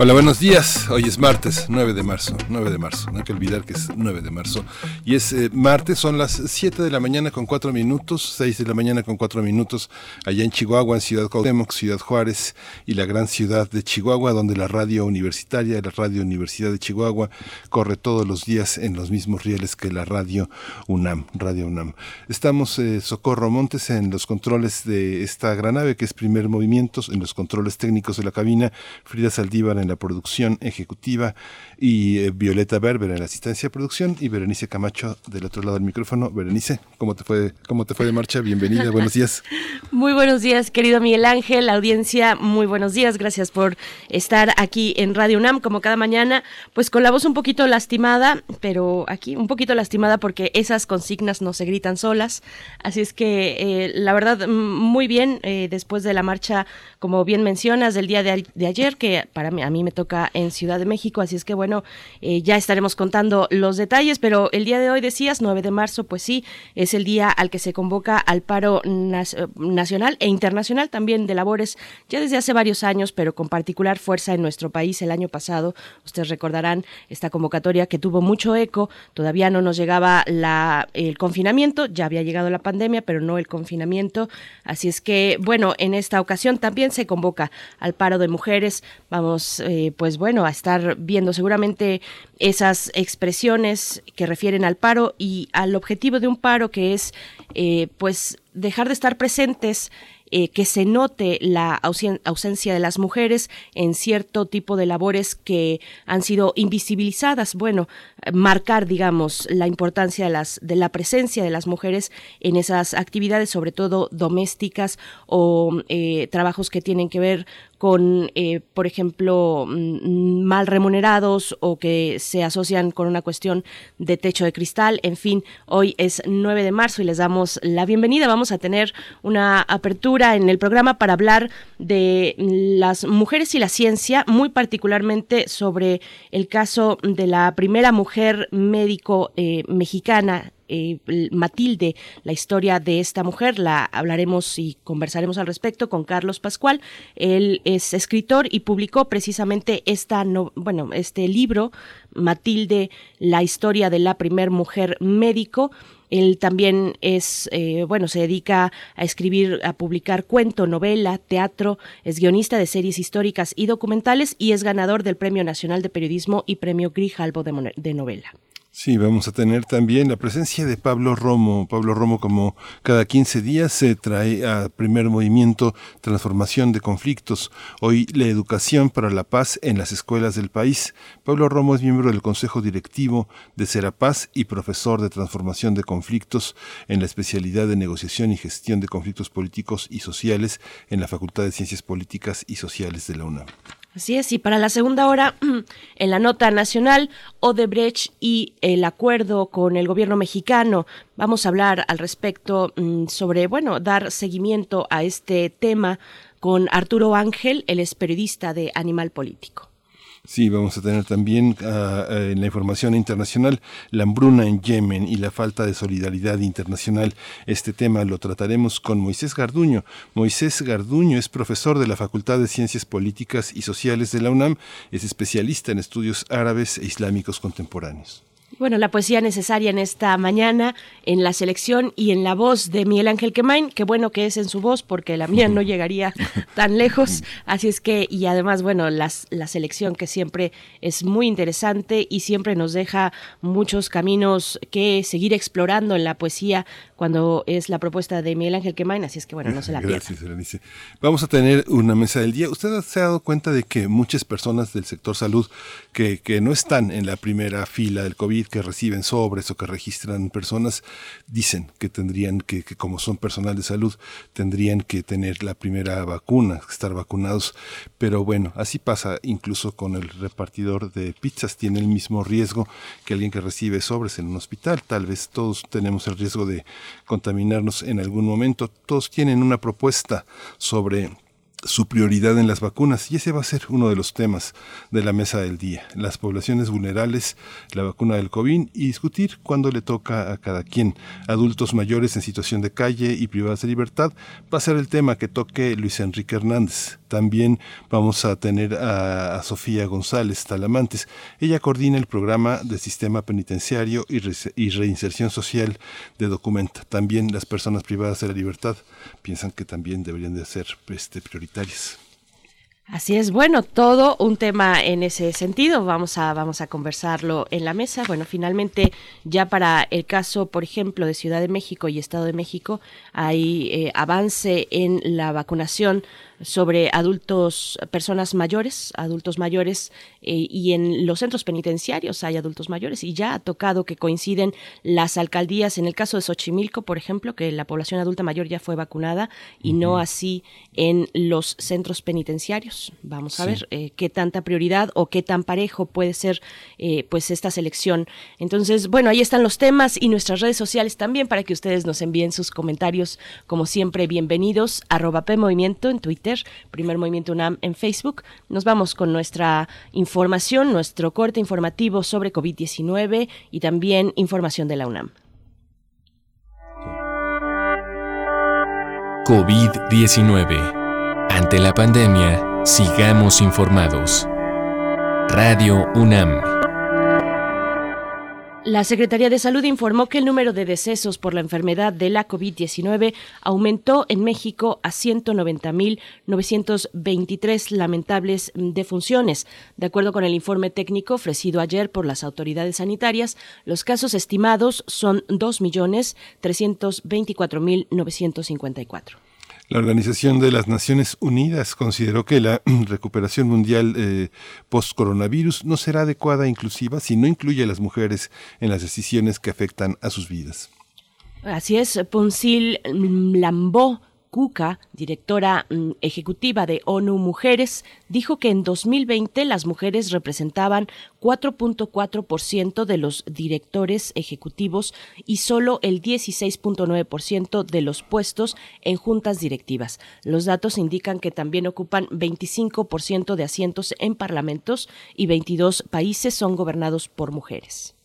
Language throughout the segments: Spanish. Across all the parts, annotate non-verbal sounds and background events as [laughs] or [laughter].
Hola, buenos días. Hoy es martes, 9 de marzo. 9 de marzo. No hay que olvidar que es 9 de marzo. Y es eh, martes, son las 7 de la mañana con 4 minutos, 6 de la mañana con 4 minutos, allá en Chihuahua, en Ciudad Cuauhtémoc, Ciudad Juárez y la gran ciudad de Chihuahua, donde la radio universitaria, la radio Universidad de Chihuahua, corre todos los días en los mismos rieles que la radio UNAM, Radio UNAM. Estamos, eh, Socorro Montes, en los controles de esta gran nave que es Primer Movimientos, en los controles técnicos de la cabina, Frida Saldívar en la producción ejecutiva y eh, Violeta Berber en la asistencia de producción y Berenice Camacho del otro lado del micrófono. Berenice, ¿cómo te fue, cómo te fue de marcha? Bienvenida, buenos días. [laughs] Muy buenos días, querido Miguel Ángel, audiencia, muy buenos días, gracias por estar aquí en Radio UNAM como cada mañana, pues con la voz un poquito lastimada, pero aquí un poquito lastimada porque esas consignas no se gritan solas, así es que eh, la verdad muy bien eh, después de la marcha, como bien mencionas, del día de, de ayer, que para mí, a mí me toca en Ciudad de México, así es que bueno, eh, ya estaremos contando los detalles, pero el día de hoy decías, 9 de marzo, pues sí, es el día al que se convoca al paro nacional e internacional también de labores, ya desde hace varios años, pero con particular fuerza en nuestro país el año pasado. Ustedes recordarán esta convocatoria que tuvo mucho eco, todavía no nos llegaba el confinamiento, ya había llegado la pandemia, pero no el confinamiento, así es que bueno, en esta ocasión también se convoca al paro de mujeres, vamos eh, pues bueno, a estar viendo seguramente esas expresiones que refieren al paro y al objetivo de un paro que es eh, pues dejar de estar presentes eh, que se note la ausencia de las mujeres en cierto tipo de labores que han sido invisibilizadas. Bueno, marcar, digamos, la importancia de, las, de la presencia de las mujeres en esas actividades, sobre todo domésticas o trabajos que tienen que ver con, eh, por ejemplo, mm, mal remunerados o que se asocian con una cuestión de techo de cristal. En fin, hoy es 9 de marzo y les damos la bienvenida. Vamos a tener una apertura en el programa para hablar de las mujeres y la ciencia, muy particularmente sobre el caso de la primera mujer médico eh, mexicana eh, Matilde, la historia de esta mujer. La hablaremos y conversaremos al respecto con Carlos Pascual. Él es escritor y publicó precisamente esta, bueno, este libro, Matilde, la historia de la primer mujer médico. Él también es, eh, bueno, se dedica a escribir, a publicar cuento, novela, teatro, es guionista de series históricas y documentales y es ganador del Premio Nacional de Periodismo y Premio Grijalbo de novela. Sí, vamos a tener también la presencia de Pablo Romo. Pablo Romo, como cada 15 días, se trae a primer movimiento Transformación de Conflictos. Hoy la educación para la paz en las escuelas del país. Pablo Romo es miembro del Consejo Directivo de Serapaz y profesor de Transformación de Conflictos en la especialidad de Negociación y Gestión de Conflictos Políticos y Sociales en la Facultad de Ciencias Políticas y Sociales de la UNAM. Así es, y para la segunda hora, [clears throat] en la nota nacional, Odebrecht y el acuerdo con el gobierno mexicano. Vamos a hablar al respecto mm, sobre, bueno, dar seguimiento a este tema con Arturo Ángel, el es periodista de Animal Político. Sí, vamos a tener también ah, ah, en la información internacional la hambruna en Yemen y la falta de solidaridad internacional. Este tema lo trataremos con Moisés Garduño. Moisés Garduño es profesor de la Facultad de Ciencias Políticas y Sociales de la UNAM, es especialista en estudios árabes e islámicos contemporáneos. Bueno, la poesía necesaria en esta mañana, en la selección y en la voz de Miguel Ángel Quemain, qué bueno que es en su voz porque la mía no [laughs] llegaría tan lejos, así es que, y además, bueno, las, la selección que siempre es muy interesante y siempre nos deja muchos caminos que seguir explorando en la poesía cuando es la propuesta de Miguel Ángel Quemain, así es que, bueno, no se la pierda. Gracias, Vamos a tener una mesa del día. ¿Usted se ha dado cuenta de que muchas personas del sector salud que, que no están en la primera fila del COVID, que reciben sobres o que registran personas, dicen que tendrían que, como son personal de salud, tendrían que tener la primera vacuna, estar vacunados. Pero bueno, así pasa incluso con el repartidor de pizzas, tiene el mismo riesgo que alguien que recibe sobres en un hospital. Tal vez todos tenemos el riesgo de contaminarnos en algún momento. Todos tienen una propuesta sobre su prioridad en las vacunas y ese va a ser uno de los temas de la mesa del día, las poblaciones vulnerables, la vacuna del COVID y discutir cuándo le toca a cada quien. Adultos mayores en situación de calle y privadas de libertad va a ser el tema que toque Luis Enrique Hernández. También vamos a tener a, Sofía González Talamantes. Ella coordina el programa de sistema penitenciario y, reinserción social de Documenta. También las personas privadas de la libertad piensan que también deberían de ser este, prioritarias. Así es, bueno, todo un tema en ese sentido. Vamos a, vamos a conversarlo en la mesa. Bueno, finalmente, ya para el caso, por ejemplo, de Ciudad de México y Estado de México, hay eh, avance en la vacunación sobre adultos, personas mayores, adultos mayores, eh, y en los centros penitenciarios hay adultos mayores, y ya ha tocado que coinciden las alcaldías, en el caso de Xochimilco, por ejemplo, que la población adulta mayor ya fue vacunada, y no así en los centros penitenciarios. Vamos a ver eh, qué tanta prioridad o qué tan parejo puede ser eh, pues esta selección. Entonces, bueno, ahí están los temas y nuestras redes sociales también para que ustedes nos envíen sus comentarios, como siempre, bienvenidos, arroba P Movimiento en Twitter Primer Movimiento UNAM en Facebook. Nos vamos con nuestra información, nuestro corte informativo sobre COVID-19 y también información de la UNAM. COVID-19. Ante la pandemia, sigamos informados. Radio UNAM. La Secretaría de Salud informó que el número de decesos por la enfermedad de la COVID-19 aumentó en México a 190.923 lamentables defunciones. De acuerdo con el informe técnico ofrecido ayer por las autoridades sanitarias, los casos estimados son 2.324.954. La Organización de las Naciones Unidas consideró que la [clears throat] recuperación mundial eh, post-coronavirus no será adecuada e inclusiva si no incluye a las mujeres en las decisiones que afectan a sus vidas. Así es, Poncil Lambó Kuka, directora mm, ejecutiva de ONU Mujeres, dijo que en 2020 las mujeres representaban 4.4% de los directores ejecutivos y solo el 16.9% de los puestos en juntas directivas. Los datos indican que también ocupan 25% de asientos en parlamentos y 22 países son gobernados por mujeres.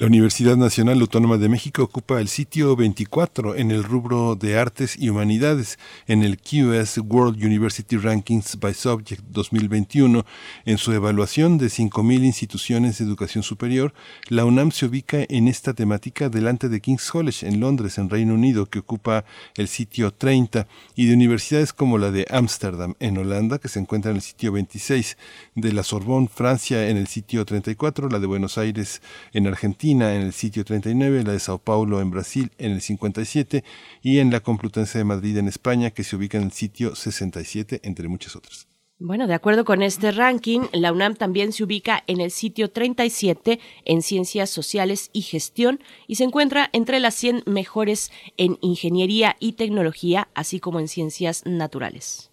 La Universidad Nacional Autónoma de México ocupa el sitio 24 en el rubro de artes y humanidades en el QS World University Rankings by Subject 2021. En su evaluación de 5.000 instituciones de educación superior, la UNAM se ubica en esta temática delante de King's College en Londres, en Reino Unido, que ocupa el sitio 30, y de universidades como la de Ámsterdam en Holanda, que se encuentra en el sitio 26, de la Sorbonne, Francia, en el sitio 34, la de Buenos Aires en Argentina, en el sitio 39, la de Sao Paulo en Brasil en el 57 y en la Complutense de Madrid en España que se ubica en el sitio 67 entre muchas otras. Bueno, de acuerdo con este ranking, la UNAM también se ubica en el sitio 37 en Ciencias Sociales y Gestión y se encuentra entre las 100 mejores en Ingeniería y Tecnología, así como en Ciencias Naturales.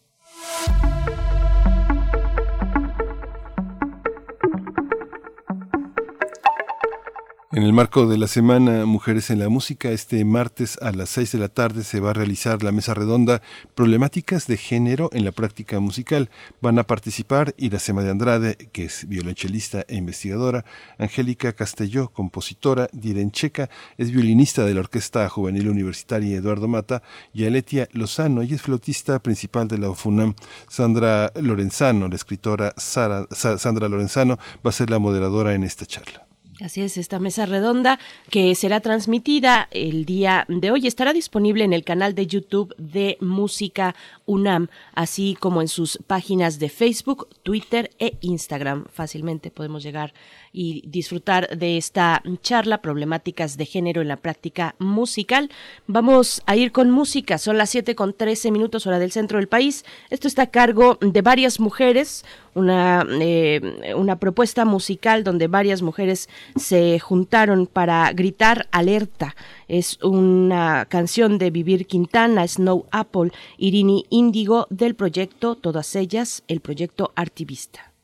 En el marco de la semana Mujeres en la Música, este martes a las 6 de la tarde se va a realizar la mesa redonda Problemáticas de Género en la Práctica Musical. Van a participar Iracema de Andrade, que es violonchelista e investigadora, Angélica Castelló, compositora, Checa, es violinista de la Orquesta Juvenil Universitaria Eduardo Mata, y Aletia Lozano, ella es flautista principal de la UFUNAM. Sandra Lorenzano, la escritora Sandra Lorenzano, va a ser la moderadora en esta charla. Así es, esta mesa redonda que será transmitida el día de hoy estará disponible en el canal de YouTube de Música UNAM, así como en sus páginas de Facebook, Twitter e Instagram. Fácilmente podemos llegar y disfrutar de esta charla, problemáticas de género en la práctica musical. Vamos a ir con música, son las 7 con 13 minutos hora del centro del país. Esto está a cargo de varias mujeres, una, eh, una propuesta musical donde varias mujeres se juntaron para gritar alerta. Es una canción de Vivir Quintana, Snow Apple, Irini Índigo del proyecto Todas ellas, el proyecto Artivista.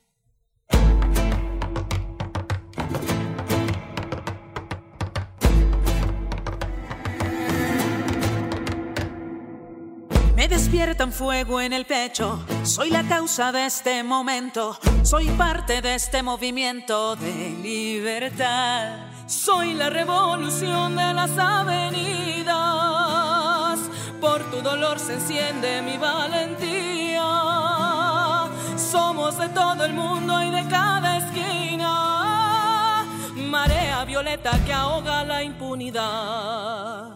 Me despiertan fuego en el pecho, soy la causa de este momento, soy parte de este movimiento de libertad. Soy la revolución de las avenidas, por tu dolor se enciende mi valentía. Somos de todo el mundo y de cada esquina, marea violeta que ahoga la impunidad.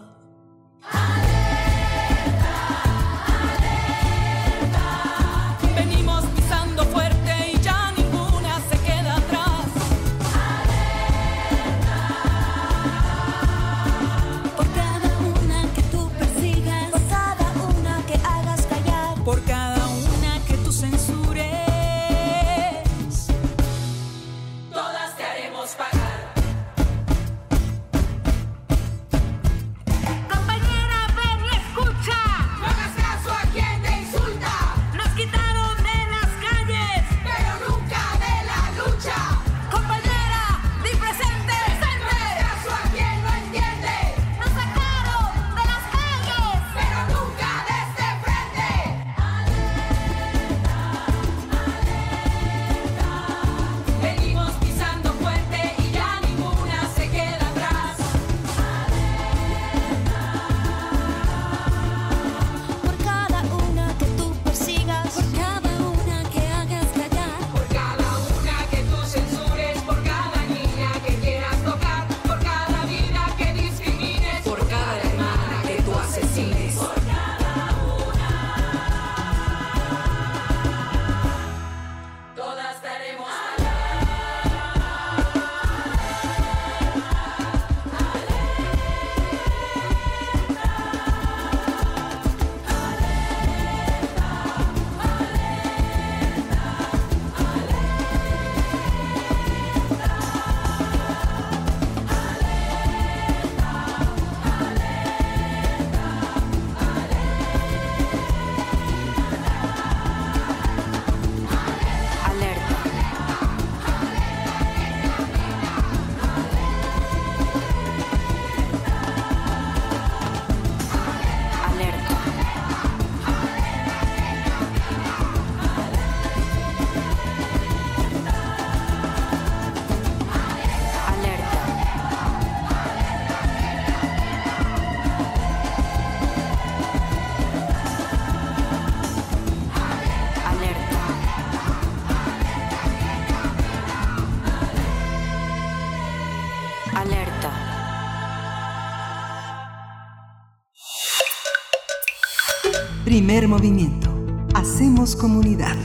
Movimiento. Hacemos comunidad.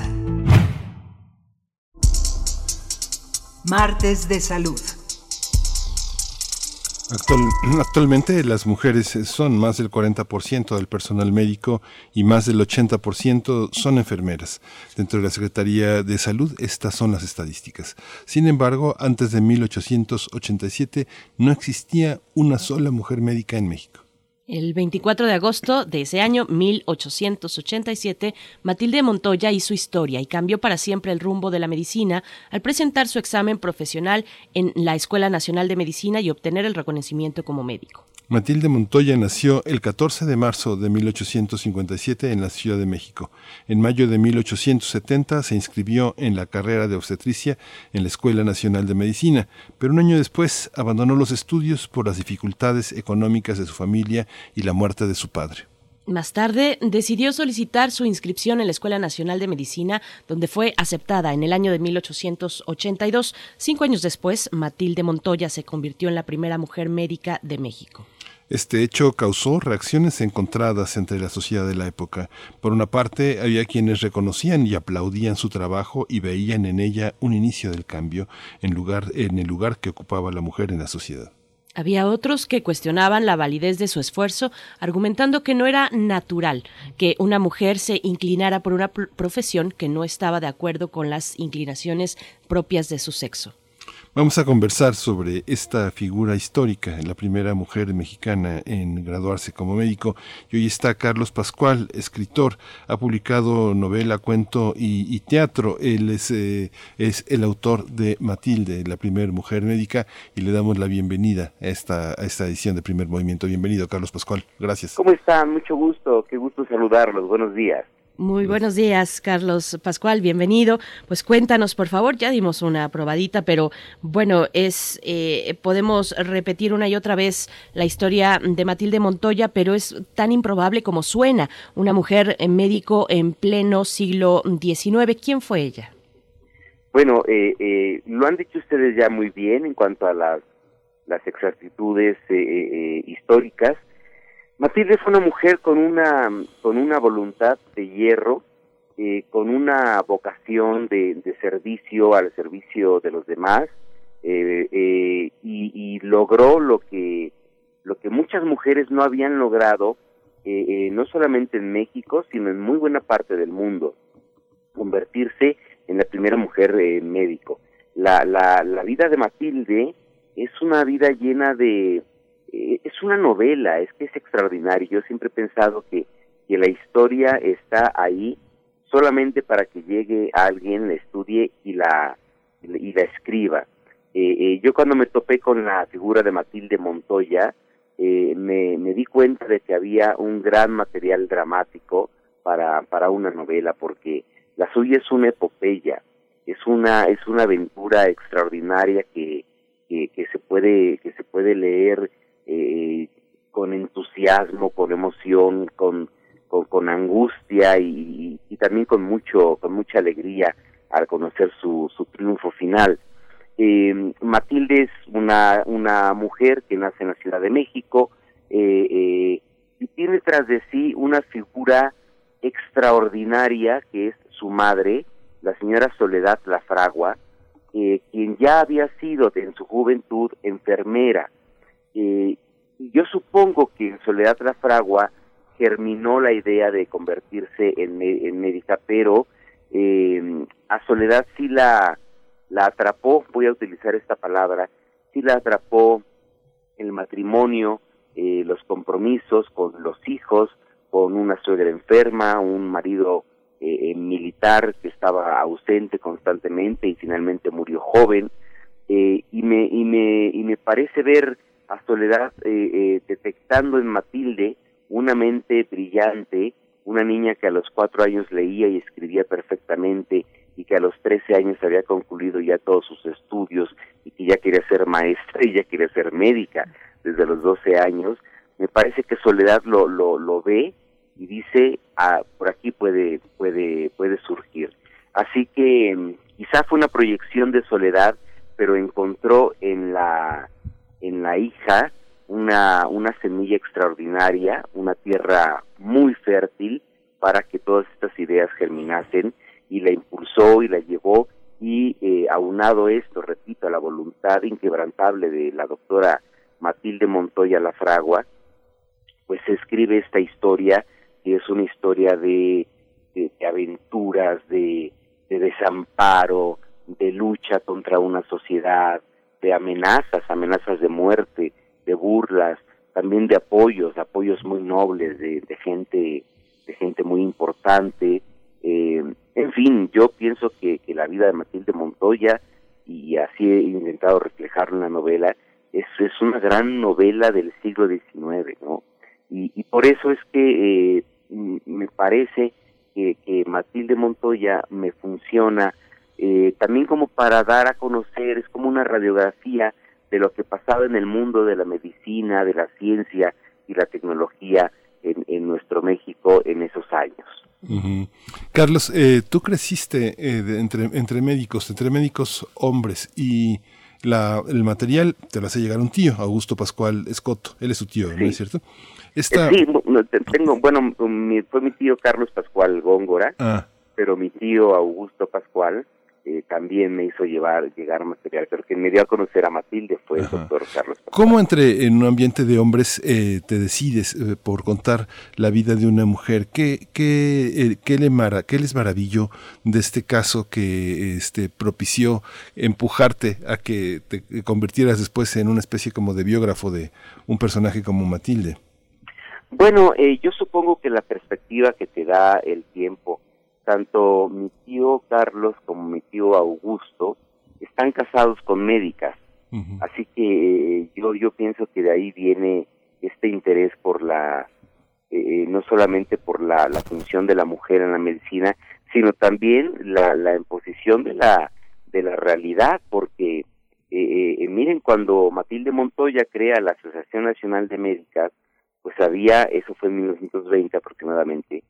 Martes de salud. Actual- [clears throat] actualmente las mujeres son más del 40% del personal médico y más del 80% son enfermeras. Dentro de la Secretaría de Salud estas son las estadísticas. Sin embargo, antes de 1887 no existía una sola mujer médica en México. El 24 de agosto de ese año 1887, Matilde Montoya hizo historia y cambió para siempre el rumbo de la medicina al presentar su examen profesional en la Escuela Nacional de Medicina y obtener el reconocimiento como médico. Matilde Montoya nació el 14 de marzo de 1857 en la Ciudad de México. En mayo de 1870 se inscribió en la carrera de obstetricia en la Escuela Nacional de Medicina, pero un año después abandonó los estudios por las dificultades económicas de su familia y la muerte de su padre. Más tarde decidió solicitar su inscripción en la Escuela Nacional de Medicina, donde fue aceptada en el año de 1882. Cinco años después, Matilde Montoya se convirtió en la primera mujer médica de México. Este hecho causó reacciones encontradas entre la sociedad de la época. Por una parte, había quienes reconocían y aplaudían su trabajo y veían en ella un inicio del cambio en, el lugar que ocupaba la mujer en la sociedad. Había otros que cuestionaban la validez de su esfuerzo, argumentando que no era natural que una mujer se inclinara por una pr- profesión que no estaba de acuerdo con las inclinaciones propias de su sexo. Vamos a conversar sobre esta figura histórica, la primera mujer mexicana en graduarse como médico. Y hoy está Carlos Pascual, escritor, ha publicado novela, cuento y, teatro. Él es, eh, es el autor de Matilde, la primera mujer médica, y le damos la bienvenida a esta, a esta edición de Primer Movimiento. Bienvenido, Carlos Pascual. Gracias. ¿Cómo están? Mucho gusto, qué gusto saludarlos. Buenos días. Muy buenos días, Carlos Pascual, bienvenido. Pues cuéntanos, por favor, ya dimos una probadita, pero bueno, es eh, podemos repetir una y otra vez la historia de Matilde Montoya, pero es tan improbable como suena. Una mujer eh, médico en pleno siglo XIX. ¿Quién fue ella? Bueno, eh, eh, lo han dicho ustedes ya muy bien en cuanto a las, las exactitudes eh, eh, históricas. Matilde fue una mujer con una, con una voluntad de hierro, eh, con una vocación de, servicio al servicio de los demás, eh, eh, y, y logró lo que, lo que muchas mujeres no habían logrado, no solamente en México, sino en muy buena parte del mundo, convertirse en la primera mujer médico. La, la, la vida de Matilde es una vida llena de, eh, es una novela, es que es extraordinario. Yo siempre he pensado que, que la historia está ahí solamente para que llegue alguien, la estudie y la, y la escriba. Eh, eh, yo cuando me topé con la figura de Matilde Montoya, eh, me, me di cuenta de que había un gran material dramático para, para una novela, porque la suya es una epopeya, es una, es una aventura extraordinaria que, que, que se puede, que se puede leer eh, con entusiasmo, con emoción, con, con, angustia y, y también con mucho, con mucha alegría al conocer su, su triunfo final. Eh, Matilde es una, una mujer que nace en la Ciudad de México eh, eh, y tiene tras de sí una figura extraordinaria que es su madre, la señora Soledad Lafragua, eh, quien ya había sido en su juventud enfermera. Eh, yo supongo que en Soledad Lafragua germinó la idea de convertirse en, en médica, pero eh, a Soledad sí la, la atrapó, voy a utilizar esta palabra, sí la atrapó el matrimonio, eh, los compromisos con los hijos, con una suegra enferma, un marido eh, eh, militar que estaba ausente constantemente y finalmente murió joven, eh, y me y me y me parece ver a Soledad eh, eh, detectando en Matilde una mente brillante, una niña que a los cuatro años leía y escribía perfectamente y que a los trece años había concluido ya todos sus estudios y que ya quería ser maestra y ya quería ser médica desde los doce años, me parece que Soledad lo, lo, lo ve y dice, ah, por aquí puede, puede, puede surgir. Así que mm, quizá fue una proyección de Soledad, pero encontró en la, en la hija una, una semilla extraordinaria, una tierra muy fértil para que todas estas ideas germinasen y la impulsó y la llevó. Y eh, aunado esto, repito, a la voluntad inquebrantable de la doctora Matilde Montoya Lafragua, pues se escribe esta historia que es una historia de, de, aventuras, de desamparo, de lucha contra una sociedad, de amenazas, amenazas de muerte, de burlas, también de apoyos, apoyos muy nobles de, gente, de gente muy importante. Eh, en fin, yo pienso que, que la vida de Matilde Montoya, y así he intentado reflejarlo en la novela, es, es una gran novela del siglo XIX, ¿no? Y, y por eso es que eh, me parece que, que Matilde Montoya me funciona eh, también como para dar a conocer, es como una radiografía de lo que pasaba en el mundo de la medicina, de la ciencia y la tecnología en, en nuestro México en esos años. Carlos, eh, tú creciste eh, de- entre, entre médicos, entre médicos hombres y la, el material te lo hace llegar un tío, Augusto Pascual Escoto. Él es su tío, ¿no es cierto? Esta, sí, tengo, bueno, mi- fue mi tío Carlos Pascual Góngora, ah, pero mi tío Augusto Pascual eh, también me hizo llevar llegar material, pero quien me dio a conocer a Matilde fue el doctor Carlos. Pascual. ¿Cómo entre en un ambiente de hombres eh, te decides eh, por contar la vida de una mujer? ¿Qué, qué, eh, qué le mara, qué les maravilló de este caso que este, propició empujarte a que te convirtieras después en una especie como de biógrafo de un personaje como Matilde? Bueno, yo supongo que la perspectiva que te da el tiempo, tanto mi tío Carlos como mi tío Augusto están casados con médicas, así que eh, yo yo pienso que de ahí viene este interés por la eh, no solamente por la, la función de la mujer en la medicina, sino también la, la imposición de la de la realidad, porque eh, eh, miren cuando Matilde Montoya crea la Asociación Nacional de Médicas, pues había, eso fue en 1920 aproximadamente,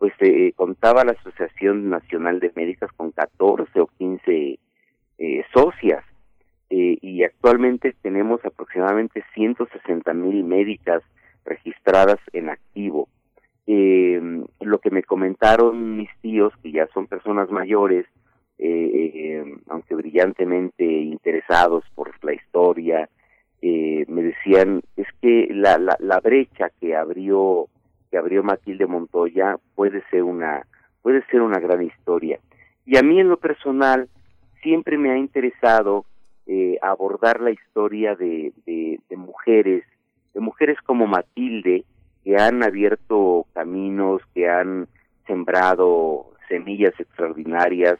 pues eh, contaba la Asociación Nacional de Médicas con 14 o 15 eh, socias eh, y actualmente tenemos aproximadamente 160 mil médicas registradas en activo. Eh, lo que me comentaron mis tíos, que ya son personas mayores, eh, eh, aunque brillantemente interesados por la historia, eh, me decían es que la, la, la brecha que abrió que abrió Matilde Montoya puede ser una puede ser una gran historia. Y a mí en lo personal siempre me ha interesado eh, abordar la historia de, de, mujeres de mujeres como Matilde que han abierto caminos que han sembrado semillas extraordinarias.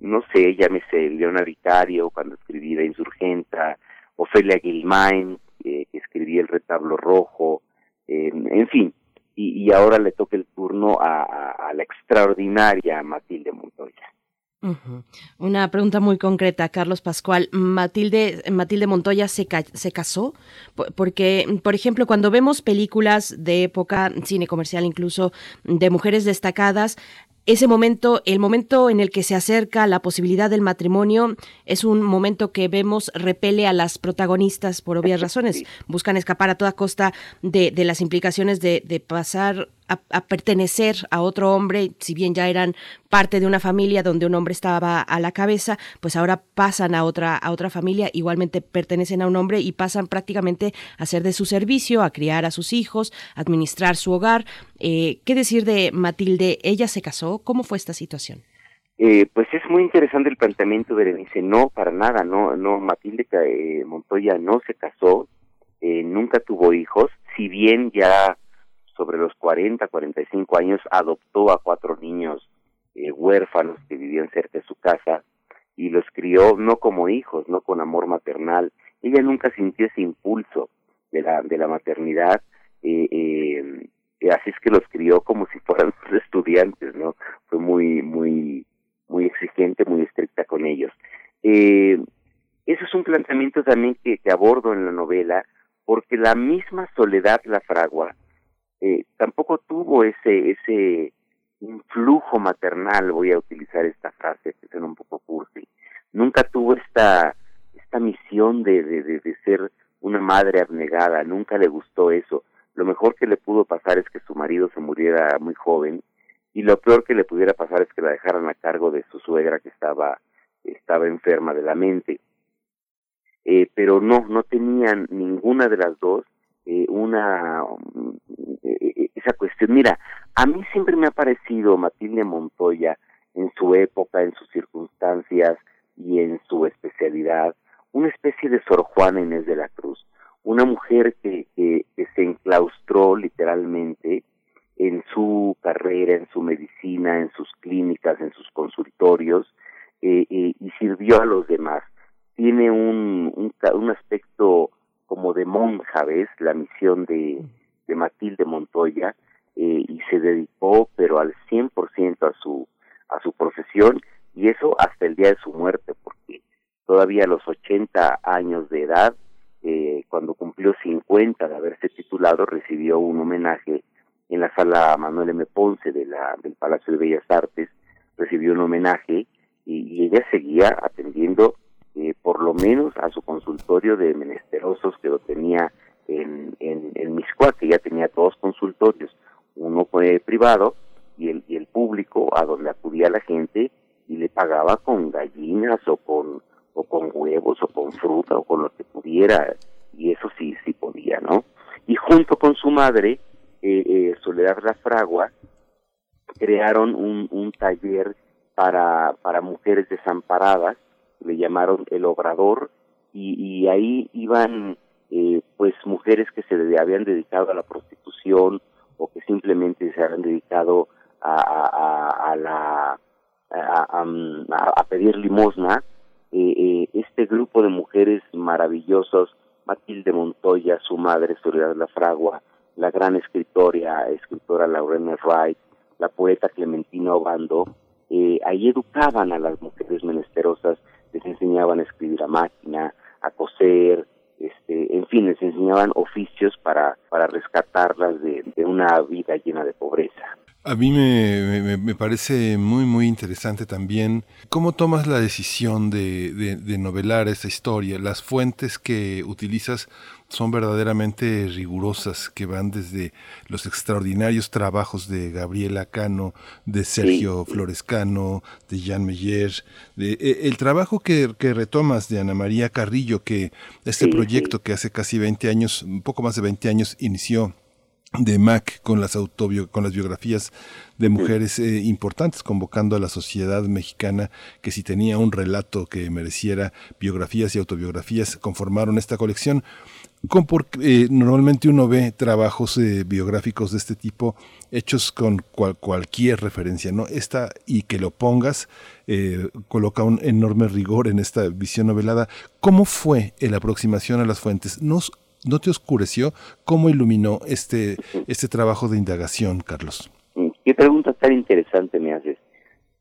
No sé, llámese Leona Vicario cuando escribí La Insurgenta, Ofelia Gilmain, que escribía El Retablo Rojo, en fin, y, y, ahora le toca el turno a, la extraordinaria Matilde Montoya. Una pregunta muy concreta, Carlos Pascual. Matilde, Matilde Montoya se, ca se casó porque, por ejemplo, cuando vemos películas de época, cine comercial incluso, de mujeres destacadas, ese momento, el momento en el que se acerca la posibilidad del matrimonio, es un momento que vemos repele a las protagonistas por obvias razones. Buscan escapar a toda costa de, de las implicaciones de, de pasar a, pertenecer a otro hombre, si bien ya eran parte de una familia donde un hombre estaba a la cabeza, pues ahora pasan a otra, a otra familia, igualmente pertenecen a un hombre y pasan prácticamente a ser de su servicio, a criar a sus hijos, a administrar su hogar. Eh, ¿Qué decir de Matilde? ¿Ella se casó? ¿Cómo fue esta situación? Eh, pues es muy interesante el planteamiento, Berenice. No, para nada, no, no, Matilde eh, Montoya no se casó, eh, nunca tuvo hijos, si bien ya sobre los 40, 45 años, adoptó a cuatro niños eh, huérfanos que vivían cerca de su casa y los crió no como hijos, no con amor maternal. Ella nunca sintió ese impulso de la, de la maternidad, eh, eh, así es que los crió como si fueran [laughs] estudiantes, ¿no? Fue muy, muy, muy exigente, muy estricta con ellos. Eh, eso es un planteamiento también que, que abordo en la novela, porque la misma Soledad La Fragua, eh, tampoco tuvo ese ese influjo maternal, voy a utilizar esta frase que suena un poco cursi, nunca tuvo esta esta misión de, de, de, ser una madre abnegada, nunca le gustó eso. Lo mejor que le pudo pasar es que su marido se muriera muy joven y lo peor que le pudiera pasar es que la dejaran a cargo de su suegra que estaba estaba enferma de la mente. Eh, pero no, no tenían ninguna de las dos eh, una eh, esa cuestión. Mira, a mí siempre me ha parecido Matilde Montoya en su época, en sus circunstancias y en su especialidad, una especie de Sor Juana Inés de la Cruz, una mujer que, se enclaustró literalmente en su carrera, en su medicina, en sus clínicas, en sus consultorios, eh, eh, y sirvió a los demás. Tiene un, un, un aspecto como de monja, ¿ves? La misión de, de Matilde Montoya, eh, y se dedicó, pero al 100% a su, a su profesión, y eso hasta el día de su muerte, porque todavía a los 80 años de edad, eh, cuando cumplió 50 de haberse titulado, recibió un homenaje en la sala Manuel M. Ponce de la, del Palacio de Bellas Artes, recibió un homenaje y, y ella seguía atendiendo eh, por lo menos a su consultorio de menesterosos que lo tenía en, en, en que ya tenía dos consultorios, uno fue privado y el, y el público a donde acudía la gente y le pagaba con gallinas o con o con huevos o con fruta o con lo que pudiera y eso sí sí podía no y junto con su madre eh, eh, Soledad La Fragua crearon un, un taller para para mujeres desamparadas le llamaron el obrador y, ahí iban eh, pues mujeres que se habían dedicado a la prostitución o que simplemente se habían dedicado a, a, a- la a, pedir limosna. Eh, eh, este grupo de mujeres maravillosos Matilde Montoya su madre Soledad La Fragua la gran escritora escritora Laurena Wright la poeta Clementina Obando eh, ahí educaban a las mujeres menesterosas les enseñaban a escribir a máquina a coser este, en fin, les enseñaban oficios para, para rescatarlas de, de una vida llena de pobreza. A mí me, me- me parece muy, muy interesante también cómo tomas la decisión de, de- de novelar esa historia. Las fuentes que utilizas son verdaderamente rigurosas, que van desde los extraordinarios trabajos de Gabriela Cano, de Sergio Flores Cano, de Jean Meyer, de, eh, el trabajo que, que retomas de Ana María Carrillo, que este Sí, proyecto que hace casi 20 años, un poco más de 20 años, inició de Mac con las autobio con las biografías de mujeres eh, importantes convocando a la sociedad mexicana que si tenía un relato que mereciera biografías y autobiografías conformaron esta colección con por- eh, normalmente uno ve trabajos eh, biográficos de este tipo hechos con cual- cualquier referencia, ¿no? Esta, y que lo pongas, eh, coloca un enorme rigor en esta visión novelada. ¿Cómo fue la aproximación a las fuentes? ¿Nos, ¿No te oscureció? ¿Cómo iluminó este, este trabajo de indagación, Carlos? Mm, ¿Qué pregunta tan interesante me haces?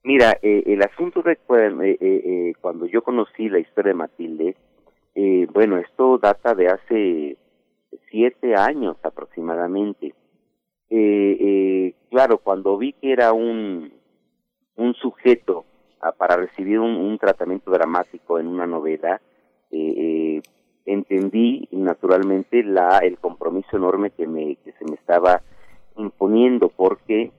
Mira, eh, el asunto de eh, eh, eh, cuando yo conocí la historia de Matilde, eh, bueno, esto data de hace siete años aproximadamente. Eh, claro, cuando vi que era un, un sujeto ah, para recibir un, un tratamiento dramático en una novela, entendí naturalmente la el compromiso enorme que me que se me estaba imponiendo porque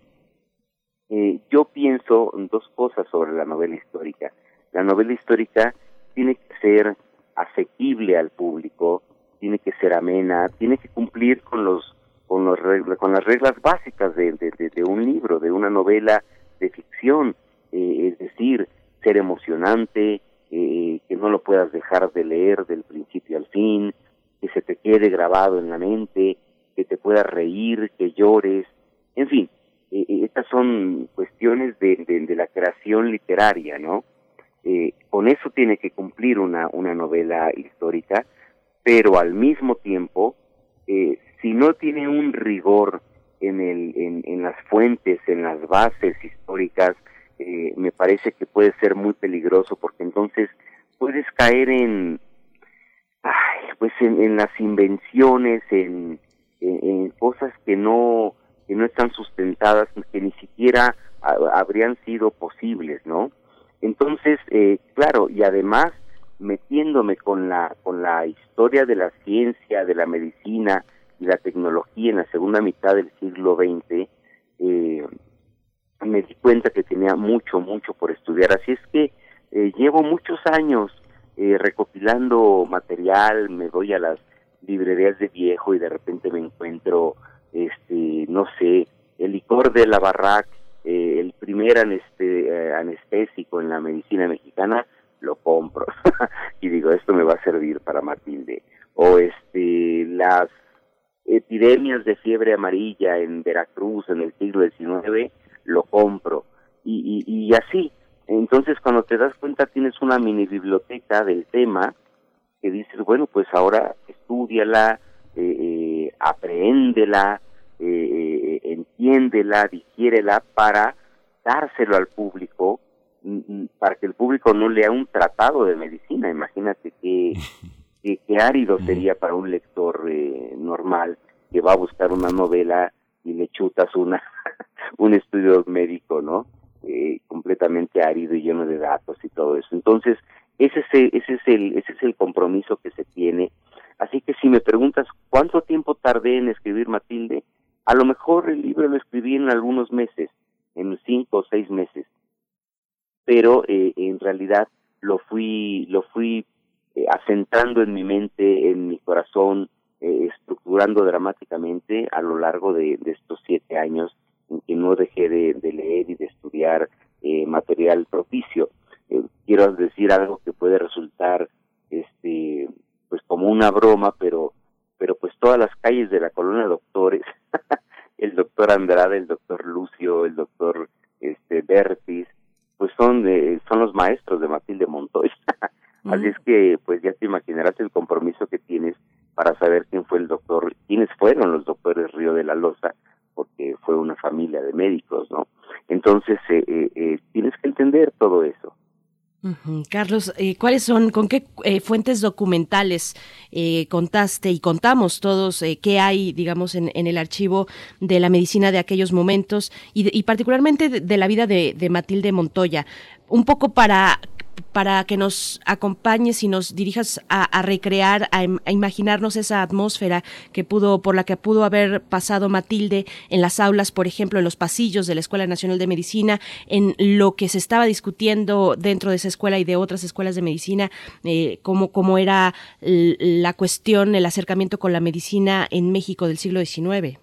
eh, yo pienso en dos cosas sobre la novela histórica. La novela histórica tiene que ser asequible al público, tiene que ser amena, tiene que cumplir con los con los con las reglas básicas de- de un libro, de una novela de ficción, eh, es decir, ser emocionante, eh, que no lo puedas dejar de leer del principio al fin, que se te quede grabado en la mente, que te puedas reír, que llores, en fin, eh, eh, estas son cuestiones de, de, la creación literaria, ¿no? Eh, con eso tiene que cumplir una, una novela histórica, pero al mismo tiempo, eh, si no tiene un rigor en, el, en, en las fuentes, en las bases históricas, eh, me parece que puede ser muy peligroso porque entonces puedes caer en, ay, pues en, las invenciones, en, en, cosas que no que no están sustentadas, que ni siquiera ha- habrían sido posibles, ¿no? Entonces, eh, claro, y además metiéndome con la con la historia de la ciencia, de la medicina y la tecnología en la segunda mitad del siglo XX, eh, me di cuenta que tenía mucho, mucho por estudiar. Así es que eh, llevo muchos años eh, recopilando material, me voy a las librerías de viejo y de repente me encuentro, este, no sé, el licor de la barrac, eh, el primer aneste- eh, anestésico en la medicina mexicana, lo compro [laughs] y digo, esto me va a servir para Matilde. O este, las epidemias de fiebre amarilla en Veracruz en el siglo XIX, lo compro. Y, y, y así. Entonces, cuando te das cuenta, tienes una mini biblioteca del tema que dices, bueno, pues ahora estudiala, eh, eh, apréndela, eh, eh, entiéndela, digiérela para dárselo al público, mm, mm, para que el público no lea un tratado de medicina. Imagínate qué, [laughs] qué, qué árido sería para un lector eh, normal que va a buscar una novela y le chutas una [laughs] un estudio médico, ¿no? Eh, completamente árido y lleno de datos y todo eso. Entonces, ese es el, ese es el ese es el compromiso que se tiene. Así que si me preguntas cuánto tiempo tardé en escribir Matilde, a lo mejor el libro lo escribí en algunos meses, en cinco o seis meses. pero eh, en realidad lo fui, lo fui eh, asentando en mi mente, en mi corazón, eh, estructurando dramáticamente a lo largo de, estos siete años que no dejé de, de leer y de estudiar eh, material propicio. Eh, quiero decir algo que puede resultar este pues como una broma, pero pero pues todas las calles de la colonia doctores, [laughs] el doctor Andrade, el doctor Lucio, el doctor este Bertis, pues son de, son los maestros de Matilde Montoya. [laughs] Así es que pues ya te imaginarás el compromiso que tienes para saber quién fue el doctor, quiénes fueron los doctores Río de la Loza, porque fue una familia de médicos, ¿no? Entonces eh, eh, eh, tienes que entender todo eso. Carlos, eh, ¿cuáles son, con qué fuentes documentales contaste y contamos todos qué hay, digamos, en, en, el archivo de la medicina de aquellos momentos y, y particularmente de, la vida de Matilde Montoya? Un poco para para que nos acompañes y nos dirijas a, recrear, a, a, imaginarnos esa atmósfera que pudo, por la que pudo haber pasado Matilde en las aulas, por ejemplo, en los pasillos de la Escuela Nacional de Medicina, en lo que se estaba discutiendo dentro de esa escuela y de otras escuelas de medicina, eh, cómo, cómo era la cuestión, el acercamiento con la medicina en México del siglo XIX.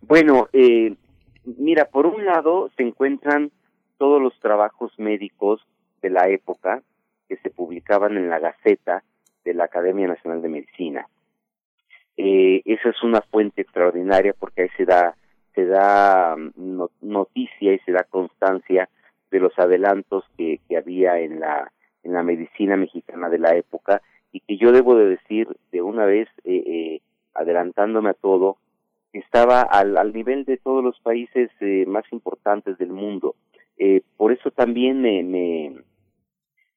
Bueno, eh, mira, por un lado se encuentran todos los trabajos médicos de la época que se publicaban en la Gaceta de la Academia Nacional de Medicina. Eh, esa es una fuente extraordinaria porque ahí se da se da no, noticia y se da constancia de los adelantos que, había en la en la medicina mexicana de la época y que yo debo de decir de una vez eh, eh, adelantándome a todo estaba al, al nivel de todos los países eh, más importantes del mundo eh, por eso también me, me,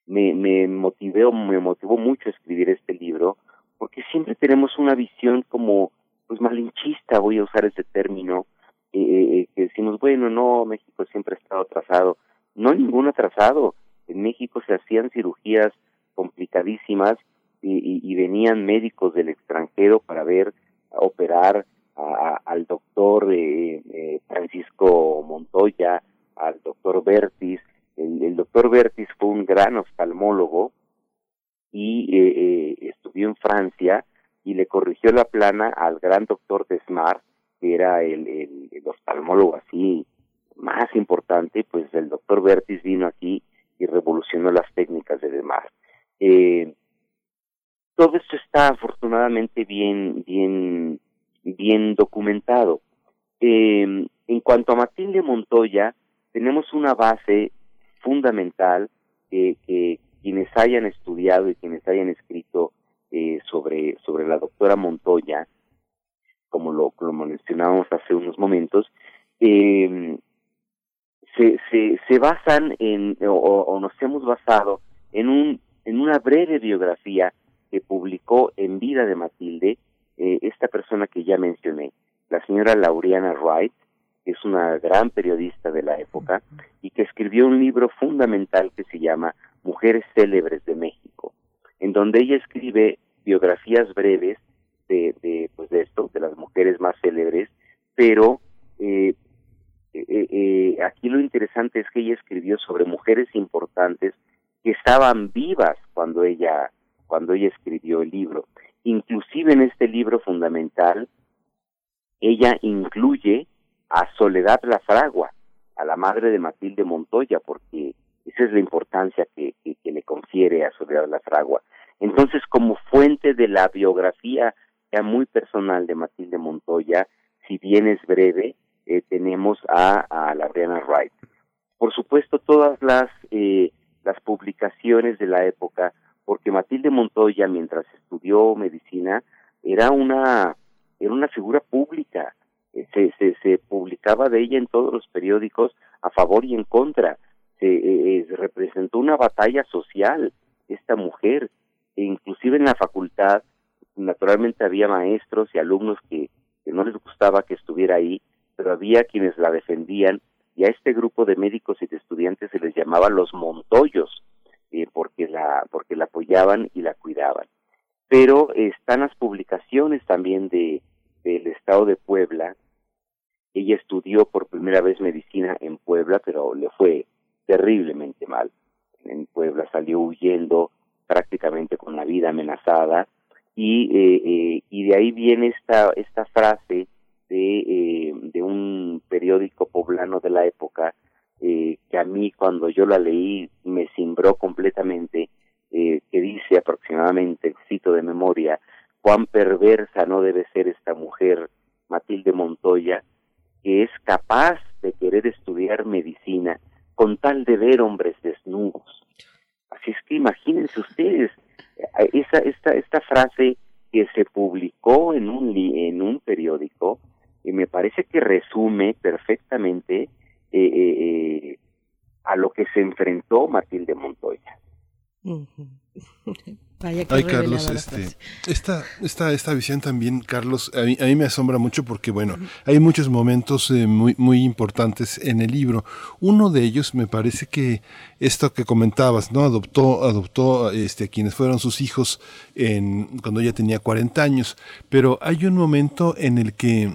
me, me motivó, me motivó mucho escribir este libro, porque siempre tenemos una visión como, pues malinchista, voy a usar ese término, eh, eh, que decimos, bueno, no, México siempre ha estado atrasado. No ningún atrasado. En México se hacían cirugías complicadísimas y, venían médicos del extranjero para ver, operar a, al doctor eh, eh, Francisco Montoya, al doctor Bertis. El, doctor Bertis fue un gran oftalmólogo y eh, eh, estudió en Francia y le corrigió la plana al gran doctor Desmar, que era el oftalmólogo así más importante, pues el doctor Bertis vino aquí y revolucionó las técnicas de Desmar. Eh, todo esto está afortunadamente bien, bien, bien documentado. Eh, en cuanto a Matilde Montoya, tenemos una base fundamental que quienes hayan estudiado y quienes hayan escrito eh, sobre, sobre la doctora Montoya, como lo, como mencionábamos hace unos momentos, eh, se, se, se basan en, o, o, nos hemos basado en, un, en una breve biografía que publicó en vida de Matilde eh, esta persona que ya mencioné, la señora Laureana Wright, es una gran periodista de la época y que escribió un libro fundamental que se llama Mujeres Célebres de México, en donde ella escribe biografías breves de, de pues de esto, de las mujeres más célebres, pero eh, eh, eh, aquí lo interesante es que ella escribió sobre mujeres importantes que estaban vivas cuando ella cuando ella escribió el libro. Inclusive en este libro fundamental, ella incluye a Soledad La Fragua, a la madre de Matilde Montoya, porque esa es la importancia que, le confiere a Soledad La Fragua. Entonces, como fuente de la biografía ya muy personal de Matilde Montoya, si bien es breve, eh, tenemos a, a la Brianna Wright. Por supuesto, todas las, eh, las publicaciones de la época, porque Matilde Montoya, mientras estudió medicina, era una, era una figura pública, se, se, se publicaba de ella en todos los periódicos a favor y en contra. Se eh, representó una batalla social esta mujer, e inclusive en la facultad, naturalmente había maestros y alumnos que, no les gustaba que estuviera ahí, pero había quienes la defendían y a este grupo de médicos y de estudiantes se les llamaba los Montoyos, eh, porque la porque la apoyaban y la cuidaban. Pero están las publicaciones también de del estado de Puebla. Ella estudió por primera vez medicina en Puebla, pero le fue terriblemente mal. En Puebla salió huyendo prácticamente con la vida amenazada y, eh, eh, y de ahí viene esta, esta frase de, eh, de un periódico poblano de la época eh, que a mí cuando yo la leí me cimbró completamente, que dice aproximadamente, cito de memoria, cuán perversa no debe ser esta mujer, Matilde Montoya, que es capaz de querer estudiar medicina con tal de ver hombres desnudos. Así es que imagínense ustedes, eh, esa, esta, esta frase que se publicó en un, en un periódico, y me parece que resume perfectamente eh, eh, eh, a lo que se enfrentó Matilde Montoya. [laughs] Vaya que Ay, Carlos, este, esta, esta visión también, Carlos, a mí, a mí me asombra mucho porque, bueno, hay muchos momentos eh, muy, muy importantes en el libro. Uno de ellos me parece que esto que comentabas, ¿no? Adoptó, adoptó este, a quienes fueron sus hijos en, cuando ella tenía 40 años, pero hay un momento en el que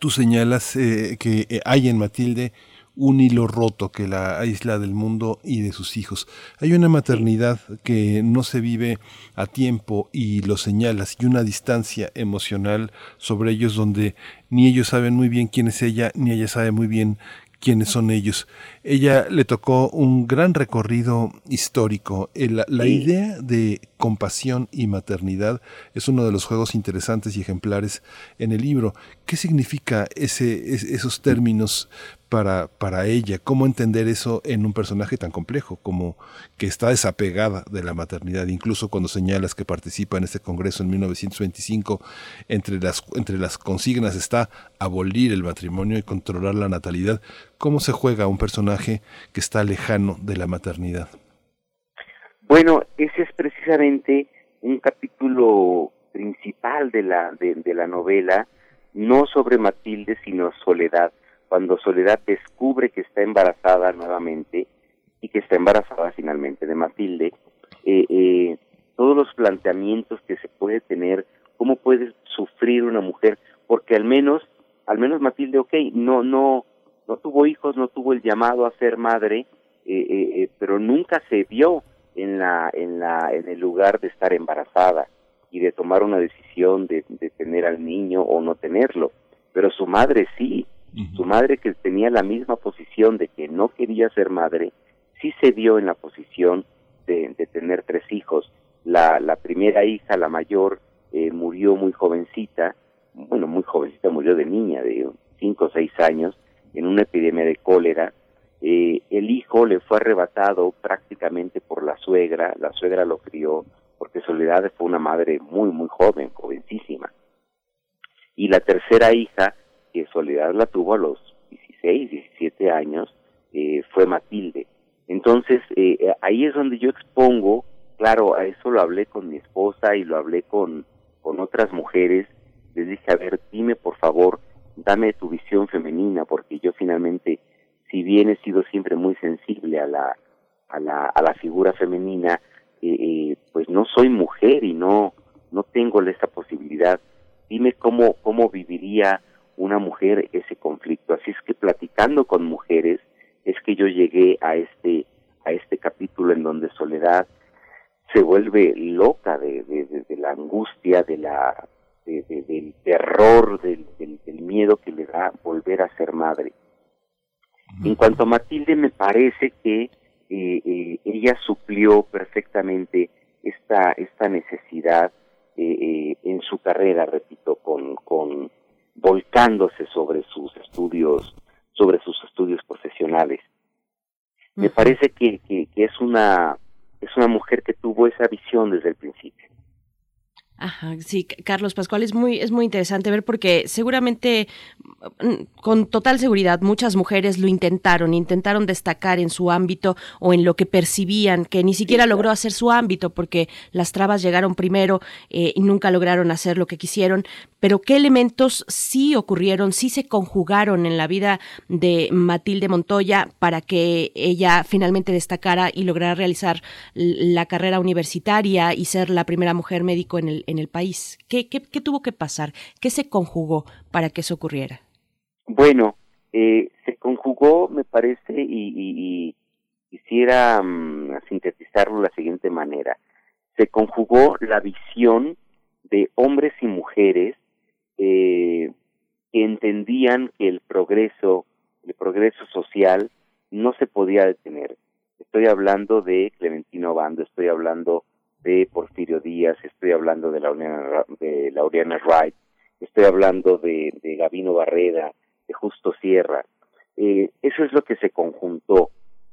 tú señalas eh, que eh, hay en Matilde un hilo roto que la aísla del mundo y de sus hijos. Hay una maternidad que no se vive a tiempo y lo señalas, y una distancia emocional sobre ellos donde ni ellos saben muy bien quién es ella, ni ella sabe muy bien quiénes son ellos. Ella le tocó un gran recorrido histórico. El- la Sí. idea de compasión y maternidad es uno de los juegos interesantes y ejemplares en el libro. ¿Qué significa ese, es- esos términos para, para ella? ¿Cómo entender eso en un personaje tan complejo como que está desapegada de la maternidad? Incluso cuando señalas que participa en este congreso en 1925, entre las, entre las consignas está abolir el matrimonio y controlar la natalidad. ¿Cómo se juega un personaje que está lejano de la maternidad? Bueno, ese es precisamente un capítulo principal de la, de, de la novela, no sobre Matilde, sino Soledad, cuando Soledad descubre que está embarazada nuevamente y que está embarazada finalmente de Matilde, eh, eh, todos los planteamientos que se puede tener, cómo puede sufrir una mujer, porque al menos, al menos Matilde, ok, no, no, no tuvo hijos, no tuvo el llamado a ser madre, eh, eh, eh, pero nunca se vio en la, en la, en el lugar de estar embarazada y de tomar una decisión de, de tener al niño o no tenerlo. Pero su madre sí, su madre que tenía la misma posición de que no quería ser madre, sí se vio en la posición de, de tener tres hijos. La, la primera hija, la mayor, eh, murió muy jovencita, bueno, muy jovencita, murió de niña, de cinco o seis años, en una epidemia de cólera. Eh, el hijo le fue arrebatado prácticamente por la suegra, la suegra lo crió, porque Soledad fue una madre muy, muy joven, jovencísima. Y la tercera hija, que Soledad la tuvo a los 16, 17 años, eh, fue Matilde. Entonces, eh, ahí es donde yo expongo, claro, a eso lo hablé con mi esposa y lo hablé con, con otras mujeres, les dije, a ver, dime por favor, dame tu visión femenina, porque yo finalmente, si bien he sido siempre muy sensible a la, a la, a la figura femenina, eh, eh, pues no soy mujer y no, no tengo esa posibilidad. Dime cómo, cómo viviría una mujer ese conflicto. Así es que platicando con mujeres es que yo llegué a este, a este capítulo en donde Soledad se vuelve loca de, de, de- de la angustia, de la, de- de- del terror, del, del- del miedo que le da volver a ser madre. En cuanto a Matilde, me parece que eh, eh, ella suplió perfectamente esta, esta necesidad eh, en su carrera, repito, con, con volcándose sobre sus estudios, sobre sus estudios profesionales. Me parece que, que, que es una es una mujer que tuvo esa visión desde el principio. Ajá, sí, Carlos Pascual, es muy, es muy interesante ver porque seguramente, mm, con total seguridad, muchas mujeres lo intentaron, intentaron destacar en su ámbito o en lo que percibían, que ni siquiera logró hacer su ámbito porque las trabas llegaron primero eh, y nunca lograron hacer lo que quisieron, pero qué elementos sí ocurrieron, sí se conjugaron en la vida de Matilde Montoya para que ella finalmente destacara y lograra realizar la carrera universitaria y ser la primera mujer médico en el, en el país. ¿Qué, qué, tuvo que pasar? ¿Qué se conjugó para que eso ocurriera? Bueno, eh, se conjugó, me parece, y, y- y quisiera mm, sintetizarlo de la siguiente manera. Se conjugó la visión de hombres y mujeres eh, que entendían que el progreso, el progreso social no se podía detener. Estoy hablando de Clementino Bando, estoy hablando de Porfirio Díaz, estoy hablando de Laureana, de Laureana Wright, estoy hablando de, de Gavino Barreda, de Justo Sierra. Eh, eso es lo que se conjuntó.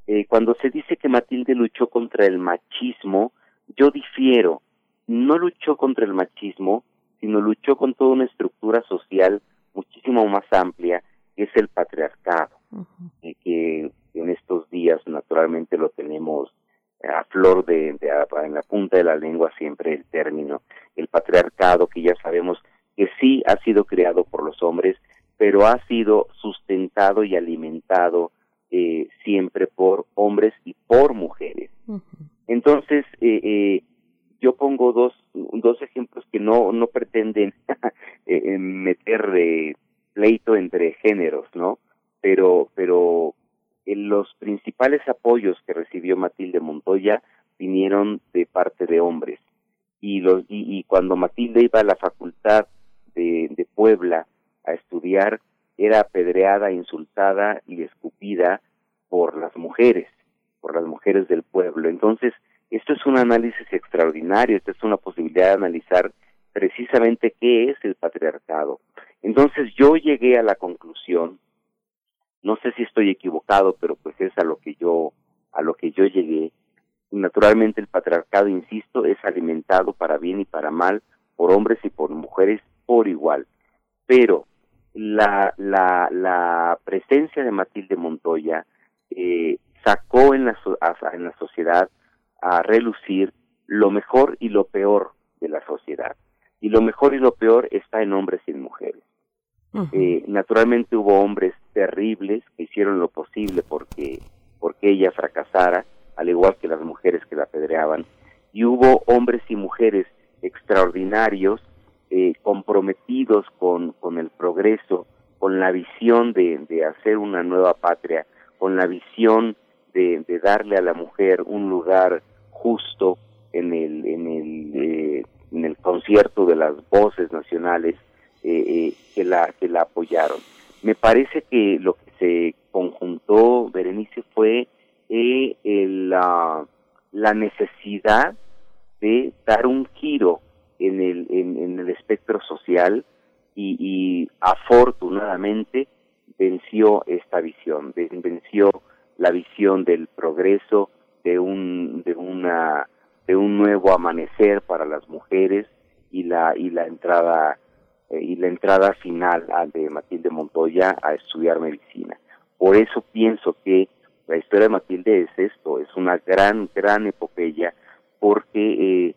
Eh, cuando se dice que Matilde luchó contra el machismo, yo difiero. No luchó contra el machismo, sino luchó con toda una estructura social muchísimo más amplia, que es el patriarcado, eh, que en estos días naturalmente lo tenemos a flor de, de, en la punta de la lengua siempre el término, el patriarcado que ya sabemos que sí ha sido creado por los hombres, pero ha sido sustentado y alimentado eh, siempre por hombres y por mujeres. Entonces, eh, eh, yo pongo dos, dos ejemplos que no, no pretenden [laughs] meter pleito entre géneros, ¿no? Pero, pero los principales apoyos que recibió Matilde Montoya vinieron de parte de hombres. Y, los, y, y cuando Matilde iba a la facultad de, de Puebla a estudiar, era apedreada, insultada y escupida por las mujeres, por las mujeres del pueblo. Entonces, esto es un análisis extraordinario, esta es una posibilidad de analizar precisamente qué es el patriarcado. Entonces yo llegué a la conclusión, no sé si estoy equivocado, pero pues es a lo que yo a lo que yo llegué. Naturalmente el patriarcado, insisto, es alimentado para bien y para mal por hombres y por mujeres por igual. Pero la, la, la presencia de Matilde Montoya eh, sacó en la, en la sociedad a relucir lo mejor y lo peor de la sociedad. Y lo mejor y lo peor está en hombres y en mujeres. Eh, naturalmente hubo hombres terribles que hicieron lo posible porque, porque ella fracasara, al igual que las mujeres que la apedreaban, y hubo hombres y mujeres extraordinarios, eh, comprometidos con, con el progreso, con la visión de, de hacer una nueva patria, con la visión de, de darle a la mujer un lugar justo en el, en el, eh, en el concierto de las voces nacionales eh, eh, que, la, que la apoyaron. Me parece que lo que se conjuntó, Berenice, fue eh, la, la necesidad de dar un giro en el, en, en el espectro social y, y, afortunadamente venció esta visión, venció la visión del progreso, de un, de una, de un nuevo amanecer para las mujeres y la, y la entrada, eh, y la entrada final de Matilde Montoya a estudiar medicina. Por eso pienso que la historia de Matilde es esto, es una gran, gran epopeya, porque eh,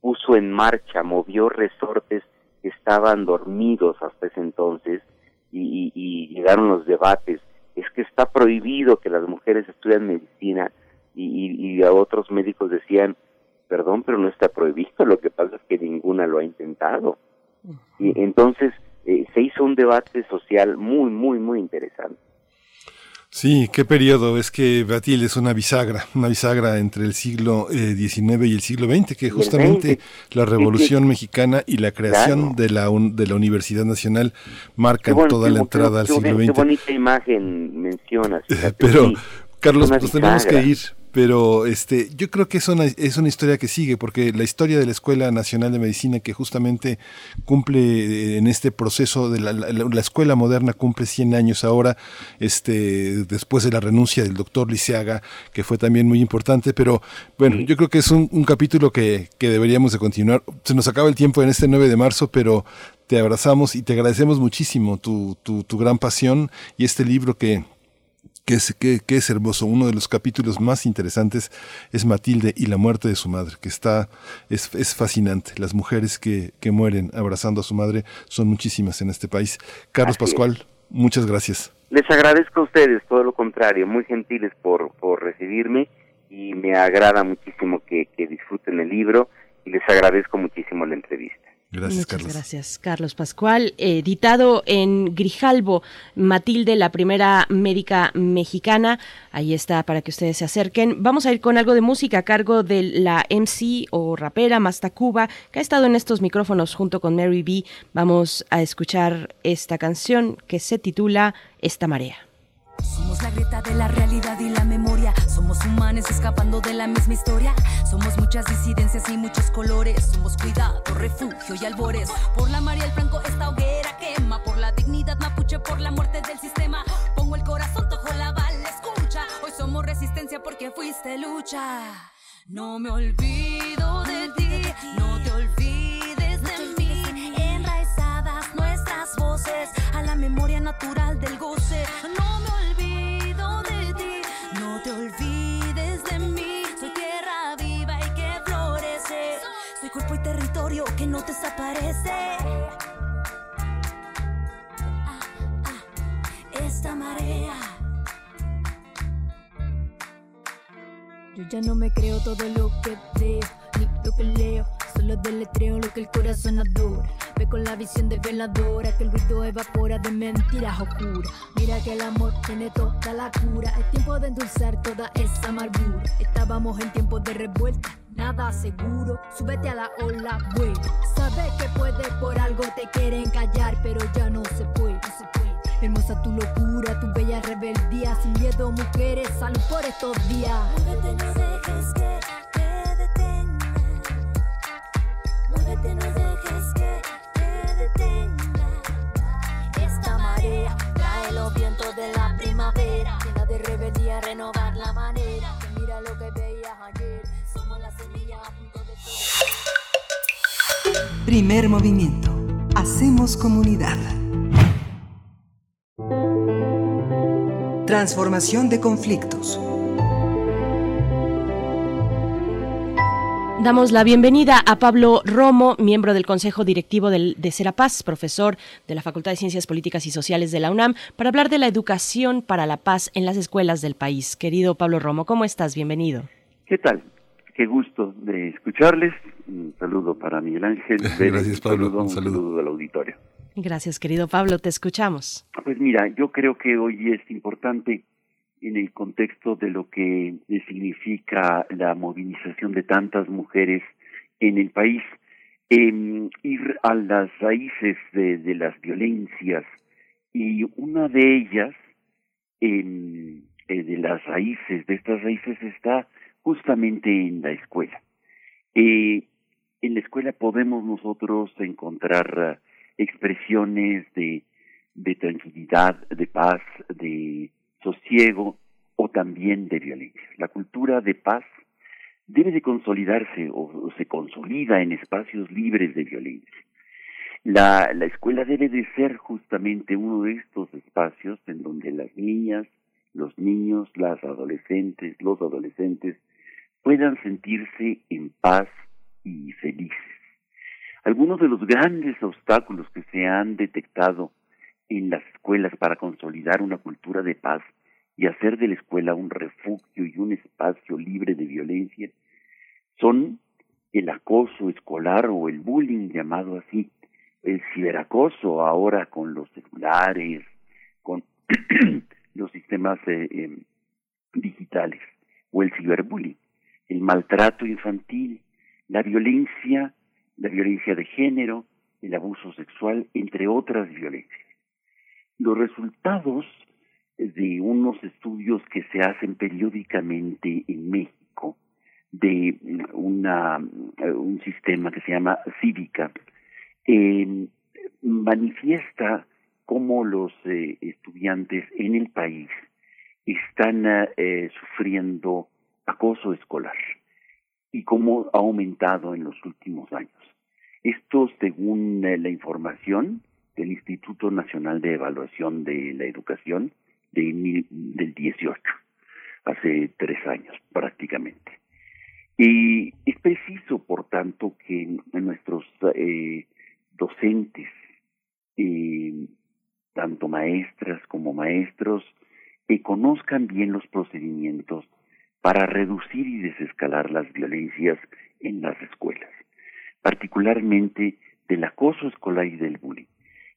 puso en marcha, movió resortes que estaban dormidos hasta ese entonces y, llegaron los debates. Es que está prohibido que las mujeres estudien medicina y, a otros médicos decían, perdón, pero no está prohibido, lo que pasa es que ninguna lo ha intentado. Y entonces eh, se hizo un debate social muy, muy, muy interesante. Sí, qué periodo. Es que Batil es una bisagra, una bisagra entre el siglo XIX eh, y el siglo XX, que justamente la Revolución Mexicana y la creación claro. de, la un, de la Universidad Nacional marcan bueno, toda la entrada al siglo XX. Qué bonita imagen mencionas. [laughs] Pero, sí, Carlos, nos tenemos que ir pero este yo creo que es una, es una historia que sigue porque la historia de la Escuela Nacional de Medicina que justamente cumple eh, en este proceso de la, la, la escuela moderna cumple 100 años ahora este después de la renuncia del doctor Liceaga que fue también muy importante. Pero bueno yo creo que es un, un capítulo que, que deberíamos de continuar. Se nos acaba el tiempo en este 9 de marzo pero te abrazamos y te agradecemos muchísimo tu, tu, tu gran pasión y este libro que que es, que, que, es hermoso. Uno de los capítulos más interesantes es Matilde y la muerte de su madre, que está, es, es fascinante. Las mujeres que, que, mueren abrazando a su madre son muchísimas en este país. Carlos Así Pascual, es. muchas gracias. Les agradezco a ustedes, todo lo contrario, muy gentiles por, por recibirme y me agrada muchísimo que, que disfruten el libro y les agradezco muchísimo la entrevista. Gracias, Muchas Carlos. gracias, Carlos Pascual. Editado en Grijalbo, Matilde, la primera médica mexicana. Ahí está para que ustedes se acerquen. Vamos a ir con algo de música a cargo de la MC o rapera Mastacuba, que ha estado en estos micrófonos junto con Mary B. Vamos a escuchar esta canción que se titula Esta marea. Somos la grieta de la realidad y la. Somos humanos escapando de la misma historia. Somos muchas disidencias y muchos colores. Somos cuidado, refugio y albores. Por la María el Franco esta hoguera quema. Por la dignidad mapuche, por la muerte del sistema. Pongo el corazón, tojo la bala, escucha. Hoy somos resistencia porque fuiste lucha. No me olvido de ti, no te olvides de mí. Enraizadas nuestras voces a la memoria natural del goce. No me olvido que no desaparece. Ah, ah, Esta marea. Yo ya no me creo todo lo que veo, ni lo que leo. Solo deletreo lo que el corazón adora. Ve con la visión de veladora que el ruido evapora de mentiras oscuras. Mira que el amor tiene toda la cura. Es tiempo de endulzar toda esa amargura. Estábamos en tiempos de revuelta. Nada seguro, súbete a la ola, vuela. Sabes que puedes, por algo te quieren callar, pero ya no se puede, no se puede. Hermosa tu locura, tu bella rebeldía, sin miedo, mujeres, salud por estos días. Muévete, no dejes que te detenga. Muévete, no dejes que te detenga. Esta marea trae los vientos de la primavera, llena de rebeldía, renovar la manera. Que mira lo que veías Primer movimiento. Hacemos comunidad. Transformación de conflictos. Damos la bienvenida a Pablo Romo, miembro del Consejo Directivo del, de Serapaz, profesor de la Facultad de Ciencias Políticas y Sociales de la UNAM, para hablar de la educación para la paz en las escuelas del país. Querido Pablo Romo, ¿cómo estás? Bienvenido. ¿Qué tal? Qué gusto de escucharles. Un saludo para Miguel Ángel. [laughs] Gracias, Pablo. Un saludo, Un un saludo. saludo del auditorio. Gracias, querido Pablo. Te escuchamos. Pues mira, yo creo que hoy es importante en el contexto de lo que significa la movilización de tantas mujeres en el país, em, ir a las raíces de, de las violencias y una de ellas, em, eh, de las raíces, de estas raíces está justamente en la escuela. Eh, en la escuela podemos nosotros encontrar eh, expresiones de, tranquilidad, de paz, de sosiego o también de violencia. La cultura de paz debe de consolidarse o, se consolida en espacios libres de violencia. La escuela debe de ser justamente uno de estos espacios en donde las niñas, los niños, las adolescentes, los adolescentes puedan sentirse en paz y felices. Algunos de los grandes obstáculos que se han detectado en las escuelas para consolidar una cultura de paz y hacer de la escuela un refugio y un espacio libre de violencia son el acoso escolar o el bullying llamado así, el ciberacoso ahora con los celulares, con [clears throat] los sistemas eh, eh, digitales o el ciberbullying, el maltrato infantil, la violencia, la violencia de género, el abuso sexual, entre otras violencias. Los resultados de unos estudios que se hacen periódicamente en México de una, un sistema que se llama Cívica, eh, manifiesta cómo los eh, estudiantes en el país están eh, sufriendo acoso escolar y cómo ha aumentado en los últimos años. Esto según eh, la información del Instituto Nacional de Evaluación de la Educación del 18, hace tres años prácticamente. Y es preciso, por tanto, que nuestros eh, docentes, eh, tanto maestras como maestros, conozcan bien los procedimientos para reducir y desescalar las violencias en las escuelas, particularmente del acoso escolar y del bullying,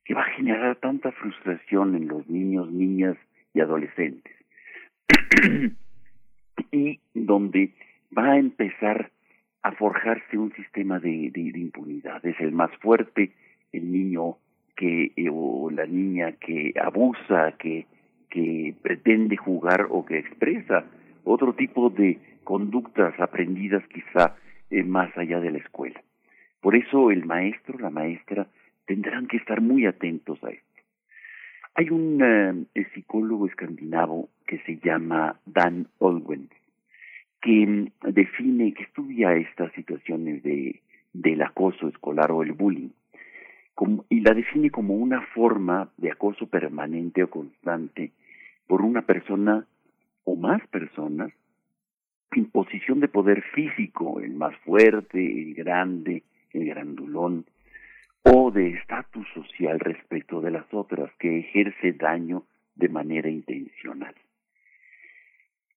que va a generar tanta frustración en los niños, niñas y adolescentes, [clears throat] y donde va a empezar a forjarse un sistema de, impunidad. Es el más fuerte, el niño que eh, o la niña que abusa, que pretende jugar o que expresa otro tipo de conductas aprendidas quizá eh, más allá de la escuela. Por eso el maestro, la maestra, tendrán que estar muy atentos a esto. Hay un eh, psicólogo escandinavo que se llama Dan Olwen, que mm, define, que estudia estas situaciones de, del acoso escolar o el bullying, y la define como una forma de acoso permanente o constante por una persona o más personas en posición de poder físico, el más fuerte, el grande, el grandulón, o de estatus social respecto de las otras, que ejerce daño de manera intencional.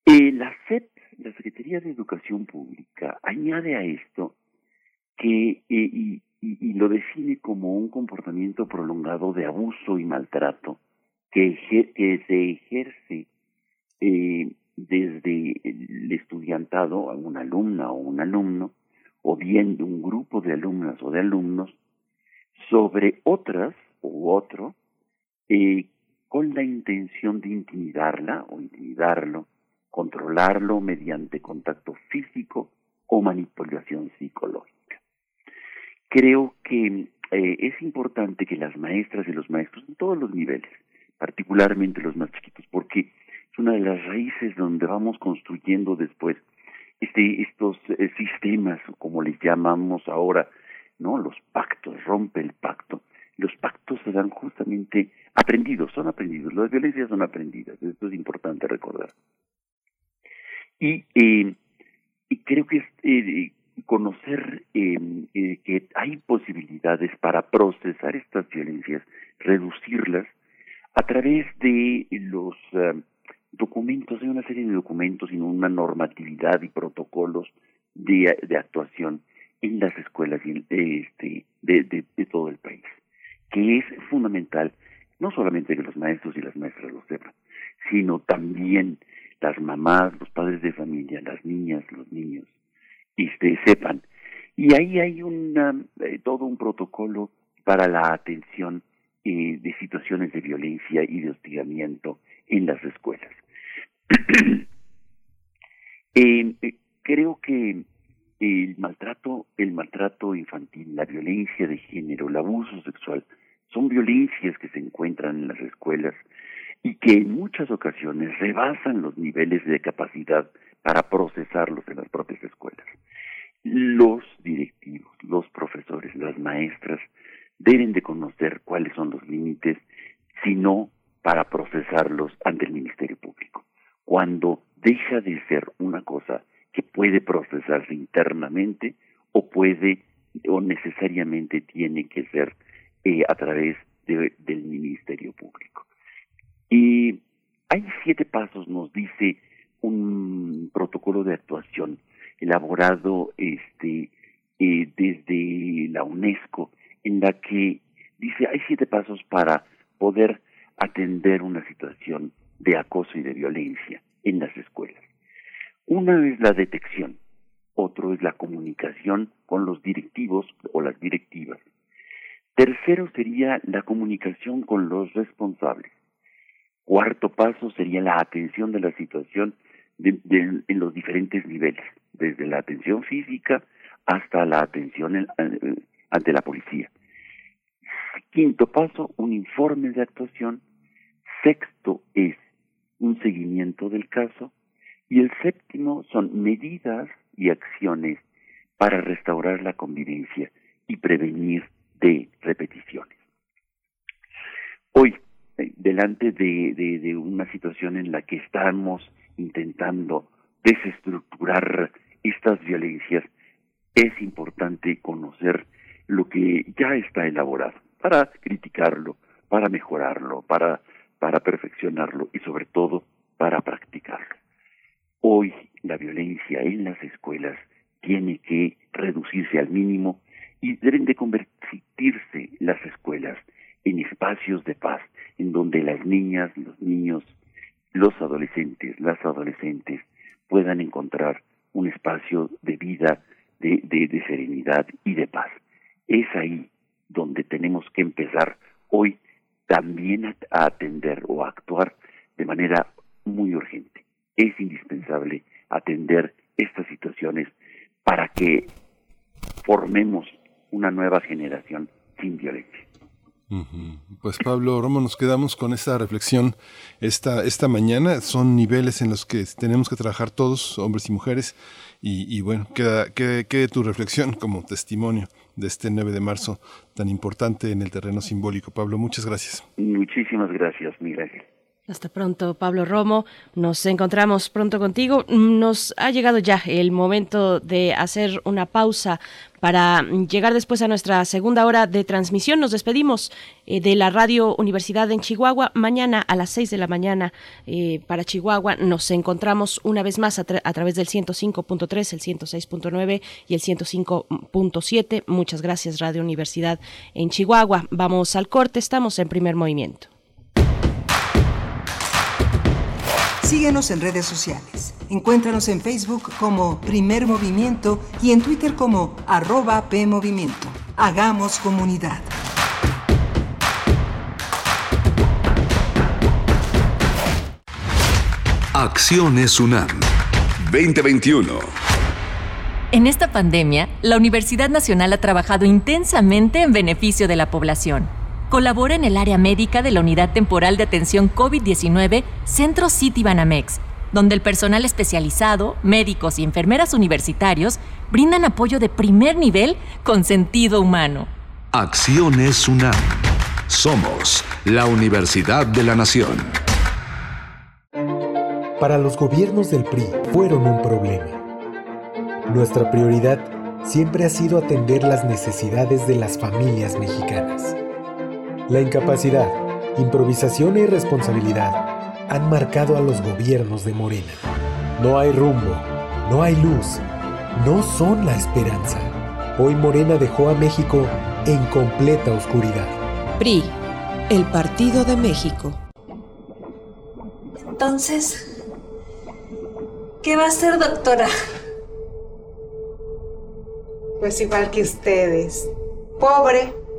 Eh, la SEP, la Secretaría de Educación Pública, añade a esto que, eh, y, lo define como un comportamiento prolongado de abuso y maltrato que, que se ejerce eh, desde el estudiantado a una alumna o un alumno, o bien de un grupo de alumnas o de alumnos, sobre otras u otro, eh, con la intención de intimidarla o intimidarlo, controlarlo mediante contacto físico o manipulación psicológica. Creo que eh, es importante que las maestras y los maestros en todos los niveles, particularmente los más chiquitos, porque una de las raíces donde vamos construyendo después este, estos eh, sistemas, como les llamamos ahora, ¿no? Los pactos, rompe el pacto. Los pactos se dan justamente aprendidos, son aprendidos, las violencias son aprendidas, esto es importante recordar. Y, eh, creo que eh, conocer que hay posibilidades para procesar estas violencias, reducirlas a través de los documentos, hay una serie de documentos y una normatividad y protocolos de, de actuación en las escuelas este, de, de, de, todo el país, que es fundamental no solamente que los maestros y las maestras lo sepan, sino también las mamás, los padres de familia, las niñas, los niños, este, sepan. Y ahí hay una, eh, todo un protocolo para la atención eh, de situaciones de violencia y de hostigamiento en las escuelas. [coughs] Eh, eh, creo que el maltrato, el maltrato infantil, la violencia de género, el abuso sexual, son violencias que se encuentran en las escuelas y que en muchas ocasiones rebasan los niveles de capacidad para procesarlos en las propias escuelas. Los directivos, los profesores, las maestras deben de conocer cuáles son los límites, si no para procesarlos ante el Ministerio Público cuando deja de ser una cosa que puede procesarse internamente o puede o necesariamente tiene que ser eh, a través del Ministerio Público. Y hay siete pasos, nos dice un protocolo de actuación elaborado este eh, desde la UNESCO, en la que dice hay siete pasos para poder atender una situación de acoso y de violencia en las escuelas. Una es la detección, otro es la comunicación con los directivos o las directivas. Tercero sería la comunicación con los responsables. Cuarto paso sería la atención de la situación en los diferentes niveles, desde la atención física hasta la atención eh, ante la policía. Quinto paso, un informe de actuación. Sexto es un seguimiento del caso y el séptimo son medidas y acciones para restaurar la convivencia y prevenir de repeticiones. Hoy, eh, delante de, de, una situación en la que estamos intentando desestructurar estas violencias, es importante conocer lo que ya está elaborado para criticarlo, para mejorarlo, para para perfeccionarlo y sobre todo para practicarlo. Hoy la violencia en las escuelas tiene que reducirse al mínimo y deben de convertirse las escuelas en espacios de paz, en donde las niñas, los niños, los adolescentes, las adolescentes puedan encontrar un espacio de vida, de, de, serenidad y de paz. Es ahí donde tenemos que empezar hoy también a, atender o a actuar de manera muy urgente. Es indispensable atender estas situaciones para que formemos una nueva generación sin violencia. Pues Pablo Romo, nos quedamos con esta reflexión esta, esta mañana. Son niveles en los que tenemos que trabajar todos, hombres y mujeres. Y, bueno, queda, quede, tu reflexión como testimonio de este 9 de marzo tan importante en el terreno simbólico. Pablo, muchas gracias. Muchísimas gracias, Miguel. Hasta pronto, Pablo Romo. Nos encontramos pronto contigo. Nos ha llegado ya el momento de hacer una pausa para llegar después a nuestra segunda hora de transmisión. Nos despedimos eh, de la Radio Universidad en Chihuahua. Mañana a las 6 de la mañana eh, para Chihuahua nos encontramos una vez más a, a través del 105.3, el 106.9 y el 105.7. Muchas gracias, Radio Universidad en Chihuahua. Vamos al corte. Estamos en primer movimiento. Síguenos en redes sociales. Encuéntranos en Facebook como Primer Movimiento y en Twitter como arroba PMovimiento. Hagamos comunidad. Acciones UNAM 2021. En esta pandemia, la Universidad Nacional ha trabajado intensamente en beneficio de la población colabora en el área médica de la Unidad Temporal de Atención COVID-19 Centro City Banamex, donde el personal especializado, médicos y enfermeras universitarios brindan apoyo de primer nivel con sentido humano. Acciones UNAM. Somos la Universidad de la Nación. Para los gobiernos del PRI fueron un problema. Nuestra prioridad siempre ha sido atender las necesidades de las familias mexicanas. La incapacidad, improvisación e irresponsabilidad han marcado a los gobiernos de Morena. No hay rumbo, no hay luz, no son la esperanza. Hoy Morena dejó a México en completa oscuridad. PRI, el Partido de México. Entonces, ¿qué va a hacer, doctora? Pues igual que ustedes. Pobre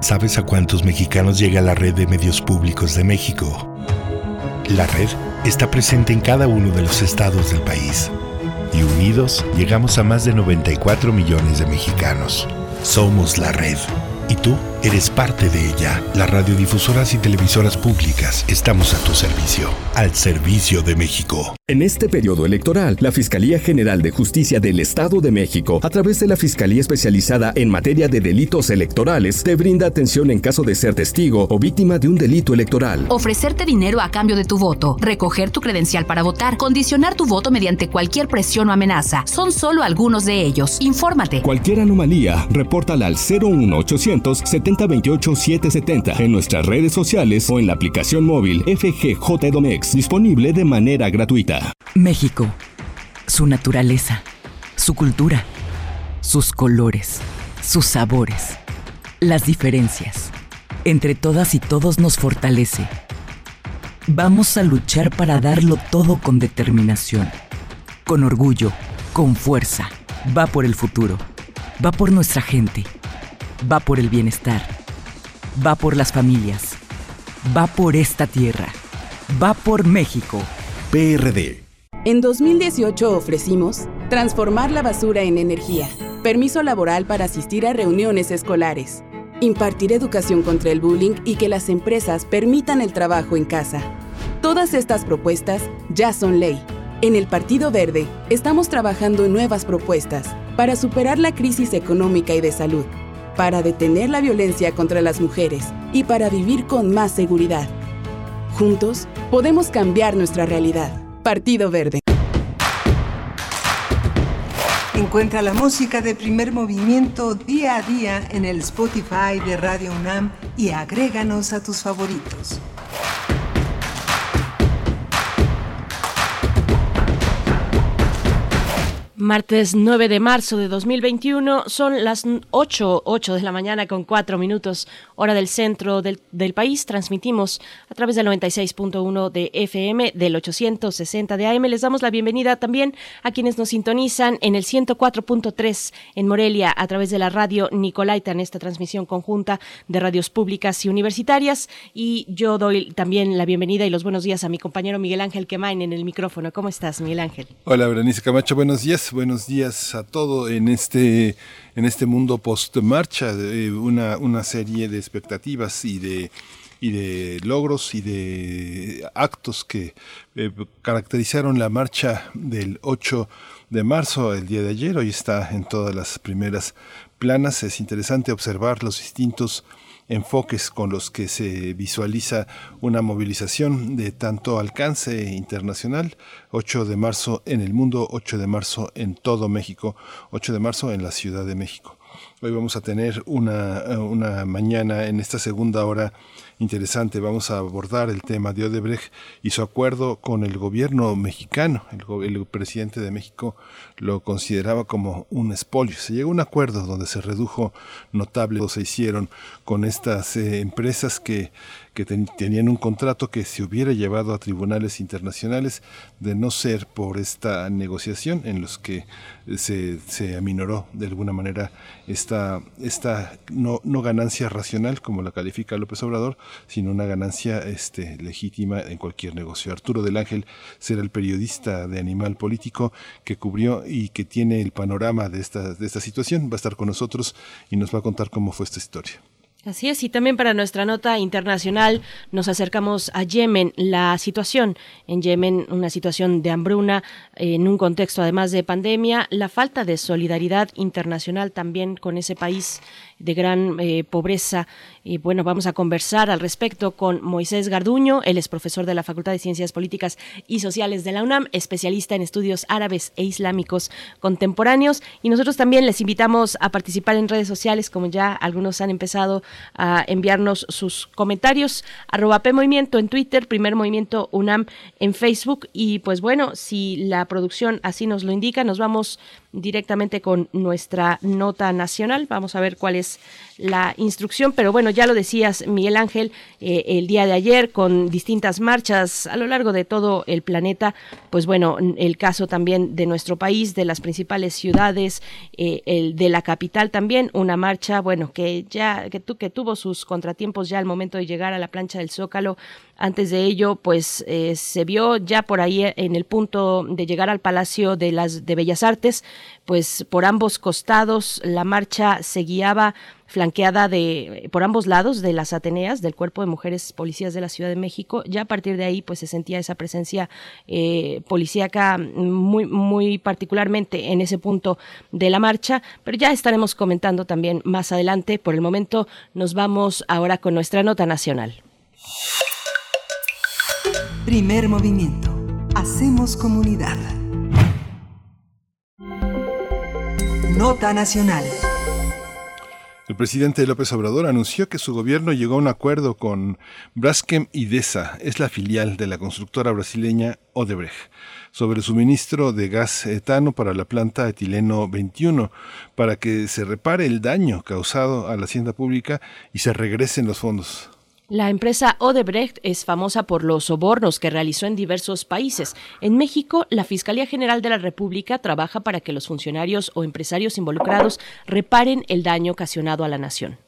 ¿Sabes a cuántos mexicanos llega la red de medios públicos de México? La red está presente en cada uno de los estados del país. Y unidos llegamos a más de 94 millones de mexicanos. Somos la red. ¿Y tú? Eres parte de ella. Las radiodifusoras y televisoras públicas estamos a tu servicio, al servicio de México. En este periodo electoral, la Fiscalía General de Justicia del Estado de México, a través de la Fiscalía Especializada en Materia de Delitos Electorales, te brinda atención en caso de ser testigo o víctima de un delito electoral. Ofrecerte dinero a cambio de tu voto, recoger tu credencial para votar, condicionar tu voto mediante cualquier presión o amenaza, son solo algunos de ellos. Infórmate. Cualquier anomalía, repórtala al 01800 7028 770 en nuestras redes sociales o en la aplicación móvil FGJ Domex, disponible de manera gratuita. México, su naturaleza, su cultura, sus colores, sus sabores, las diferencias. Entre todas y todos nos fortalece. Vamos a luchar para darlo todo con determinación, con orgullo, con fuerza. Va por el futuro, va por nuestra gente va por el bienestar, va por las familias, va por esta tierra, va por México. PRD. En 2018 ofrecimos Transformar la basura en energía. Permiso laboral para asistir a reuniones escolares. Impartir educación contra el bullying y que las empresas permitan el trabajo en casa. Todas estas propuestas ya son ley. En el Partido Verde estamos trabajando en nuevas propuestas para superar la crisis económica y de salud, para detener la violencia contra las mujeres y para vivir con más seguridad. Juntos podemos cambiar nuestra realidad. Partido Verde. Encuentra la música de primer movimiento día a día en el Spotify de Radio UNAM y agréganos a tus favoritos. Martes 9 de marzo de 2021, son las 8, 8 de la mañana con 4 minutos, hora del centro del, del país. Transmitimos a través del 96.1 de FM, del 860 de AM. Les damos la bienvenida también a quienes nos sintonizan en el 104.3 en Morelia a través de la radio Nicolaita en esta transmisión conjunta de radios públicas y universitarias. Y yo doy también la bienvenida y los buenos días a mi compañero Miguel Ángel Quemain en el micrófono. ¿Cómo estás, Miguel Ángel? Hola, Berenice Camacho, buenos días buenos días a todo en este, en este mundo post-marcha, una, una serie de expectativas y de y de logros y de actos que eh, caracterizaron la marcha del 8 de marzo, el día de ayer. Hoy está en todas las primeras planas. Es interesante observar los distintos enfoques con los que se visualiza una movilización de tanto alcance internacional, 8 de marzo en el mundo, 8 de marzo en todo México, 8 de marzo en la Ciudad de México. Hoy vamos a tener una, una mañana en esta segunda hora interesante. Vamos a abordar el tema de Odebrecht y su acuerdo con el gobierno mexicano. El, presidente de México lo consideraba como un espolio. Se llegó a un acuerdo donde se redujo notable, se hicieron con estas eh, empresas que que tenían un contrato que se hubiera llevado a tribunales internacionales de no ser por esta negociación en los que se, se aminoró de alguna manera esta, esta no, no, ganancia racional, como la califica López Obrador, sino una ganancia este, legítima en cualquier negocio. Arturo del Ángel será el periodista de Animal Político que cubrió y que tiene el panorama de esta, de esta situación. Va a estar con nosotros y nos va a contar cómo fue esta historia. Así es, y también para nuestra nota internacional nos acercamos a Yemen. La situación en Yemen, una situación de hambruna en un contexto además de pandemia, la falta de solidaridad internacional también con ese país de gran eh, pobreza. Y bueno, vamos a conversar al respecto con Moisés Garduño, él es profesor de la Facultad de Ciencias Políticas y Sociales de la UNAM, especialista en estudios árabes e islámicos contemporáneos. Y nosotros también les invitamos a participar en redes sociales, como ya algunos han empezado a enviarnos sus comentarios. Arroba P Movimiento en Twitter, Primer Movimiento UNAM en Facebook. Y pues bueno, si la producción así nos lo indica, nos vamos directamente con nuestra nota nacional. Vamos a ver cuál es la instrucción, pero bueno, ya lo decías, Miguel Ángel, eh, el día de ayer con distintas marchas a lo largo de todo el planeta, pues bueno, el caso también de nuestro país, de las principales ciudades, eh, el de la capital también, una marcha, bueno, que ya, que, tu, que tuvo sus contratiempos ya al momento de llegar a la plancha del Zócalo, antes de ello, pues eh, se vio ya por ahí en el punto de llegar al Palacio de las de Bellas Artes, pues por ambos costados la marcha se guiaba flanqueada de por ambos lados de las Ateneas del cuerpo de mujeres policías de la Ciudad de México. Ya a partir de ahí, pues se sentía esa presencia eh, policíaca muy muy particularmente en ese punto de la marcha, pero ya estaremos comentando también más adelante. Por el momento nos vamos ahora con nuestra nota nacional. Primer movimiento. Hacemos comunidad. Nota nacional. El presidente López Obrador anunció que su gobierno llegó a un acuerdo con Braskem Idesa, es la filial de la constructora brasileña Odebrecht, sobre el suministro de gas etano para la planta etileno 21, para que se repare el daño causado a la hacienda pública y se regresen los fondos. La empresa Odebrecht es famosa por los sobornos que realizó en diversos países. En México, la Fiscalía General de la República trabaja para que los funcionarios o empresarios involucrados reparen el daño ocasionado a la nación.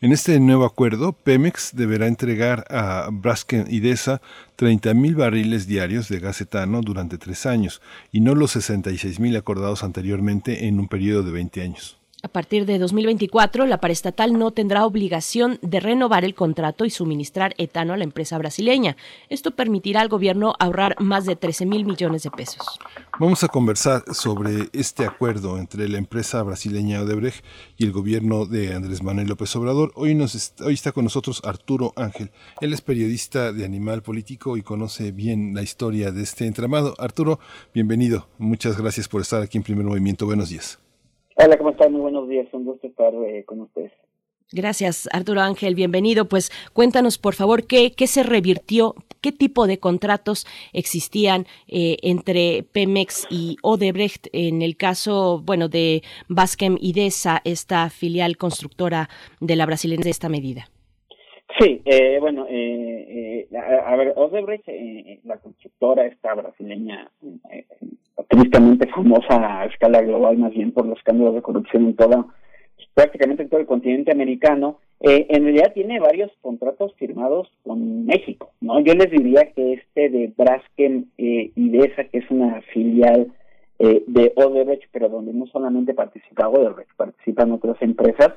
En este nuevo acuerdo, Pemex deberá entregar a Braskem Idesa 30 mil barriles diarios de gas etano durante tres años y no los 66 mil acordados anteriormente en un periodo de 20 años. A partir de 2024, la paraestatal no tendrá obligación de renovar el contrato y suministrar etano a la empresa brasileña. Esto permitirá al gobierno ahorrar más de 13 mil millones de pesos. Vamos a conversar sobre este acuerdo entre la empresa brasileña Odebrecht y el gobierno de Andrés Manuel López Obrador. Hoy, nos hoy está con nosotros Arturo Ángel. Él es periodista de Animal Político y conoce bien la historia de este entramado. Arturo, bienvenido. Muchas gracias por estar aquí en Primer Movimiento. Buenos días. Hola, ¿cómo están? Muy buenos días. Un gusto estar eh, con ustedes. Gracias, Arturo Ángel. Bienvenido. Pues cuéntanos, por favor, qué, qué se revirtió, qué tipo de contratos existían eh, entre Pemex y Odebrecht en el caso, bueno, de Baskem Idesa, esta filial constructora de la brasileña de esta medida. Sí, eh, bueno, eh, a, a, ver, Odebrecht, la constructora esta brasileña tristemente famosa a escala global, más bien por los escándalos de corrupción en toda, prácticamente en todo el continente americano, eh, en realidad tiene varios contratos firmados con México, ¿no? Yo les diría que este de Braskem eh, Idesa, que es una filial eh, de Odebrecht, pero donde no solamente participa Odebrecht, participan otras empresas,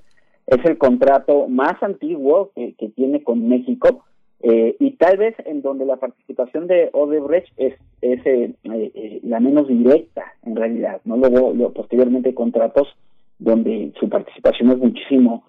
es el contrato más antiguo que, que tiene con México, eh, y tal vez en donde la participación de Odebrecht es, es eh, eh, la menos directa en realidad, ¿no? Luego, luego posteriormente contratos donde su participación es muchísimo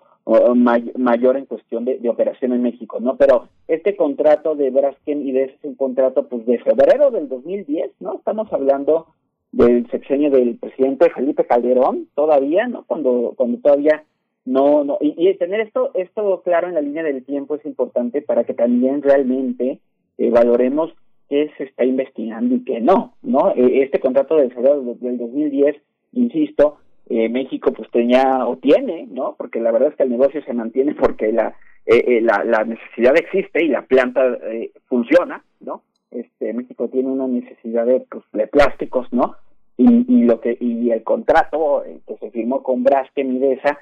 may, mayor en cuestión de, de, operación en México, ¿no? Pero este contrato de Braskem y de ese es un contrato pues de febrero del 2010, ¿no? Estamos hablando del sexenio del presidente Felipe Calderón todavía, ¿no? Cuando cuando todavía no, no, y, y, tener esto, esto claro en la línea del tiempo es importante para que también realmente eh, valoremos qué se está investigando y qué no, ¿no? Eh, este contrato del febrero del 2010, insisto, eh, México pues tenía o tiene, ¿no? Porque la verdad es que el negocio se mantiene porque la, eh, la, la necesidad existe y la planta funciona, ¿no? Este, México tiene una necesidad de, pues, de plásticos, ¿no? Y, y lo que y el contrato que se firmó con Braskem y Desa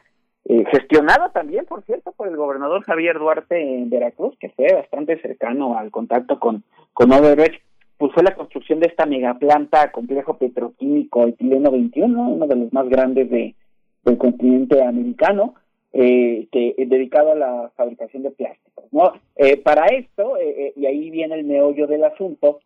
eh, gestionado también, por cierto, por el gobernador Javier Duarte en Veracruz, que fue bastante cercano al contacto con, con Odebrecht, pues fue la construcción de esta megaplanta complejo petroquímico etileno 21, uno de los más grandes de, del continente americano, eh, que eh, dedicado a la fabricación de plásticos. ¿no? Eh, para esto, eh, y ahí viene el meollo del asunto,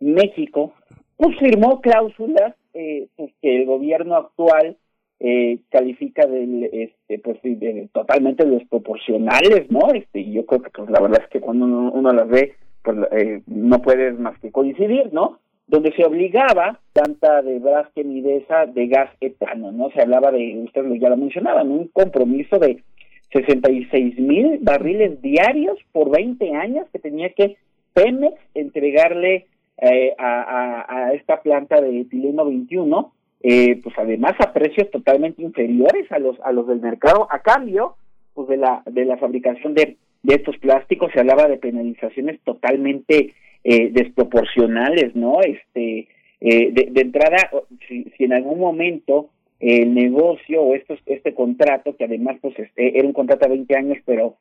México pues, firmó cláusulas pues, que el gobierno actual eh, califica de, este, pues, de, totalmente desproporcionales, ¿no? Este, y yo creo que pues, la verdad es que cuando uno, uno las ve, pues eh, no puedes más que coincidir, ¿no? Donde se obligaba tanta de y de gas etano, ¿no? Se hablaba de, ustedes ya lo mencionaban, un compromiso de 66 mil barriles diarios por 20 años que tenía que Pemex entregarle eh, a, a, a esta planta de etileno 21 eh, pues además a precios totalmente inferiores a los a los del mercado. A cambio pues de la de la fabricación de, de estos plásticos se hablaba de penalizaciones totalmente eh, desproporcionales no este eh, de, entrada si, si en algún momento el negocio o estos, este contrato que además pues este, era un contrato a 20 años pero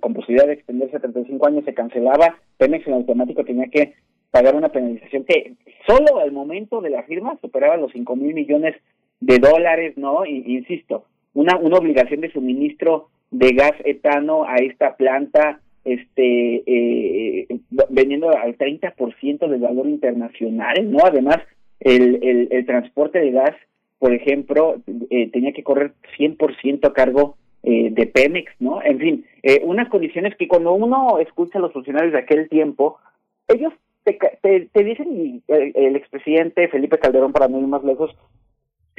con posibilidad de extenderse a 35 años se cancelaba Pemex en automático tenía que pagar una penalización que solo al momento de la firma superaba los cinco mil millones de dólares, ¿no? Y, insisto, una, una obligación de suministro de gas etano a esta planta, este, eh, vendiendo al 30% del valor internacional, ¿no? Además, el, el, el transporte de gas, por ejemplo, eh, tenía que correr 100% a cargo eh, de Pemex, ¿no? En fin, eh, unas condiciones que cuando uno escucha a los funcionarios de aquel tiempo, ellos te, te, te dicen, el, el, expresidente Felipe Calderón, para no ir más lejos,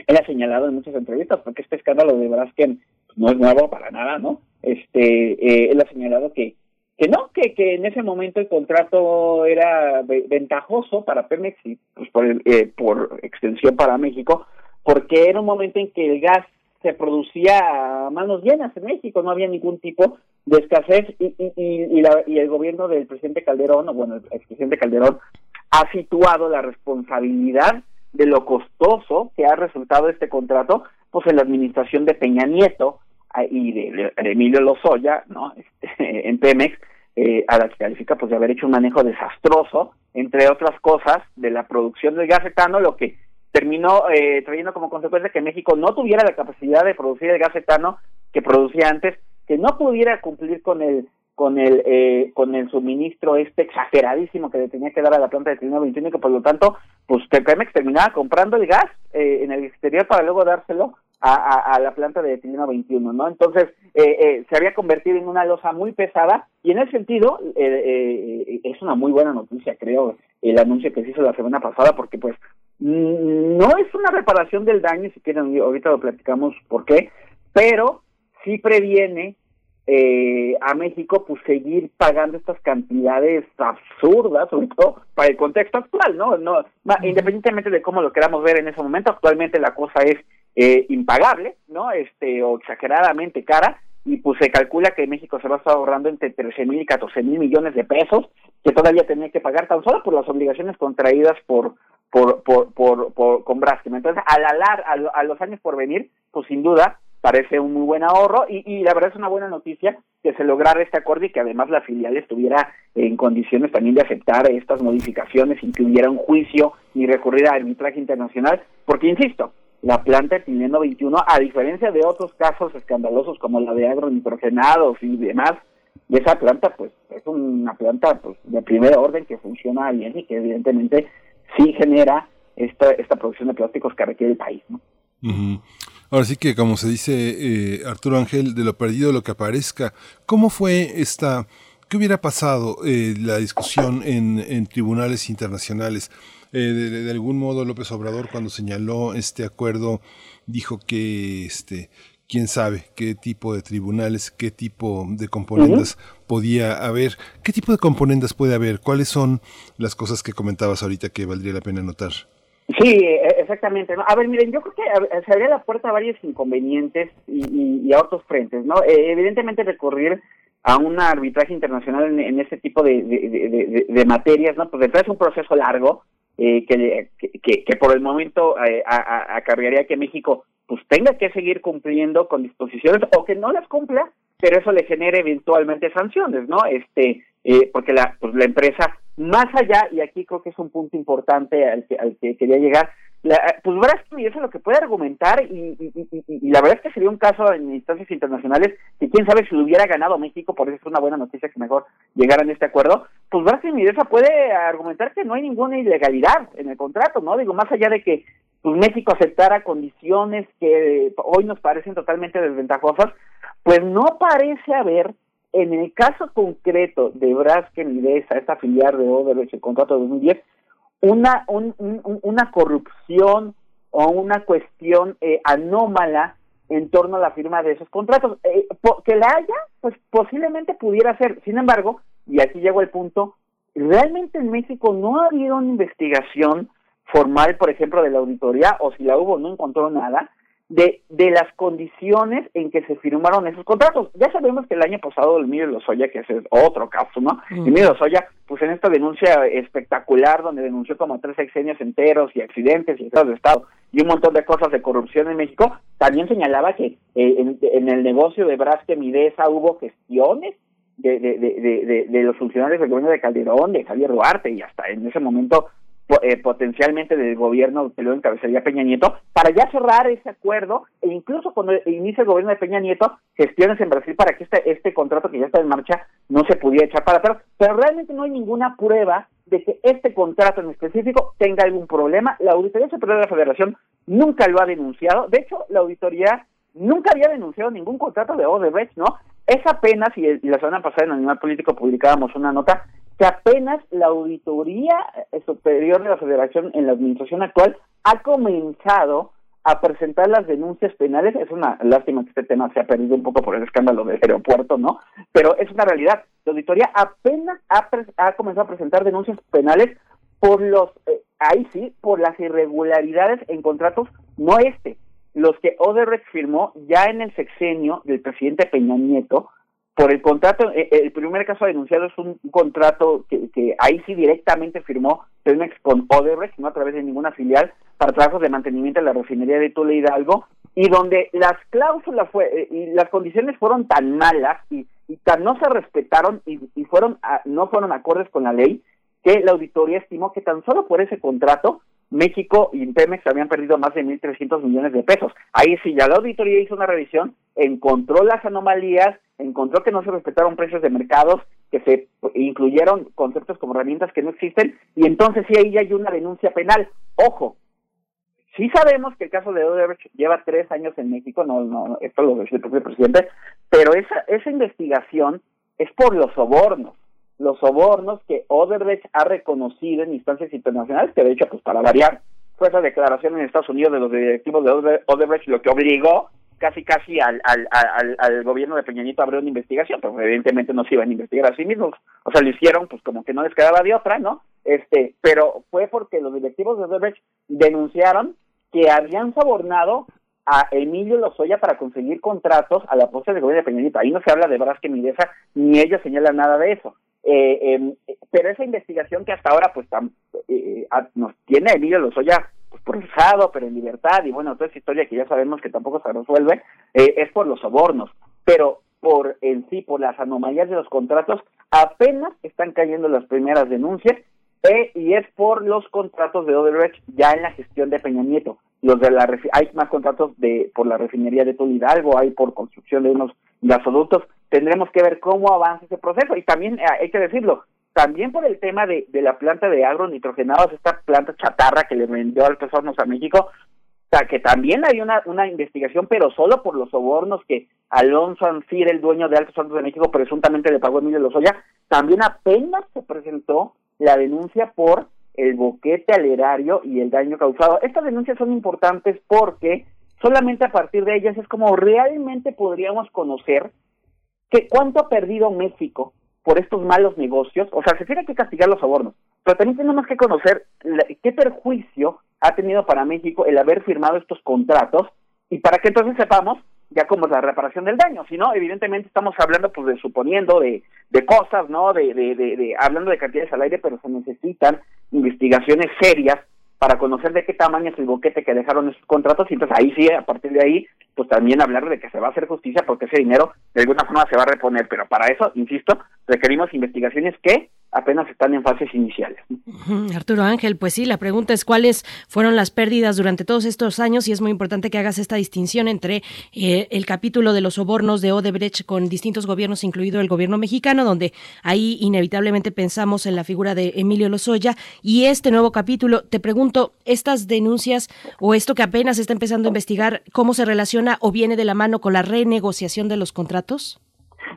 él ha señalado en muchas entrevistas, porque este escándalo de Braskem no es nuevo para nada, ¿no? Este, eh, él ha señalado que que no, que, que en ese momento el contrato era ventajoso para Pemex y pues por, eh, por extensión para México, porque era un momento en que el gas se producía a manos llenas en México, no había ningún tipo de escasez y, y, la, y el gobierno del presidente Calderón, o bueno, el expresidente Calderón, ha situado la responsabilidad de lo costoso que ha resultado este contrato, pues en la administración de Peña Nieto, y de, Emilio Lozoya, ¿no? [laughs] Este, en Pemex, eh, a la que califica pues de haber hecho un manejo desastroso, entre otras cosas, de la producción del gas etano, lo que terminó eh, trayendo como consecuencia que México no tuviera la capacidad de producir el gas etano que producía antes, que no pudiera cumplir con el con el eh, con el suministro este exageradísimo que le tenía que dar a la planta de Trino 21 y que por lo tanto pues Pemex terminaba comprando el gas eh, en el exterior para luego dárselo a, la planta de etileno 21, ¿no? Entonces, eh, eh, se había convertido en una losa muy pesada y en ese sentido eh, es una muy buena noticia, creo, el anuncio que se hizo la semana pasada, porque pues no es una reparación del daño, si quieren, ahorita lo platicamos por qué, pero sí previene a México pues seguir pagando estas cantidades absurdas, sobre todo para el contexto actual, ¿no? no Independientemente de cómo lo queramos ver en ese momento, actualmente la cosa es eh, impagable, ¿no? Este, o exageradamente cara, y pues se calcula que México se va a estar ahorrando entre 13 mil y 14 mil millones de pesos que todavía tenía que pagar tan solo por las obligaciones contraídas por por por por, por con Braskem. Entonces, al alar a, los años por venir, pues sin duda parece un muy buen ahorro y, la verdad es una buena noticia que se lograra este acuerdo y que además la filial estuviera en condiciones también de aceptar estas modificaciones sin que hubiera un juicio ni recurrir a arbitraje internacional, porque insisto, la planta Etileno 21, a diferencia de otros casos escandalosos como la de agronitrogenados y demás, y esa planta pues es una planta pues de primer orden que funciona bien y que evidentemente sí genera esta, esta producción de plásticos que requiere el país. ¿no? Ahora sí que como se dice eh, Arturo Ángel, de lo perdido lo que aparezca, ¿cómo fue esta... ¿Qué hubiera pasado eh, la discusión en, en tribunales internacionales? Eh, de, algún modo López Obrador cuando señaló este acuerdo dijo que este quién sabe qué tipo de tribunales, qué tipo de componentes podía haber, qué tipo de componentes puede haber, cuáles son las cosas que comentabas ahorita que valdría la pena notar. Sí, exactamente. A ver, miren, yo creo que se abría la puerta a varios inconvenientes y, a otros frentes, ¿no? Eh, evidentemente recurrir a un arbitraje internacional en, en este tipo de, materias, ¿no? Pues detrás es un proceso largo, eh, que, que, por el momento eh, acarrearía que México pues tenga que seguir cumpliendo con disposiciones o que no las cumpla, pero eso le genere eventualmente sanciones, ¿no? Este, eh, porque la, pues la empresa, más allá, y aquí creo que es un punto importante al que, al que quería llegar, la, pues Braskem y eso es lo que puede argumentar y, la verdad es que sería un caso en instancias internacionales que quién sabe si lo hubiera ganado México, por eso es una buena noticia que mejor llegaran a este acuerdo, pues Braskem y puede argumentar que no hay ninguna ilegalidad en el contrato, ¿no? Digo, más allá de que pues, México aceptara condiciones que hoy nos parecen totalmente desventajosas, pues no parece haber en el caso concreto de Braskem y esta filial de Odebrecht, el contrato de 2010, una, una corrupción o una cuestión eh, anómala en torno a la firma de esos contratos. Eh, que la haya, pues posiblemente pudiera ser. Sin embargo, y aquí llegó el punto, realmente en México no ha habido una investigación formal, por ejemplo, de la auditoría, o si la hubo, no encontró nada, de, de las condiciones en que se firmaron esos contratos. Ya sabemos que el año pasado el Emilio Lozoya, que es otro caso, ¿no? Mm. Emilio Lozoya, pues en esta denuncia espectacular, donde denunció como tres sexenios enteros y accidentes y estados de Estado y un montón de cosas de corrupción en México, también señalaba que eh, en, el negocio de Braskem y de esa hubo gestiones de, de, de, de, los funcionarios del gobierno de Calderón, de Javier Duarte, y hasta en ese momento eh, potencialmente del gobierno que lo encabezaría Peña Nieto, para ya cerrar ese acuerdo e incluso cuando inicia el gobierno de Peña Nieto, gestiones en Brasil para que este, este contrato que ya está en marcha no se pudiera echar para atrás. Pero realmente no hay ninguna prueba de que este contrato en específico tenga algún problema. La Auditoría Superior de la Federación nunca lo ha denunciado. De hecho, la auditoría nunca había denunciado ningún contrato de Odebrecht, ¿no? Es apenas, y la semana pasada en Animal Político publicábamos una nota, que apenas la Auditoría Superior de la Federación en la administración actual ha comenzado a presentar las denuncias penales. Es una lástima que este tema se ha perdido un poco por el escándalo del aeropuerto, ¿no? Pero es una realidad. La auditoría apenas ha, ha comenzado a presentar denuncias penales por los, eh, ahí sí, por las irregularidades en contratos, no este, los que Odebrecht firmó ya en el sexenio del presidente Peña Nieto, por el contrato, eh, el primer caso denunciado es un contrato que, ahí sí directamente firmó Pemex con Odebrecht, no a través de ninguna filial, para trabajos de mantenimiento de la refinería de Tula Hidalgo, y donde las cláusulas fue, eh, y las condiciones fueron tan malas y, y tan no se respetaron y, y fueron no fueron acordes con la ley que la auditoría estimó que tan solo por ese contrato México y Pemex habían perdido más de 1.300 millones de pesos. Ahí sí, ya la auditoría hizo una revisión, encontró las anomalías, encontró que no se respetaron precios de mercados, que se incluyeron conceptos como herramientas que no existen, y entonces sí, ahí ya hay una denuncia penal. Ojo, sí sabemos que el caso de Odebrecht lleva tres años en México, no, no, esto lo decía el propio presidente, pero esa, esa investigación es por los sobornos los sobornos que Odebrecht ha reconocido en instancias internacionales, que de hecho, pues para variar, fue esa declaración en Estados Unidos de los directivos de Odebrecht lo que obligó casi casi al, al, al, gobierno de Peña Nieto a abrir una investigación, pero evidentemente no se iban a investigar a sí mismos, o sea, lo hicieron pues como que no les quedaba de otra, ¿no? Este, pero fue porque los directivos de Odebrecht denunciaron que habían sobornado a Emilio Lozoya para conseguir contratos a la posta del gobierno de Peña Nieto. Ahí no se habla de Brasque Midesa, ni ellos señalan nada de eso. Eh, em, pero esa investigación que hasta ahora pues eh, nos tiene Emilio Lozoya pues, procesado, pero en libertad, y bueno, toda esa historia que ya sabemos que tampoco se resuelve, eh, es por los sobornos, pero por en sí, por las anomalías de los contratos, apenas están cayendo las primeras denuncias, y es por los contratos de Odebrecht ya en la gestión de Peña Nieto. Los de la hay más contratos de por la refinería de Todo Hidalgo, hay por construcción de unos gasoductos, tendremos que ver cómo avanza ese proceso y también eh, hay que decirlo, también por el tema de, de la planta de agronitrogenados, esta planta chatarra que le vendió Altos Hornos a México, o sea, que también hay una, una investigación, pero solo por los sobornos que Alonso Ancir, el dueño de Altos Hornos de México, presuntamente le pagó a Emilio Lozoya, también apenas se presentó la denuncia por el boquete al erario y el daño causado. Estas denuncias son importantes porque solamente a partir de ellas es como realmente podríamos conocer que cuánto ha perdido México por estos malos negocios, o sea, se tiene que castigar los sobornos, pero también tenemos que conocer qué perjuicio ha tenido para México el haber firmado estos contratos y para que entonces sepamos ya como la reparación del daño, si no, evidentemente estamos hablando pues de suponiendo de, de cosas, ¿no? De, de, de, de, hablando de cantidades al aire, pero se necesitan investigaciones serias para conocer de qué tamaño es el boquete que dejaron esos contratos y entonces ahí sí, a partir de ahí, pues también hablar de que se va a hacer justicia porque ese dinero de alguna forma se va a reponer, pero para eso, insisto, requerimos investigaciones que apenas están en fases iniciales. Arturo Ángel, pues sí, la pregunta es cuáles fueron las pérdidas durante todos estos años y es muy importante que hagas esta distinción entre eh, el capítulo de los sobornos de Odebrecht con distintos gobiernos, incluido el gobierno mexicano, donde ahí inevitablemente pensamos en la figura de Emilio Lozoya y este nuevo capítulo. Te pregunto, ¿estas denuncias o esto que apenas está empezando a investigar, cómo se relaciona o viene de la mano con la renegociación de los contratos?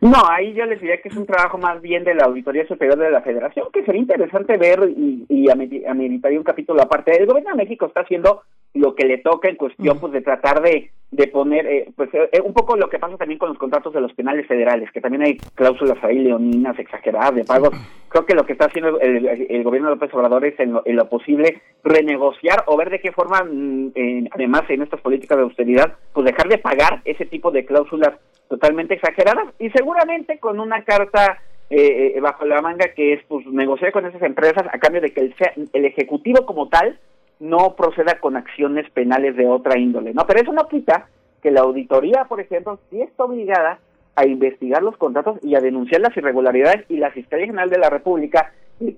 No, ahí yo les diría que es un trabajo más bien de la Auditoría Superior de la Federación, que sería interesante ver y, y ameritaría un capítulo aparte. El gobierno de México está haciendo lo que le toca en cuestión pues de tratar de, de poner eh, pues eh, un poco lo que pasa también con los contratos de los penales federales que también hay cláusulas ahí leoninas exageradas de pagos. Creo que lo que está haciendo el, gobierno de López Obrador es en lo, posible renegociar o ver de qué forma mm, además en estas políticas de austeridad pues dejar de pagar ese tipo de cláusulas totalmente exageradas y seguramente con una carta eh, bajo la manga que es pues negociar con esas empresas a cambio de que el, el ejecutivo como tal no proceda con acciones penales de otra índole, ¿no? Pero eso no quita que la auditoría, por ejemplo, sí está obligada a investigar los contratos y a denunciar las irregularidades y la Fiscalía General de la República,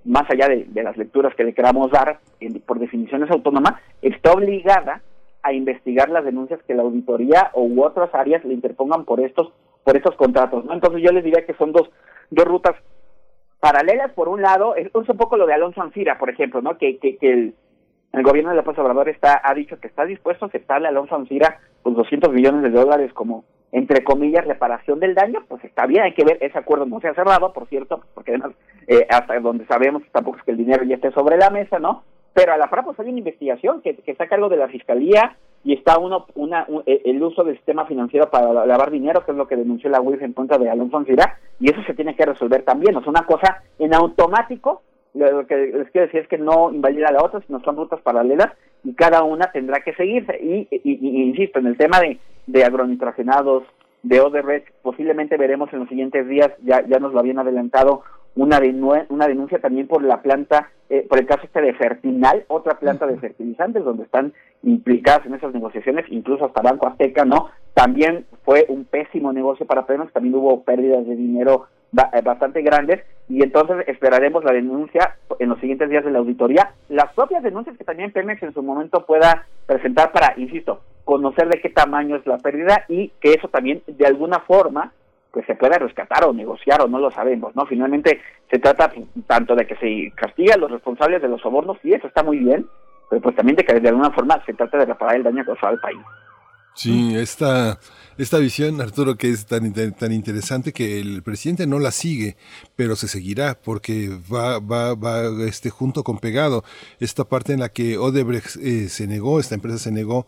más allá de, las lecturas que le queramos dar por definiciones autónomas, está obligada a investigar las denuncias que la auditoría u otras áreas le interpongan por estos por estos contratos, ¿no? Entonces yo les diría que son dos dos rutas paralelas por un lado, es un poco lo de Alonso Ancira, por ejemplo, ¿no? Que, que, que el, el gobierno de López Obrador está, ha dicho que está dispuesto a aceptarle a Alonso Ancira pues 200 millones de dólares como, entre comillas, reparación del daño, pues está bien, hay que ver, ese acuerdo no se ha cerrado, por cierto, porque además, eh, hasta donde sabemos tampoco es que el dinero ya esté sobre la mesa, ¿no? Pero a la FRA pues hay una investigación que, que está a cargo de la Fiscalía y está uno, una, e, el uso del sistema financiero para lavar dinero, que es lo que denunció la UIF en contra de Alonso Ancira, y eso se tiene que resolver también, o sea, una cosa en automático lo que les quiero decir es que no invalida la otra, sino son rutas paralelas y cada una tendrá que seguirse. Y, insisto, en el tema de, de agronitrogenados, de Odebrecht, posiblemente veremos en los siguientes días, ya, ya nos lo habían adelantado, una, una denuncia también por la planta, eh, por el caso este de Fertinal, otra planta de fertilizantes donde están implicadas en esas negociaciones, incluso hasta Banco Azteca, ¿no? También fue un pésimo negocio para Pemex, también hubo pérdidas de dinero bastante grandes y entonces esperaremos la denuncia en los siguientes días de la auditoría, las propias denuncias que también Pemex en su momento pueda presentar para, insisto, conocer de qué tamaño es la pérdida y que eso también de alguna forma pues se pueda rescatar o negociar o no lo sabemos, ¿no? Finalmente se trata tanto de que se castiga a los responsables de los sobornos y eso está muy bien, pero pues también de que de alguna forma se trata de reparar el daño causado al país. Sí, esta, esta visión, Arturo, que es tan, tan interesante que el presidente no la sigue, pero se seguirá porque va, va, va este, junto con pegado. Esta parte en la que Odebrecht eh, se negó, esta empresa se negó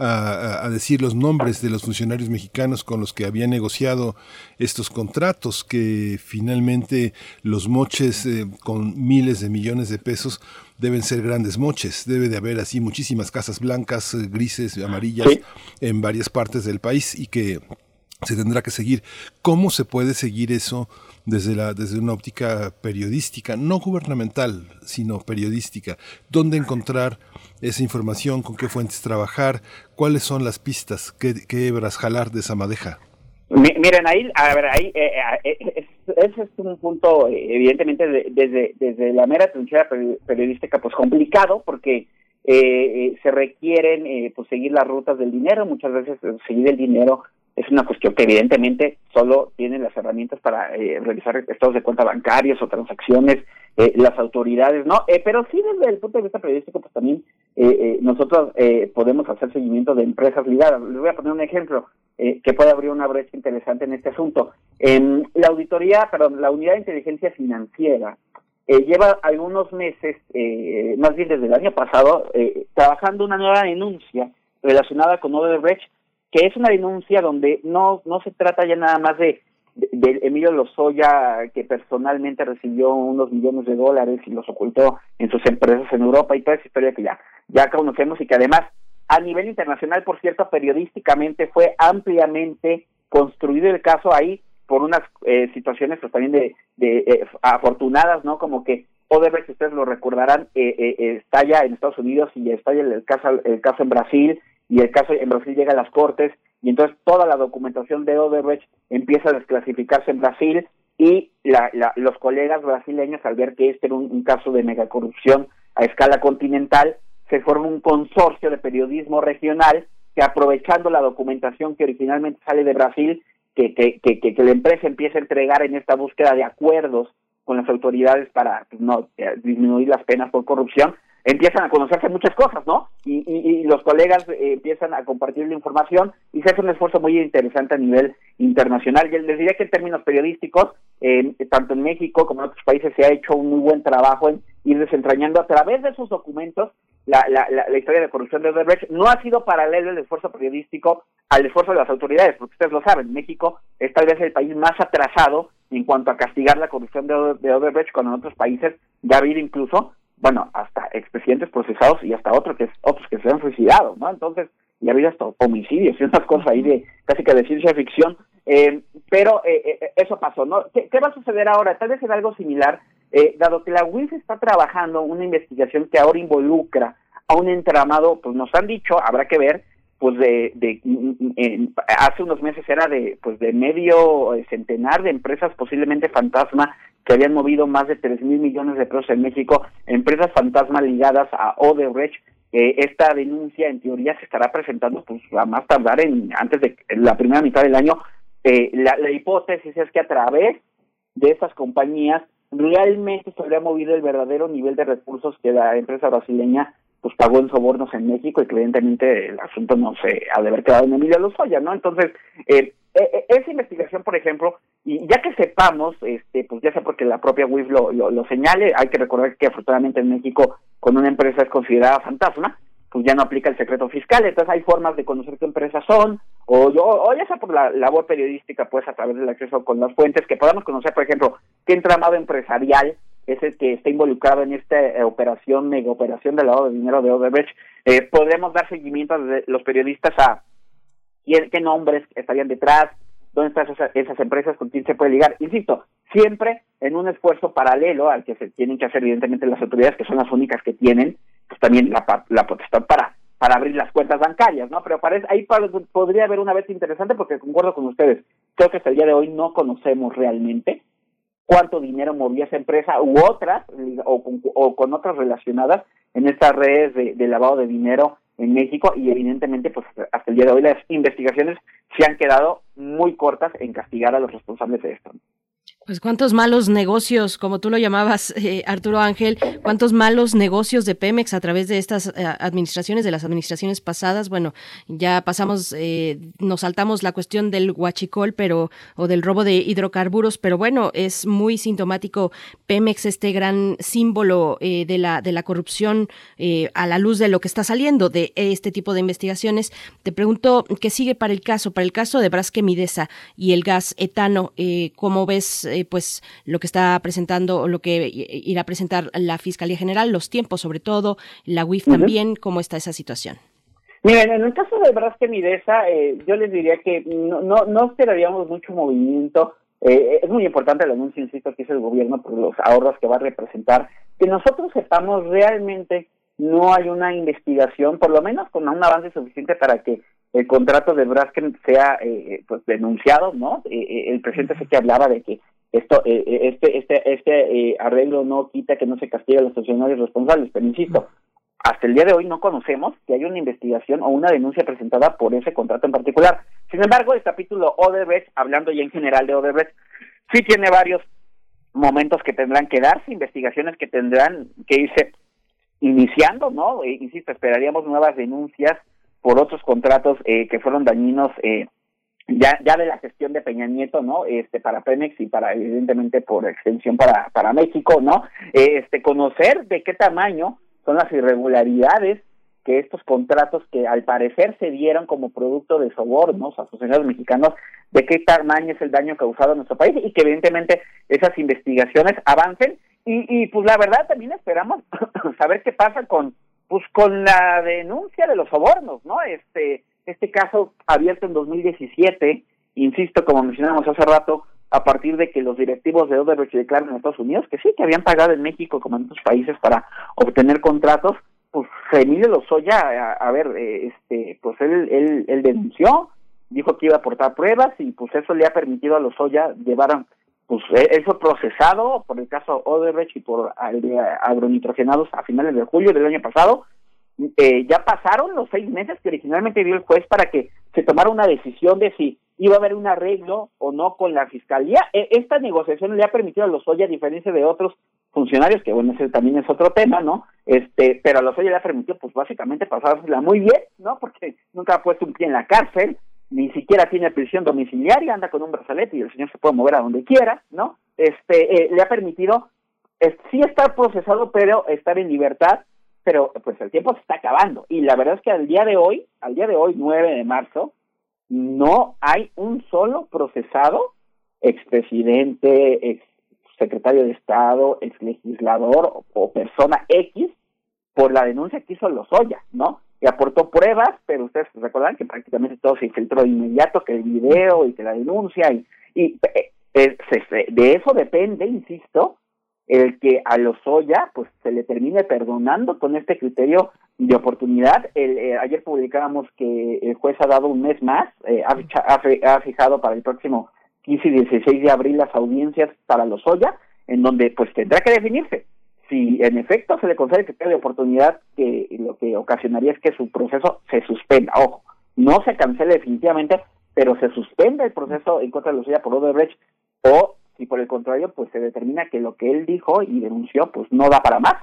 a, decir los nombres de los funcionarios mexicanos con los que había negociado estos contratos, que finalmente los moches eh, con miles de millones de pesos deben ser grandes moches, debe de haber así muchísimas casas blancas, eh, grises, amarillas en varias partes del país y que se tendrá que seguir. ¿Cómo se puede seguir eso desde, la, desde una óptica periodística, no gubernamental, sino periodística? ¿Dónde encontrar esa información? ¿Con qué fuentes trabajar? ¿Cuáles son las pistas? ¿Qué, qué hebras jalar de esa madeja? Miren, ahí, a ver, ahí, eh, eh, eh, ese es un punto, evidentemente, desde, desde la mera trinchera periodística, pues complicado, porque se requieren pues seguir las rutas del dinero, muchas veces seguir el dinero es una cuestión que evidentemente solo tienen las herramientas para eh, realizar estados de cuenta bancarios o transacciones eh, las autoridades, ¿no? Eh, pero sí desde el punto de vista periodístico, pues también nosotros podemos hacer seguimiento de empresas ligadas. Les voy a poner un ejemplo que puede abrir una brecha interesante en este asunto. La auditoría, perdón, la unidad de inteligencia financiera lleva algunos meses, más bien desde el año pasado, trabajando una nueva denuncia relacionada con Odebrecht que es una denuncia donde no, no se trata ya nada más de, de, Emilio Lozoya, que personalmente recibió unos millones de dólares y los ocultó en sus empresas en Europa y toda esa historia que ya, ya conocemos y que además a nivel internacional, por cierto, periodísticamente fue ampliamente construido el caso ahí por unas eh, situaciones pues también de, de eh, afortunadas, ¿no? Como que Odebrecht, ustedes lo recordarán, eh, eh, estalla en Estados Unidos y estalla el caso, el caso en Brasil y el caso en Brasil llega a las Cortes y entonces toda la documentación de Odebrecht empieza a desclasificarse en Brasil y la, los colegas brasileños al ver que este era un, caso de megacorrupción a escala continental se forma un consorcio de periodismo regional que aprovechando la documentación que originalmente sale de Brasil que, que, que, que, la empresa empieza a entregar en esta búsqueda de acuerdos con las autoridades para pues, no eh, disminuir las penas por corrupción empiezan a conocerse muchas cosas, ¿no? Y, y, los colegas eh, empiezan a compartir la información y se hace un esfuerzo muy interesante a nivel internacional. Y les diría que en términos periodísticos, tanto en México como en otros países se ha hecho un muy buen trabajo en ir desentrañando a través de esos documentos la, la, la, historia de corrupción de Odebrecht. No ha sido paralelo el esfuerzo periodístico al esfuerzo de las autoridades, porque ustedes lo saben, México es tal vez el país más atrasado en cuanto a castigar la corrupción de, de Odebrecht, cuando en otros países ya ha habido incluso bueno, hasta expresidentes procesados y hasta otros que otros que se han suicidado, ¿no? Entonces, y ha habido hasta homicidios y unas cosas ahí de casi que de ciencia ficción, eh, pero eh, eh, eso pasó, ¿no? ¿Qué, va a suceder ahora? Tal vez en algo similar, dado que la UIF está trabajando una investigación que ahora involucra a un entramado, pues nos han dicho, habrá que ver, pues de, de hace unos meses era de pues de medio centenar de empresas posiblemente fantasma que habían movido más de tres mil millones de pesos en México, empresas fantasma ligadas a Odebrecht. Eh, esta denuncia, en teoría, se estará presentando pues a más tardar en antes de la primera mitad del año. Eh, la, la hipótesis es que a través de estas compañías realmente se habría movido el verdadero nivel de recursos que la empresa brasileña pues pagó en sobornos en México y que evidentemente el asunto no se ha de haber quedado en Emilio Lozoya, ¿no? Entonces, eh, e, e, esa investigación, por ejemplo, y ya que sepamos, este, pues ya sea porque la propia WIF lo, señale, hay que recordar que afortunadamente en México, cuando una empresa es considerada fantasma, pues ya no aplica el secreto fiscal, entonces hay formas de conocer qué empresas son, o, o ya sea por la labor periodística, pues a través del acceso con las fuentes, que podamos conocer, por ejemplo, qué entramado empresarial es el que está involucrado en esta eh, operación, mega operación de lavado de dinero de Odebrecht, eh, podemos dar seguimiento de los periodistas a qué, qué nombres estarían detrás, dónde están esas, esas empresas, con quién se puede ligar. Insisto, siempre en un esfuerzo paralelo al que se tienen que hacer evidentemente las autoridades, que son las únicas que tienen pues, también la, la potestad para para abrir las cuentas bancarias, ¿no? Pero parece, ahí podría haber una vez interesante porque concuerdo con ustedes, creo que hasta el día de hoy no conocemos realmente cuánto dinero movía esa empresa u otras, o con, otras relacionadas en estas redes de, lavado de dinero en México y evidentemente pues hasta el día de hoy las investigaciones se han quedado muy cortas en castigar a los responsables de esto. Pues cuántos malos negocios, como tú lo llamabas, eh, Arturo Ángel, cuántos malos negocios de Pemex a través de estas eh, administraciones, de las administraciones pasadas. Bueno, ya pasamos, eh, nos saltamos la cuestión del huachicol, pero o del robo de hidrocarburos, pero bueno, es muy sintomático Pemex, este gran símbolo de la de la corrupción a la luz de lo que está saliendo de este tipo de investigaciones. Te pregunto qué sigue para el caso, para el caso de Brasque Midesa y el gas etano, ¿cómo ves? Eh, pues lo que está presentando o lo que irá a presentar la Fiscalía General, los tiempos sobre todo, la UIF también, ¿cómo está esa situación? Miren, en el caso de Brasque Midesa, eh, yo les diría que no, no, no esperaríamos mucho movimiento. Eh, es muy importante el anuncio, insisto, que hizo el gobierno por los ahorros que va a representar. Que nosotros sepamos realmente no hay una investigación, por lo menos con un avance suficiente para que el contrato de Braskem sea eh, pues denunciado, ¿no? el presidente sé que hablaba de que esto, eh, eh, este, este, este eh, arreglo no quita que no se castigue a los funcionarios responsables, pero insisto, hasta el día de hoy no conocemos que hay una investigación o una denuncia presentada por ese contrato en particular. Sin embargo, el capítulo Odebrecht, hablando ya en general de Odebrecht, sí tiene varios momentos que tendrán que darse, investigaciones que tendrán que irse iniciando, ¿no? insisto, esperaríamos nuevas denuncias por otros contratos que fueron dañinos eh, ya, ya de la gestión de Peña Nieto, ¿no? Este, para Pemex y para, evidentemente, por extensión para, para México, ¿no? Este, conocer de qué tamaño son las irregularidades que estos contratos que al parecer se dieron como producto de sobornos a funcionarios mexicanos, de qué tamaño es el daño causado a nuestro país y que evidentemente esas investigaciones avancen y, y pues la verdad también esperamos [clears throat] saber qué pasa con pues con la denuncia de los sobornos, ¿no? Este, este caso abierto en 2017, insisto, como mencionamos hace rato, a partir de que los directivos de Odebrecht declaran en Estados Unidos que sí, que habían pagado en México como en otros países para obtener contratos, pues Emilio Lozoya, a, a ver, eh, este, pues él, él, denunció, dijo que iba a aportar pruebas y pues eso le ha permitido a Lozoya llevar, pues e, eso procesado por el caso Odebrecht y por de agronitrogenados a finales de julio del año pasado, eh, ya pasaron los seis meses que originalmente dio el juez para que se tomara una decisión de si iba a haber un arreglo o no con la fiscalía. E, esta negociación le ha permitido a Lozoya, a diferencia de otros funcionarios, que bueno, ese también es otro tema, ¿no? Este, pero a Lozoya le ha permitido, pues básicamente pasársela muy bien, ¿no? Porque nunca ha puesto un pie en la cárcel, ni siquiera tiene prisión domiciliaria, anda con un brazalete y el señor se puede mover a donde quiera, ¿no? Este, eh, le ha permitido sí estar procesado, pero estar en libertad pero pues el tiempo se está acabando y la verdad es que al día de hoy, al día de hoy 9 de marzo, no hay un solo procesado, expresidente, ex secretario de Estado, ex legislador o, persona X por la denuncia que hizo Lozoya, ¿no? Que aportó pruebas, pero ustedes recordan que prácticamente todo se infiltró de inmediato, que el video y que la denuncia y, y eh, eh, de eso depende, insisto, el que a Lozoya pues se le termine perdonando con este criterio de oportunidad. El, eh, ayer publicábamos que el juez ha dado un mes más, eh, ha, ha, fijado para el próximo 15 y 16 de abril las audiencias para Lozoya, en donde pues tendrá que definirse si en efecto se le concede el criterio de oportunidad, que lo que ocasionaría es que su proceso se suspenda. Ojo, no se cancele definitivamente, pero se suspende el proceso en contra de Lozoya por Odebrecht o y por el contrario, pues se determina que lo que él dijo y denunció, pues no da para más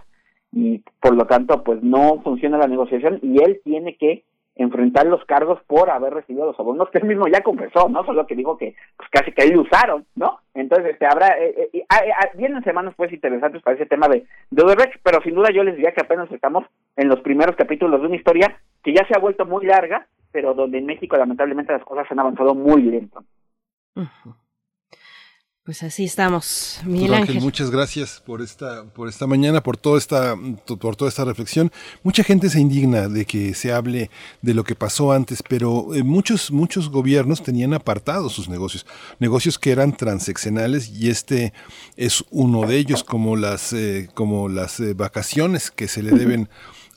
y por lo tanto, pues no funciona la negociación y él tiene que enfrentar los cargos por haber recibido los abonos que él mismo ya confesó, ¿no? Solo que dijo que pues casi que él usaron, ¿no? Entonces, este, habrá, eh, eh, ah, eh ah, vienen semanas pues interesantes para ese tema de, de Odebrecht, pero sin duda yo les diría que apenas estamos en los primeros capítulos de una historia que ya se ha vuelto muy larga, pero donde en México lamentablemente las cosas han avanzado muy lento. Pues así estamos, Miguel Ángel. Muchas gracias por esta, por esta mañana, por toda esta, por toda esta reflexión. Mucha gente se indigna de que se hable de lo que pasó antes, pero eh, muchos, muchos gobiernos tenían apartados sus negocios, negocios que eran transeccionales y este es uno de ellos, como las, eh, como las eh, vacaciones que se le deben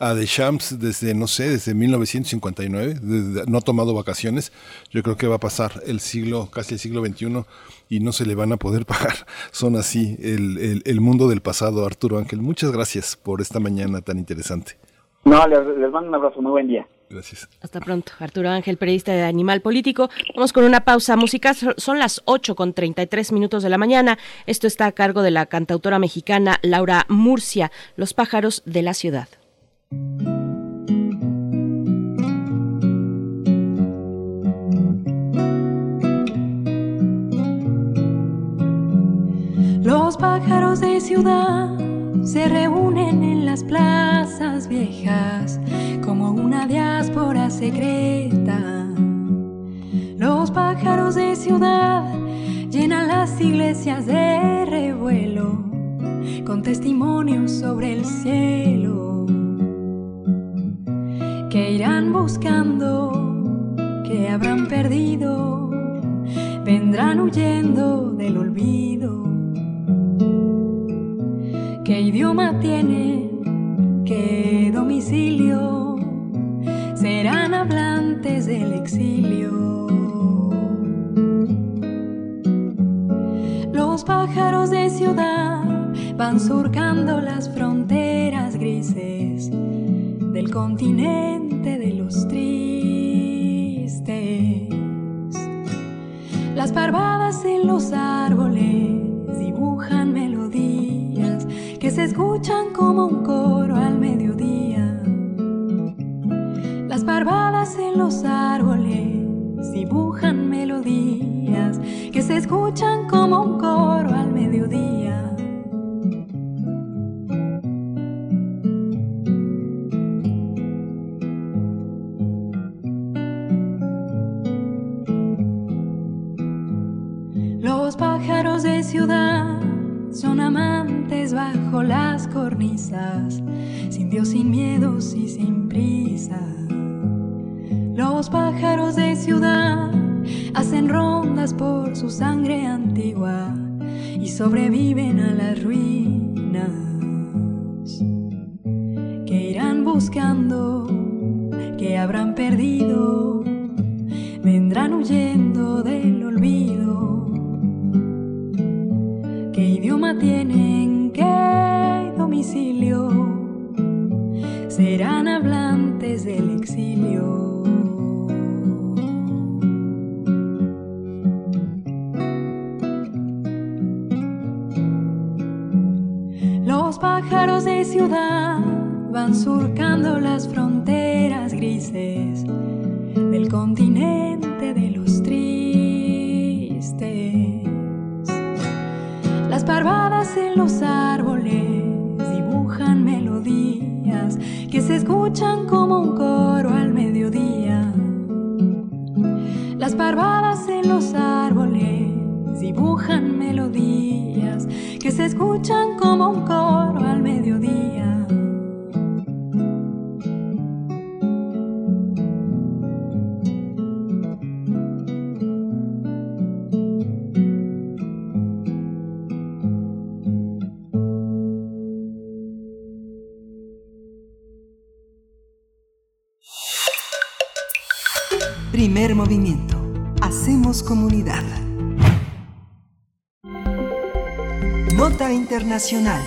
a Deschamps desde, no sé, desde 1959, no ha tomado vacaciones. Yo creo que va a pasar el siglo, casi el siglo XXI y no se le van a poder [laughs] pagar. Son así el, el, mundo del pasado, Arturo Ángel. Muchas gracias por esta mañana tan interesante. No, les, mando un abrazo, muy buen día. Gracias. Hasta pronto. Arturo Ángel, periodista de Animal Político. Vamos con una pausa musical. Son las 8 con 33 minutos de la mañana. Esto está a cargo de la cantautora mexicana Laura Murcia, Los pájaros de la ciudad. Los pájaros de ciudad se reúnen en las plazas viejas como una diáspora secreta. Los pájaros de ciudad llenan las iglesias de revuelo con testimonios sobre el cielo que irán buscando, que habrán perdido, vendrán huyendo del olvido. ¿Qué idioma tienen? ¿Qué domicilio? Serán hablantes del exilio. Los pájaros de ciudad van surcando las fronteras grises del continente de los tristes. Las parvadas en los árboles dibujan melodías que se escuchan como un coro al mediodía. Las parvadas en los árboles dibujan melodías que se escuchan como un coro al mediodía. De ciudad son amantes bajo las cornisas, sin Dios, sin miedos y sin prisa. Los pájaros de ciudad hacen rondas por su sangre antigua y sobreviven a las ruinas. Que irán buscando, que habrán perdido, vendrán huyendo del olvido ¿Qué idioma tienen? ¿Qué domicilio? Serán hablantes del exilio. Los pájaros de ciudad van surcando las fronteras grises del continente de los tristes. Las parvadas en los árboles dibujan melodías que se escuchan como un coro al mediodía. Las parvadas en los árboles dibujan melodías que se escuchan como un coro al mediodía. Primer movimiento. Hacemos comunidad. Nota Internacional.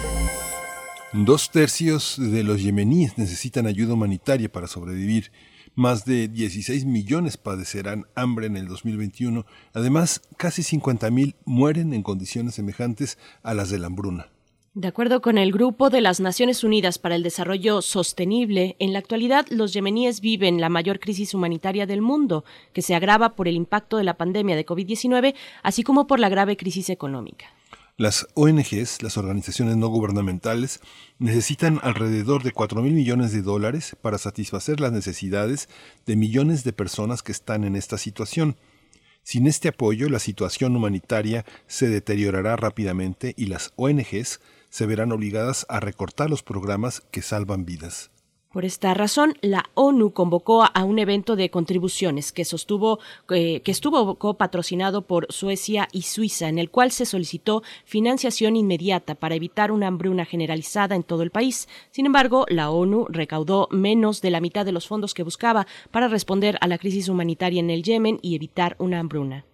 Dos tercios de los yemeníes necesitan ayuda humanitaria para sobrevivir. Más de 16 millones padecerán hambre en el 2021. Además, casi 50.000 mueren en condiciones semejantes a las de la hambruna. De acuerdo con el Grupo de las Naciones Unidas para el Desarrollo Sostenible, en la actualidad los yemeníes viven la mayor crisis humanitaria del mundo, que se agrava por el impacto de la pandemia de COVID-19, así como por la grave crisis económica. Las ONGs, las organizaciones no gubernamentales, necesitan alrededor de 4 mil millones de dólares para satisfacer las necesidades de millones de personas que están en esta situación. Sin este apoyo, la situación humanitaria se deteriorará rápidamente y las ONGs se verán obligadas a recortar los programas que salvan vidas. Por esta razón, la ONU convocó a un evento de contribuciones que sostuvo que estuvo patrocinado por Suecia y Suiza, en el cual se solicitó financiación inmediata para evitar una hambruna generalizada en todo el país. Sin embargo, la ONU recaudó menos de la mitad de los fondos que buscaba para responder a la crisis humanitaria en el Yemen y evitar una hambruna.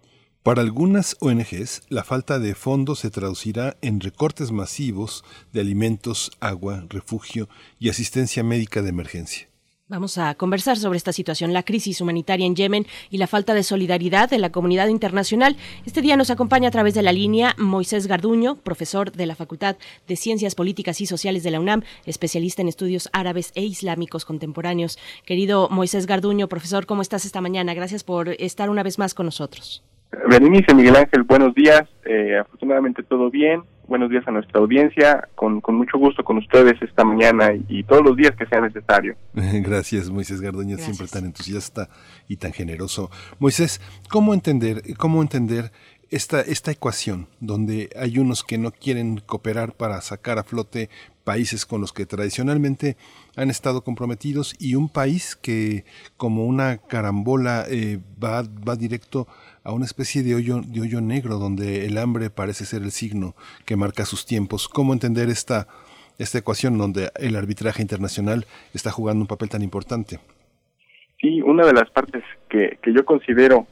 Para algunas ONGs, la falta de fondos se traducirá en recortes masivos de alimentos, agua, refugio y asistencia médica de emergencia. Vamos a conversar sobre esta situación, la crisis humanitaria en Yemen y la falta de solidaridad de la comunidad internacional. Este día nos acompaña a través de la línea Moisés Garduño, profesor de la Facultad de Ciencias Políticas y Sociales de la UNAM, especialista en estudios árabes e islámicos contemporáneos. Querido Moisés Garduño, profesor, ¿cómo estás esta mañana? Gracias por estar una vez más con nosotros. Berenice, Miguel Ángel, buenos días. Eh, afortunadamente todo bien. Buenos días a nuestra audiencia. Con, con mucho gusto con ustedes esta mañana y, todos los días que sea necesario. [laughs] Gracias, Moisés Gardoña, siempre tan entusiasta y tan generoso. Moisés, ¿cómo entender, cómo entender esta, esta ecuación donde hay unos que no quieren cooperar para sacar a flote países con los que tradicionalmente han estado comprometidos y un país que como una carambola eh, va, va directo a una especie de hoyo, de hoyo negro donde el hambre parece ser el signo que marca sus tiempos. ¿Cómo entender esta, esta ecuación donde el arbitraje internacional está jugando un papel tan importante? Sí, una de las partes que, que yo considero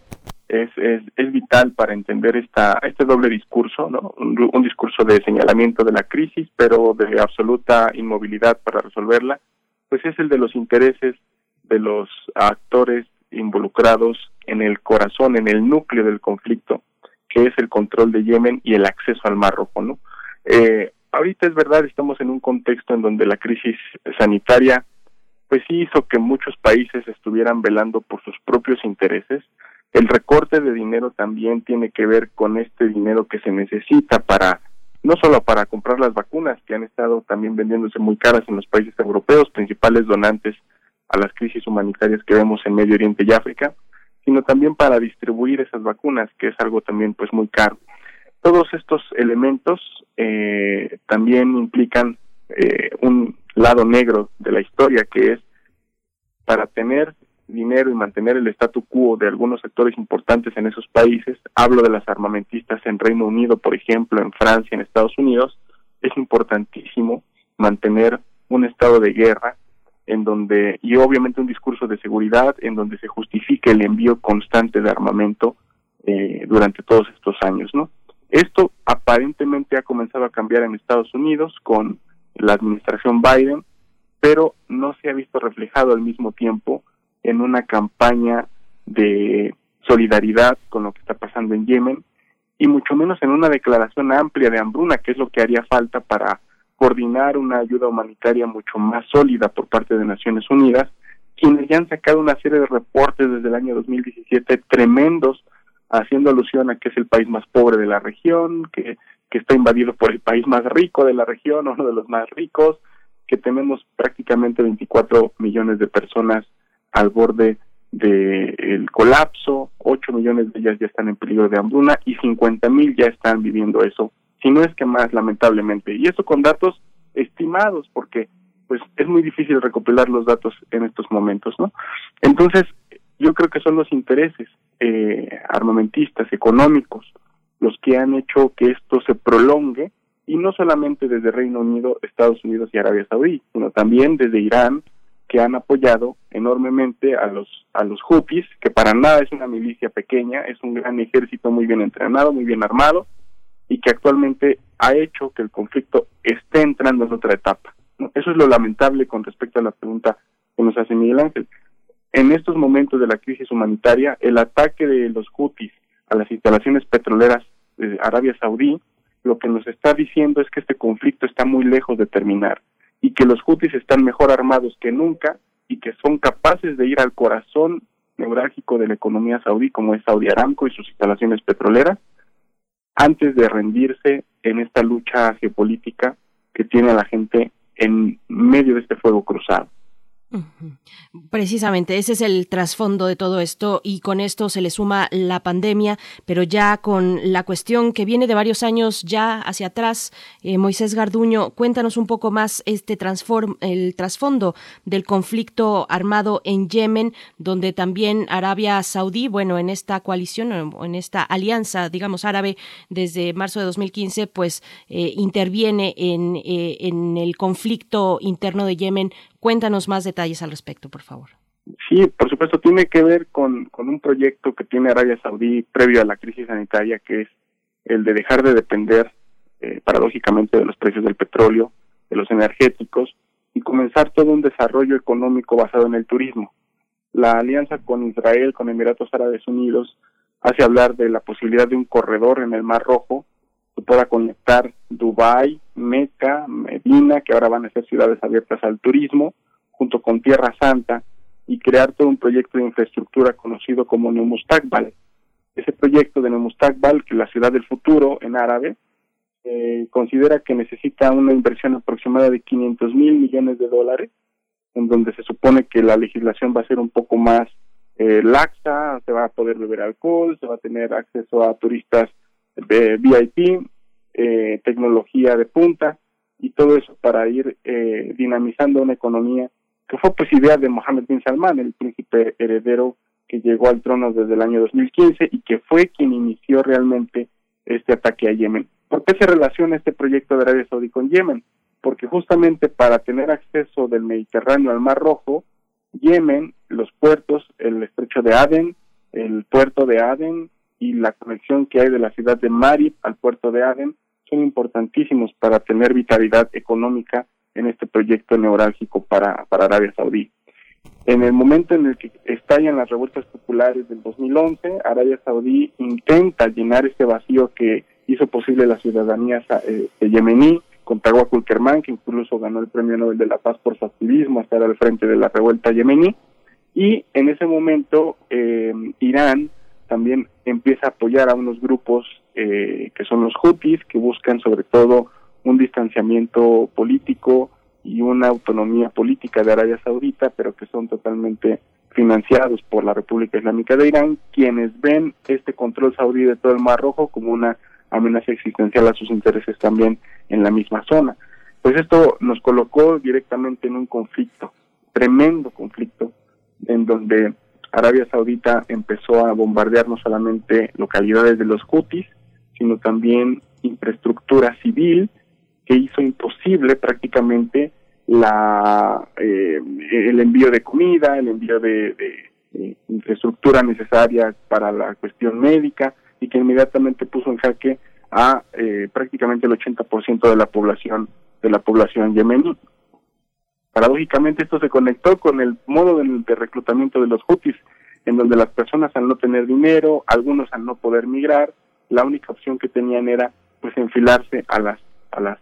es, es, es, vital para entender esta, este doble discurso, ¿no? Un, un, discurso de señalamiento de la crisis, pero de absoluta inmovilidad para resolverla, pues es el de los intereses de los actores involucrados en el corazón, en el núcleo del conflicto, que es el control de Yemen y el acceso al Mar Rojo, ¿no? Eh, ahorita es verdad, estamos en un contexto en donde la crisis sanitaria, pues sí hizo que muchos países estuvieran velando por sus propios intereses. El recorte de dinero también tiene que ver con este dinero que se necesita para no solo para comprar las vacunas que han estado también vendiéndose muy caras en los países europeos, principales donantes a las crisis humanitarias que vemos en Medio Oriente y África, sino también para distribuir esas vacunas, que es algo también pues muy caro. Todos estos elementos eh, también implican eh, un lado negro de la historia, que es para tener dinero y mantener el statu quo de algunos sectores importantes en esos países, hablo de las armamentistas en Reino Unido, por ejemplo, en Francia, en Estados Unidos, es importantísimo mantener un estado de guerra en donde, y obviamente un discurso de seguridad, en donde se justifique el envío constante de armamento eh, durante todos estos años, ¿no? Esto aparentemente ha comenzado a cambiar en Estados Unidos con la administración Biden, pero no se ha visto reflejado al mismo tiempo en una campaña de solidaridad con lo que está pasando en Yemen y mucho menos en una declaración amplia de hambruna, que es lo que haría falta para coordinar una ayuda humanitaria mucho más sólida por parte de Naciones Unidas, quienes ya han sacado una serie de reportes desde el año 2017 tremendos, haciendo alusión a que es el país más pobre de la región, que, que está invadido por el país más rico de la región, [laughs] uno de los más ricos, que tenemos prácticamente 24 millones de personas al borde del colapso, 8 millones de ellas ya están en peligro de hambruna y 50 mil ya están viviendo eso si no es que más lamentablemente. Y eso con datos estimados, porque pues es muy difícil recopilar los datos en estos momentos, ¿no? Entonces, yo creo que son los intereses eh, armamentistas, económicos, los que han hecho que esto se prolongue, y no solamente desde Reino Unido, Estados Unidos y Arabia Saudí, sino también desde Irán, que han apoyado enormemente a los a los Houthis, que para nada es una milicia pequeña, es un gran ejército muy bien entrenado, muy bien armado, y que actualmente ha hecho que el conflicto esté entrando en otra etapa. Eso es lo lamentable con respecto a la pregunta que nos hace Miguel Ángel. En estos momentos de la crisis humanitaria, el ataque de los Houthis a las instalaciones petroleras de Arabia Saudí, lo que nos está diciendo es que este conflicto está muy lejos de terminar y que los Houthis están mejor armados que nunca y que son capaces de ir al corazón neurálgico de la economía saudí, como es Saudi Aramco y sus instalaciones petroleras, antes de rendirse en esta lucha geopolítica que tiene a la gente en medio de este fuego cruzado. Precisamente, ese es el trasfondo de todo esto y con esto se le suma la pandemia, pero ya con la cuestión que viene de varios años ya hacia atrás, eh, Moisés Garduño, cuéntanos un poco más este el trasfondo del conflicto armado en Yemen, donde también Arabia Saudí, bueno, en esta coalición o en esta alianza, digamos, árabe desde marzo de 2015, pues eh, interviene en, eh, en el conflicto interno de Yemen Cuéntanos más detalles al respecto, por favor. Sí, por supuesto, tiene que ver con, con un proyecto que tiene Arabia Saudí previo a la crisis sanitaria, que es el de dejar de depender, eh, paradójicamente, de los precios del petróleo, de los energéticos, y comenzar todo un desarrollo económico basado en el turismo. La alianza con Israel, con Emiratos Árabes Unidos, hace hablar de la posibilidad de un corredor en el Mar Rojo que pueda conectar Dubái, Meca, Medina, que ahora van a ser ciudades abiertas al turismo, junto con Tierra Santa, y crear todo un proyecto de infraestructura conocido como Neumustakbal. Ese proyecto de Neumustakbal, que es la ciudad del futuro en árabe, eh, considera que necesita una inversión aproximada de 500 mil millones de dólares, en donde se supone que la legislación va a ser un poco más eh, laxa, se va a poder beber alcohol, se va a tener acceso a turistas VIP, eh, tecnología de punta y todo eso para ir eh, dinamizando una economía que fue pues idea de Mohammed bin Salman, el príncipe heredero que llegó al trono desde el año 2015 y que fue quien inició realmente este ataque a Yemen. ¿Por qué se relaciona este proyecto de Arabia Saudí con Yemen? Porque justamente para tener acceso del Mediterráneo al Mar Rojo, Yemen, los puertos, el estrecho de Aden, el puerto de Aden, y la conexión que hay de la ciudad de Marib al puerto de Aden son importantísimos para tener vitalidad económica en este proyecto neurálgico para, para Arabia Saudí. En el momento en el que estallan las revueltas populares del 2011, Arabia Saudí intenta llenar este vacío que hizo posible la ciudadanía eh, yemení con Tawakkul Kerman, que incluso ganó el Premio Nobel de la Paz por su activismo, estar al frente de la revuelta yemení. Y en ese momento eh, Irán también empieza a apoyar a unos grupos eh, que son los Houthis, que buscan sobre todo un distanciamiento político y una autonomía política de Arabia Saudita, pero que son totalmente financiados por la República Islámica de Irán, quienes ven este control saudí de todo el Mar Rojo como una amenaza existencial a sus intereses también en la misma zona. Pues esto nos colocó directamente en un conflicto, tremendo conflicto, en donde Arabia Saudita empezó a bombardear no solamente localidades de los Houthis, sino también infraestructura civil que hizo imposible prácticamente la eh, el envío de comida, el envío de, infraestructura necesaria para la cuestión médica y que inmediatamente puso en jaque a eh, prácticamente el 80% de la población de la población yemení. Paradójicamente esto se conectó con el modo de, reclutamiento de los hutis, en donde las personas al no tener dinero, algunos al no poder migrar, la única opción que tenían era pues enfilarse a las a las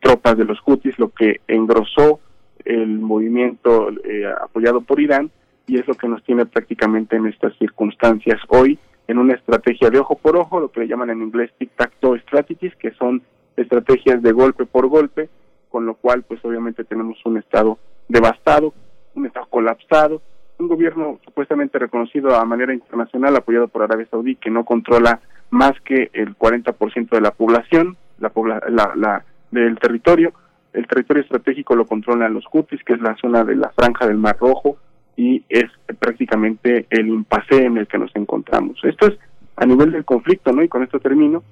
tropas de los hutis, lo que engrosó el movimiento eh, apoyado por Irán y es lo que nos tiene prácticamente en estas circunstancias. Hoy en una estrategia de ojo por ojo, lo que le llaman en inglés tic-tac-toe strategies, que son estrategias de golpe por golpe, con lo cual pues obviamente tenemos un estado devastado, un estado colapsado, un gobierno supuestamente reconocido a manera internacional apoyado por Arabia Saudí que no controla más que el 40% de la población, la, la, del territorio. El territorio estratégico lo controlan los Houthis, que es la zona de la franja del Mar Rojo, y es prácticamente el impasse en el que nos encontramos. Esto es a nivel del conflicto, ¿no? Y con esto termino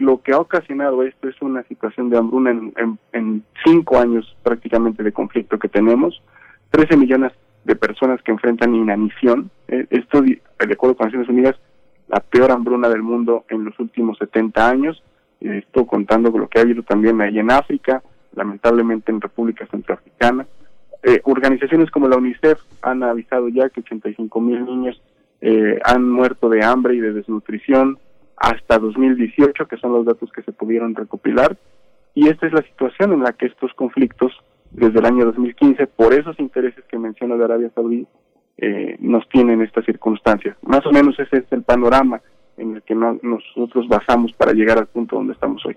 lo que ha ocasionado esto es una situación de hambruna en, cinco años prácticamente de conflicto que tenemos, 13 millones de personas que enfrentan inanición. Eh, esto, de acuerdo con Naciones Unidas, la peor hambruna del mundo en los últimos 70 años. Esto contando con lo que ha habido también ahí en África, lamentablemente en República Centroafricana. Eh, organizaciones como la UNICEF han avisado ya que 85 mil niños eh, han muerto de hambre y de desnutrición hasta 2018, que son los datos que se pudieron recopilar. Y esta es la situación en la que estos conflictos, desde el año 2015, por esos intereses que menciono de Arabia Saudí, eh, nos tienen estas circunstancias. Más o menos ese es el panorama en el que nosotros basamos para llegar al punto donde estamos hoy.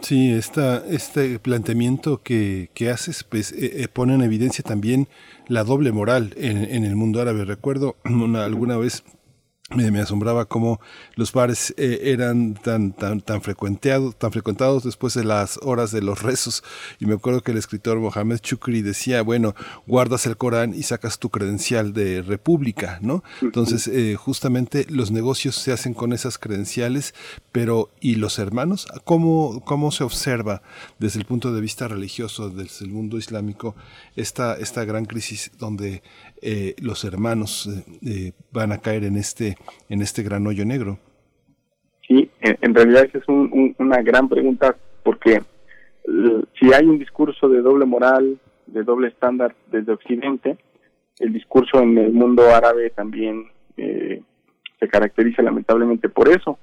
Sí, esta, este planteamiento que, que haces pues, eh, eh, pone en evidencia también la doble moral en, el mundo árabe. Recuerdo [clears throat] una, alguna vez me, asombraba cómo los bares eh, eran tan, tan, tan, frecuentados, tan frecuentados después de las horas de los rezos. Y me acuerdo que el escritor Mohamed Chukri decía, bueno, guardas el Corán y sacas tu credencial de república, ¿no? Entonces, eh, justamente los negocios se hacen con esas credenciales, pero ¿y los hermanos? ¿Cómo, cómo se observa desde el punto de vista religioso, desde el mundo islámico, esta, esta gran crisis donde eh, los hermanos eh, van a caer en este, en este gran hoyo negro? Sí, en, realidad esa es una gran pregunta porque si hay un discurso de doble moral, de doble estándar desde Occidente, el discurso en el mundo árabe también eh, se caracteriza lamentablemente por eso.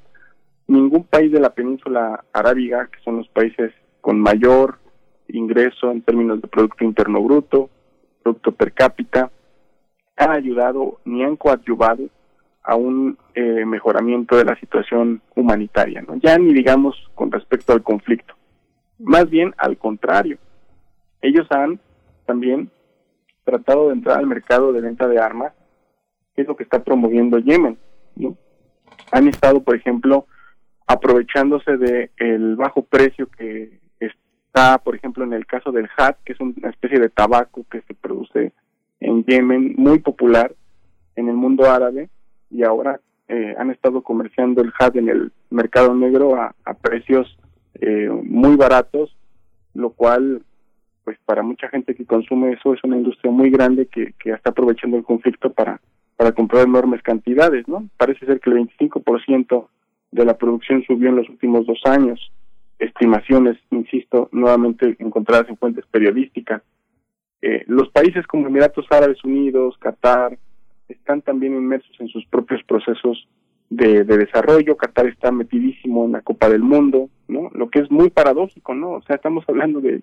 Ningún país de la península arábiga, que son los países con mayor ingreso en términos de Producto Interno Bruto, Producto Per cápita, han ayudado ni han coadyuvado a un eh, mejoramiento de la situación humanitaria, ¿no? Ya ni digamos con respecto al conflicto. Más bien al contrario. Ellos han también tratado de entrar al mercado de venta de armas, que es lo que está promoviendo Yemen, ¿no? Han estado, por ejemplo, aprovechándose de bajo precio que está, por ejemplo, en el caso del hat, que es una especie de tabaco que se produce en Yemen, muy popular en el mundo árabe, y ahora eh, han estado comerciando el had en el mercado negro a, precios eh, muy baratos, lo cual, pues para mucha gente que consume eso, es una industria muy grande que, que está aprovechando el conflicto para, para comprar enormes cantidades, ¿no? Parece ser que el 25% de la producción subió en los últimos dos años. Estimaciones, insisto, nuevamente encontradas en fuentes periodísticas. Eh, los países como Emiratos Árabes Unidos, Qatar, están también inmersos en sus propios procesos de, desarrollo. Qatar está metidísimo en la Copa del Mundo, ¿no? Lo que es muy paradójico, ¿no? O sea, estamos hablando de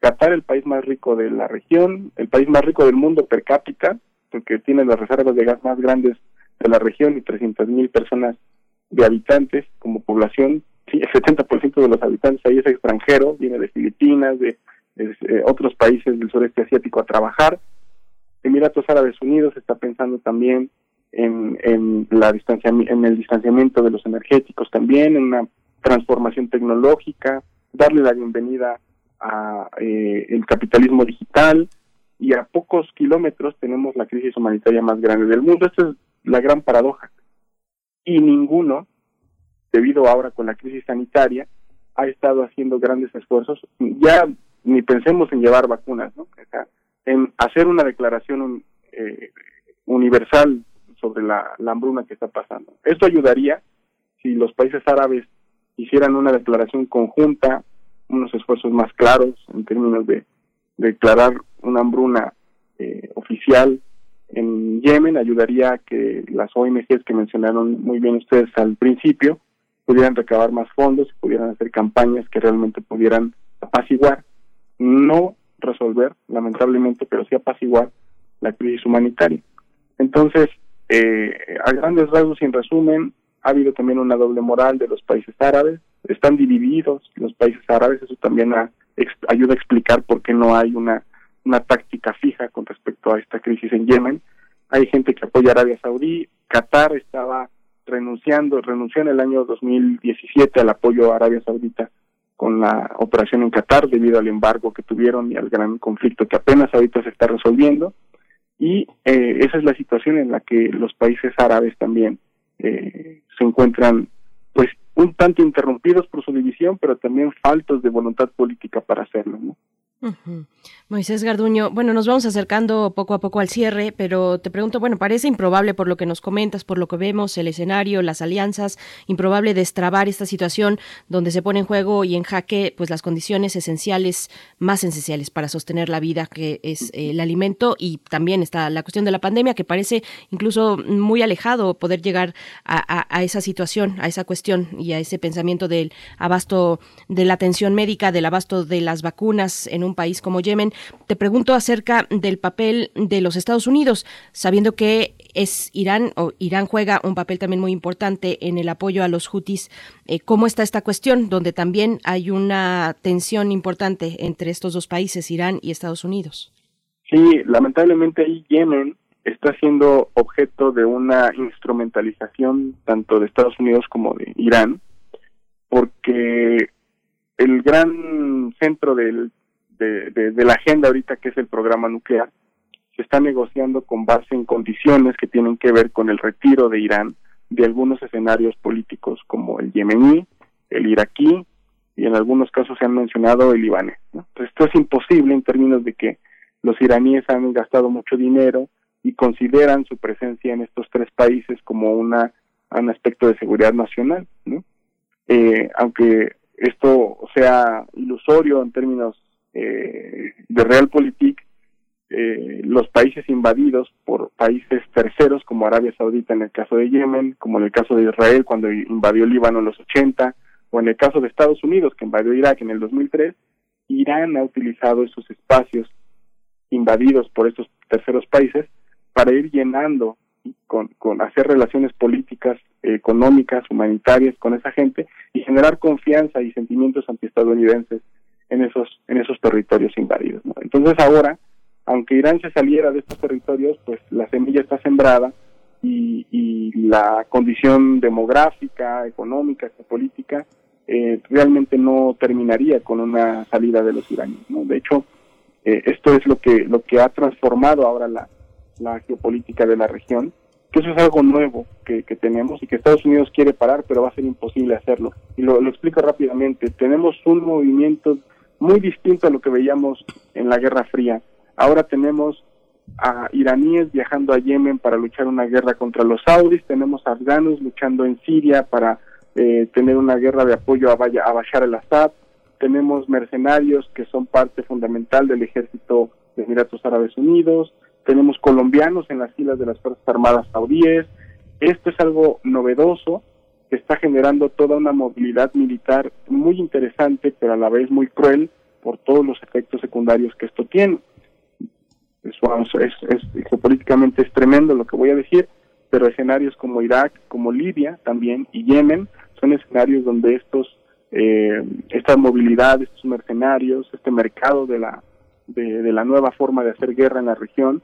Qatar, el país más rico de la región, el país más rico del mundo per cápita, porque tiene las reservas de gas más grandes de la región y 300 mil personas de habitantes como población. Sí, el 70% de los habitantes ahí es extranjero, viene de Filipinas, de eh, otros países del sureste asiático a trabajar. Emiratos Árabes Unidos está pensando también en, en, la en el distanciamiento de los energéticos también, en una transformación tecnológica, darle la bienvenida a eh, el capitalismo digital y a pocos kilómetros tenemos la crisis humanitaria más grande del mundo. Esta es la gran paradoja. Y ninguno, debido ahora con la crisis sanitaria, ha estado haciendo grandes esfuerzos. Ya ni pensemos en llevar vacunas, ¿no? en hacer una declaración eh, universal sobre la, hambruna que está pasando. Esto ayudaría si los países árabes hicieran una declaración conjunta, unos esfuerzos más claros en términos de, declarar una hambruna eh, oficial en Yemen, ayudaría a que las ONGs que mencionaron muy bien ustedes al principio pudieran recabar más fondos y pudieran hacer campañas que realmente pudieran apaciguar no resolver, lamentablemente, pero sí apaciguar la crisis humanitaria. Entonces, eh, a grandes rasgos en resumen, ha habido también una doble moral de los países árabes, están divididos los países árabes, eso también ayuda a explicar por qué no hay una, una táctica fija con respecto a esta crisis en Yemen. Hay gente que apoya a Arabia Saudí, Qatar estaba renunciando, renunció en el año 2017 al apoyo a Arabia Saudita con la operación en Qatar debido al embargo que tuvieron y al gran conflicto que apenas ahorita se está resolviendo. Y eh, esa es la situación en la que los países árabes también eh, se encuentran, pues, un tanto interrumpidos por su división, pero también faltos de voluntad política para hacerlo. ¿no? Moisés Garduño, bueno, nos vamos acercando poco a poco al cierre, pero te pregunto, bueno, parece improbable por lo que nos comentas, por lo que vemos, el escenario, las alianzas, improbable destrabar esta situación donde se pone en juego y en jaque pues las condiciones esenciales, más esenciales para sostener la vida, que es el alimento, y también está la cuestión de la pandemia, que parece incluso muy alejado poder llegar a, a esa situación, a esa cuestión y a ese pensamiento del abasto de la atención médica, del abasto de las vacunas en un país como Yemen. Te pregunto acerca del papel de los Estados Unidos, sabiendo que es Irán o Irán juega un papel también muy importante en el apoyo a los hutis. Eh, ¿Cómo está esta cuestión, donde también hay una tensión importante entre estos dos países, Irán y Estados Unidos? Sí, lamentablemente ahí Yemen está siendo objeto de una instrumentalización tanto de Estados Unidos como de Irán, porque el gran centro del, de, de, la agenda ahorita, que es el programa nuclear, se está negociando con base en condiciones que tienen que ver con el retiro de Irán de algunos escenarios políticos como el yemení, el iraquí y en algunos casos se han mencionado el libanés. Entonces, esto es imposible en términos de que los iraníes han gastado mucho dinero y consideran su presencia en estos tres países como una un aspecto de seguridad nacional, ¿no? Eh, aunque esto sea ilusorio en términos eh, de realpolitik, eh, los países invadidos por países terceros como Arabia Saudita en el caso de Yemen, como en el caso de Israel cuando invadió Líbano en los 80, o en el caso de Estados Unidos que invadió Irak en el 2003, Irán ha utilizado esos espacios invadidos por estos terceros países para ir llenando con, hacer relaciones políticas, económicas, humanitarias con esa gente y generar confianza y sentimientos antiestadounidenses en esos en esos territorios invadidos. Entonces ahora, aunque Irán se saliera de estos territorios, pues la semilla está sembrada y, y la condición demográfica, económica, política eh, realmente no terminaría con una salida de los iraníes. ¿no? De hecho, eh, esto es lo que lo que ha transformado ahora la, la geopolítica de la región, que eso es algo nuevo que, que, tenemos y que Estados Unidos quiere parar, pero va a ser imposible hacerlo. Y lo, lo explico rápidamente. Tenemos un movimiento muy distinto a lo que veíamos en la Guerra Fría. Ahora tenemos a iraníes viajando a Yemen para luchar una guerra contra los saudis, tenemos afganos luchando en Siria para eh, tener una guerra de apoyo a, a Bashar al-Assad, tenemos mercenarios que son parte fundamental del ejército de Emiratos Árabes Unidos, tenemos colombianos en las filas de las Fuerzas Armadas saudíes. Esto es algo novedoso está generando toda una movilidad militar muy interesante, pero a la vez muy cruel por todos los efectos secundarios que esto tiene. Eso es, es, geopolíticamente es tremendo lo que voy a decir, pero escenarios como Irak, como Libia también y Yemen son escenarios donde estos eh, esta movilidad, estos mercenarios, este mercado de la de, la nueva forma de hacer guerra en la región,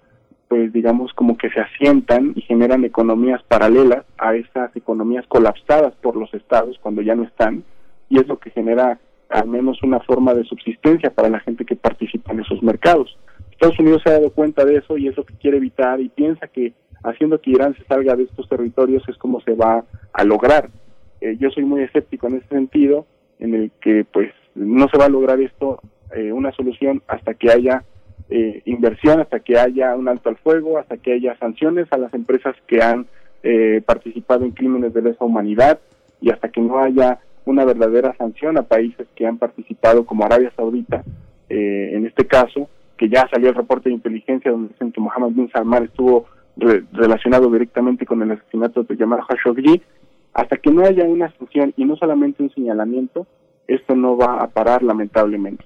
pues digamos como que se asientan y generan economías paralelas a esas economías colapsadas por los estados cuando ya no están y es lo que genera al menos una forma de subsistencia para la gente que participa en esos mercados. Estados Unidos se ha dado cuenta de eso y es lo que quiere evitar y piensa que haciendo que Irán se salga de estos territorios es como se va a lograr. Eh, yo soy muy escéptico en ese sentido, en el que pues no se va a lograr esto eh, una solución hasta que haya eh, inversión, hasta que haya un alto al fuego, hasta que haya sanciones a las empresas que han eh, participado en crímenes de lesa humanidad y hasta que no haya una verdadera sanción a países que han participado como Arabia Saudita, en este caso, que ya salió el reporte de inteligencia donde dicen que Mohammed bin Salman estuvo relacionado directamente con el asesinato de Jamal Khashoggi, hasta que no haya una sanción y no solamente un señalamiento, esto no va a parar lamentablemente.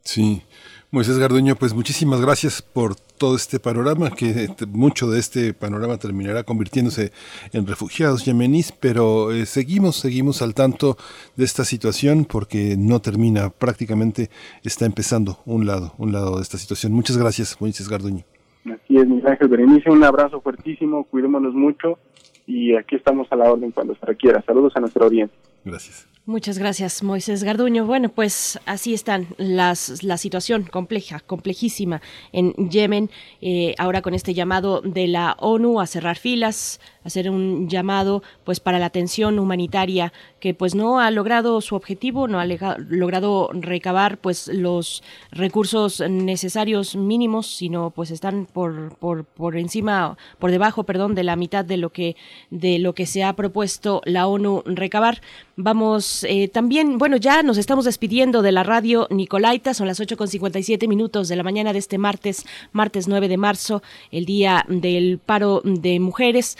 Sí. Moisés Garduño, pues muchísimas gracias por todo este panorama, que mucho de este panorama terminará convirtiéndose en refugiados yemeníes, pero eh, seguimos, seguimos al tanto de esta situación porque no termina, prácticamente está empezando un lado, un lado de esta situación. Muchas gracias, Moisés Garduño. Así es, Miguel Ángel Berenice, un abrazo fuertísimo, cuidémonos mucho y aquí estamos a la orden cuando se requiera. Saludos a nuestra audiencia. Gracias. Muchas gracias, Moisés Garduño. Bueno, pues así están las la situación compleja, complejísima en Yemen. Eh, ahora con este llamado de la ONU a cerrar filas, hacer un llamado, pues para la atención humanitaria que pues no ha logrado su objetivo, no ha logrado recabar pues los recursos necesarios mínimos, sino pues están por, por, por encima, por debajo, perdón, de la mitad de lo que de lo que se ha propuesto la ONU recabar. Vamos eh, también, bueno, ya nos estamos despidiendo de la radio Nicolaita, son las 8 con 57 minutos de la mañana de este martes, martes 9 de marzo, el día del paro de mujeres.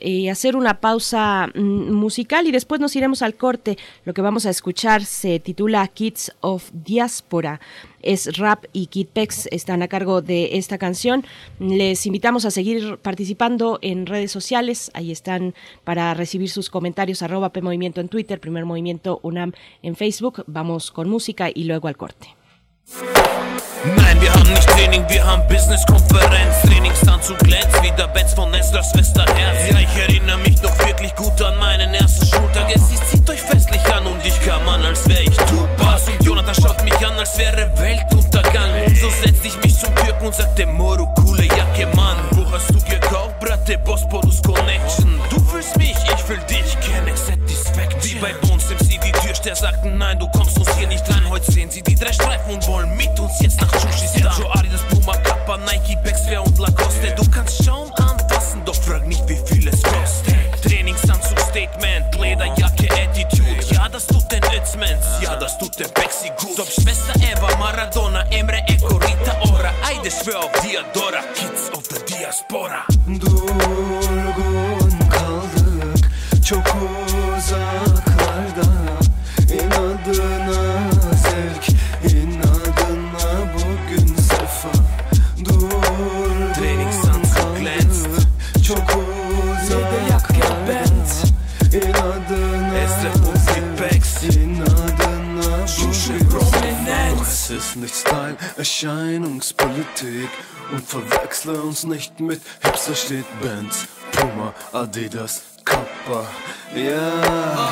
Eh, a hacer una pausa mm, musical y después nos iremos al corte. Lo que vamos a escuchar se titula Kids of Diaspora es Rap y Kid Pex están a cargo de esta canción. Les invitamos a seguir participando en redes sociales. Ahí están para recibir sus comentarios. Arroba P Movimiento en Twitter, Primer Movimiento UNAM en Facebook. Vamos con música y luego al corte. Nein, wir haben nicht Training, wir haben Business-Konferenz. Trainingsanzug glänzt wie der Benz von Nestlers Schwesterherz. Ja, ich erinnere mich noch wirklich gut an meinen ersten Schultag. Es ist, zieht euch festlich an und ich kam an, als wäre ich Tupas. Und Jonathan schaut mich an, als wäre Weltuntergang. Und so setzte ich mich zum Türken und sagte, Moro, coole Jacke, Mann. Wo hast du gekauft, Bratte, Bosporus Connection? Du fühlst mich, ich fühl dich, keine Satisfaction. Wie bei Bones MC, die Türsteher sagten, nein, du kommst drei Streifen und wollen mit uns jetzt nach Sushi Joe Adidas, Puma, Kappa, Nike, Baxwear und Lacoste. Du kannst schauen, anpassen, doch frag nicht, wie viel es kostet. Trainingsanzug, Statement, Lederjacke, Attitude. Ja, das tut den Ötzmans, ja, das tut den Bexi gut. Ob Schwester Eva, Maradona, Emre, Eco, Rita, Ora. Eide, schwör auf Diadora, Kids of the Diaspora. Durgun kaldık çok uzaklarda nicht Erscheinungspolitik Und verwechsle uns nicht mit Hipster steht Benz, Puma, Adidas, Kappa, ja,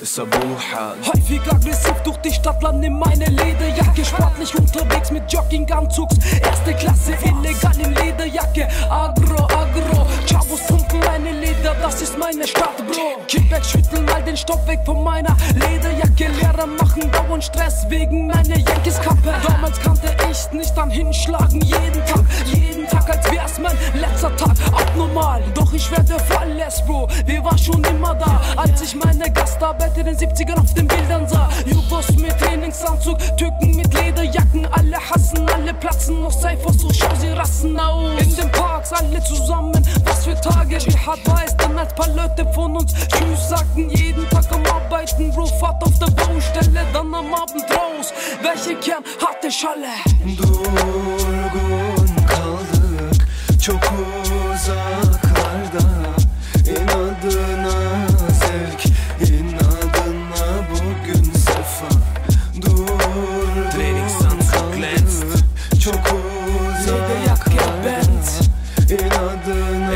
ist Abu Hal. Häufig aggressiv durch die Stadt, lande meine Lederjacke. Sportlich unterwegs mit Jogginganzugs. Erste Klasse, illegal in Lederjacke. Agro, agro. Chavos pumpen meine Leder, das ist meine Stadt, Bro. Kickback, schütteln all den Stoff weg von meiner Lederjacke. Lehrer machen dauernd Stress wegen meiner Yankees-Kappe. Damals kannte ich nicht am Hinschlagen. Jeden Tag, jeden Tag, als wär's mein letzter Tag. Abnormal, doch ich werde verlässt, Bro. Wir war schon immer da, als ich meine Gastarbeit in den 70ern auf den Bildern sah. Jugos mit Trainingsanzug, Türken mit Lederjacken. Alle hassen, alle platzen, noch Cyphers, so schau sie rassen aus. In den Parks, alle zusammen, was für Tage. War es dann, als paar Leute von uns Tschüss sagten. Jeden Tag am Arbeiten, Bro, Fahrt auf der Baustelle, dann am Abend raus. Welche Kern hatte Schalle? Kaldık çok uzaklarda İnadına zevk, inadına bugün sefa Trainingsanzug glänzt. çok uzaklarda İnadına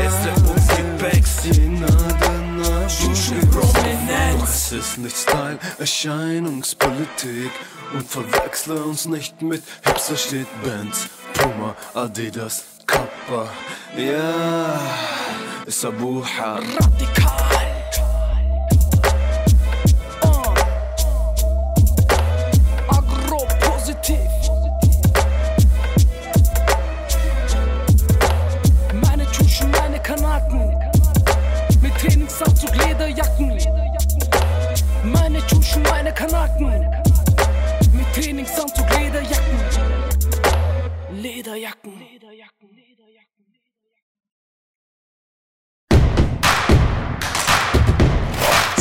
Pex. İnadına bugün. Doch es ist nicht Style, Erscheinungspolitik Und verwechsle uns nicht mit Hipster steht Benz, Puma, Adidas, الرابة يا سبوحة. راديكال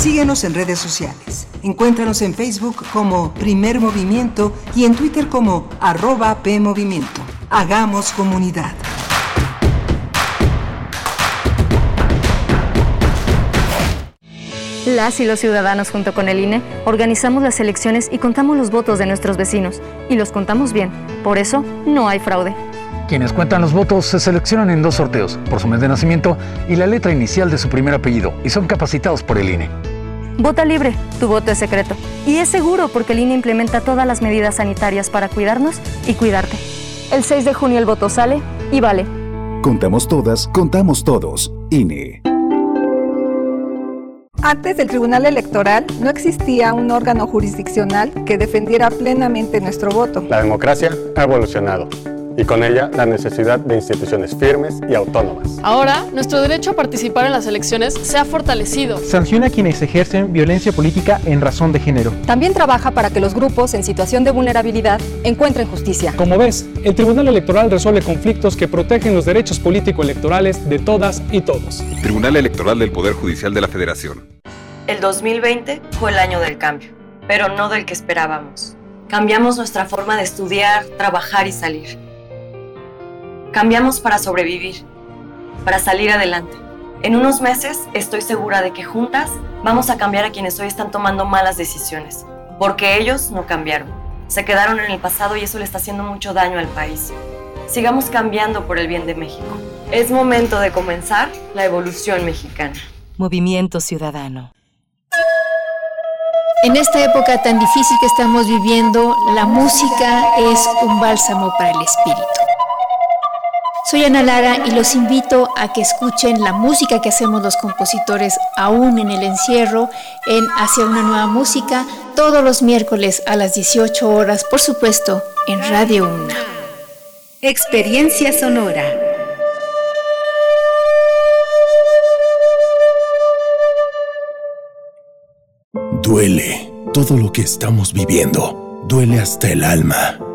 Síguenos en redes sociales. Encuéntranos en Facebook como Primer Movimiento y en Twitter como arroba PMovimiento. Hagamos comunidad. Las y los ciudadanos junto con el INE organizamos las elecciones y contamos los votos de nuestros vecinos. Y los contamos bien. Por eso no hay fraude. Quienes cuentan los votos se seleccionan en dos sorteos, por su mes de nacimiento y la letra inicial de su primer apellido, y son capacitados por el INE. Vota libre, tu voto es secreto. Y es seguro porque el INE implementa todas las medidas sanitarias para cuidarnos y cuidarte. El 6 de junio el voto sale y vale. Contamos todas, contamos todos. INE. Antes del Tribunal Electoral no existía un órgano jurisdiccional que defendiera plenamente nuestro voto. La democracia ha evolucionado. Y con ella la necesidad de instituciones firmes y autónomas. Ahora, nuestro derecho a participar en las elecciones se ha fortalecido. Sanciona a quienes ejercen violencia política en razón de género. También trabaja para que los grupos en situación de vulnerabilidad encuentren justicia. Como ves, el Tribunal Electoral resuelve conflictos que protegen los derechos político-electorales de todas y todos. Tribunal Electoral del Poder Judicial de la Federación. El 2020 fue el año del cambio, pero no del que esperábamos. Cambiamos nuestra forma de estudiar, trabajar y salir. Cambiamos para sobrevivir, para salir adelante. En unos meses estoy segura de que juntas vamos a cambiar a quienes hoy están tomando malas decisiones, porque ellos no cambiaron. Se quedaron en el pasado y eso le está haciendo mucho daño al país. Sigamos cambiando por el bien de México. Es momento de comenzar la evolución mexicana. Movimiento Ciudadano. En esta época tan difícil que estamos viviendo, la música es un bálsamo para el espíritu. Soy Ana Lara y los invito a que escuchen la música que hacemos los compositores aún en el encierro en Hacia una nueva música todos los miércoles a las 18 horas, por supuesto, en Radio Una. Experiencia sonora. Duele todo lo que estamos viviendo. Duele hasta el alma.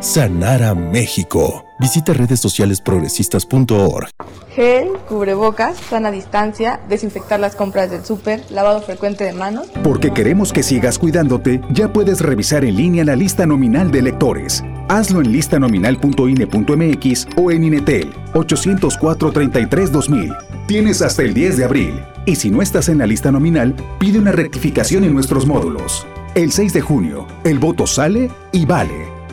sanar a México. Visita redes sociales progresistas.org. Gel, cubrebocas, sana distancia, desinfectar las compras del súper, lavado frecuente de manos. Porque queremos que sigas cuidándote, ya puedes revisar en línea la lista nominal de electores. Hazlo en listanominal.ine.mx o en Inetel 804-33-2000. Tienes hasta el 10 de abril. Y si no estás en la lista nominal, pide una rectificación en nuestros módulos. El 6 de junio, el voto sale y vale.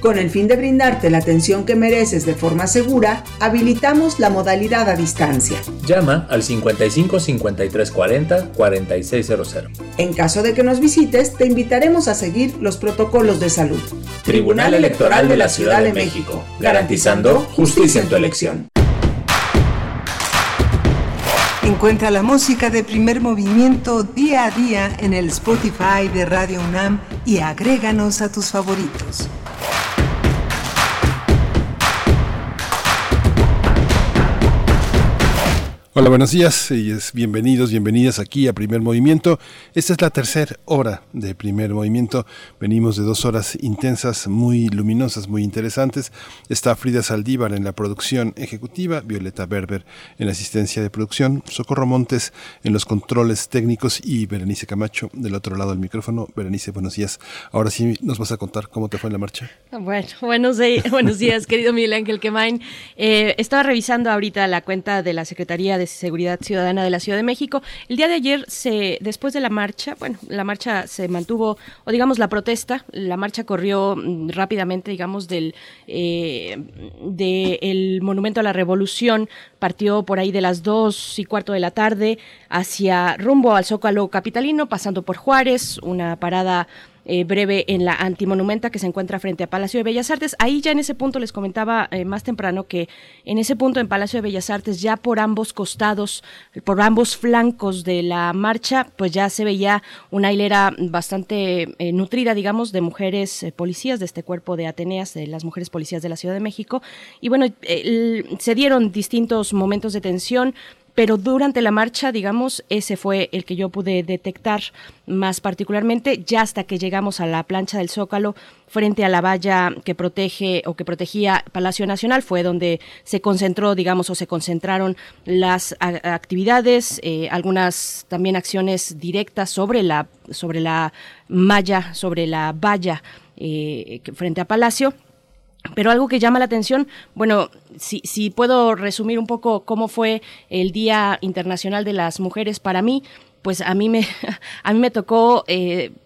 Con el fin de brindarte la atención que mereces de forma segura, habilitamos la modalidad a distancia. Llama al 55 53 40 4600. En caso de que nos visites, te invitaremos a seguir los protocolos de salud. Tribunal Electoral de la Ciudad de México, garantizando justicia en tu elección. Encuentra la música de primer movimiento día a día en el Spotify de Radio UNAM y agréganos a tus favoritos. Hola, buenos días y bienvenidos, bienvenidas aquí a Primer Movimiento. Esta es la tercera hora de Primer Movimiento. Venimos de dos horas intensas, muy luminosas, muy interesantes. Está Frida Saldívar en la producción ejecutiva, Violeta Berber en la asistencia de producción, Socorro Montes en los controles técnicos y Berenice Camacho del otro lado del micrófono. Berenice, buenos días. Ahora sí nos vas a contar cómo te fue en la marcha. Bueno, buenos, buenos días, querido Miguel Ángel Quemain. Eh, estaba revisando ahorita la cuenta de la Secretaría de Seguridad Ciudadana de la Ciudad de México. El día de ayer, se, después de la marcha, bueno, la marcha se mantuvo, o digamos la protesta, la marcha corrió mm, rápidamente, digamos, del eh, del Monumento a la Revolución, partió por ahí de las dos y cuarto de la tarde hacia rumbo al Zócalo Capitalino, pasando por Juárez, una parada eh, breve en la antimonumenta que se encuentra frente a Palacio de Bellas Artes. Ahí ya en ese punto les comentaba eh, más temprano que en ese punto en Palacio de Bellas Artes ya por ambos costados, por ambos flancos de la marcha, pues ya se veía una hilera bastante eh, nutrida, digamos, de mujeres policías de este cuerpo de Ateneas, de las mujeres policías de la Ciudad de México. Y bueno, se dieron distintos momentos de tensión pero durante la marcha, digamos, ese fue el que yo pude detectar más particularmente, ya hasta que llegamos a la plancha del Zócalo, frente a la valla que protege o que protegía Palacio Nacional, fue donde se concentró, digamos, o se concentraron las actividades, eh, algunas también acciones directas sobre la, sobre la malla, sobre la valla eh, frente a Palacio. Pero algo que llama la atención, bueno, si, si puedo resumir un poco cómo fue el Día Internacional de las Mujeres para mí, pues a mí me, [laughs] a mí me tocó,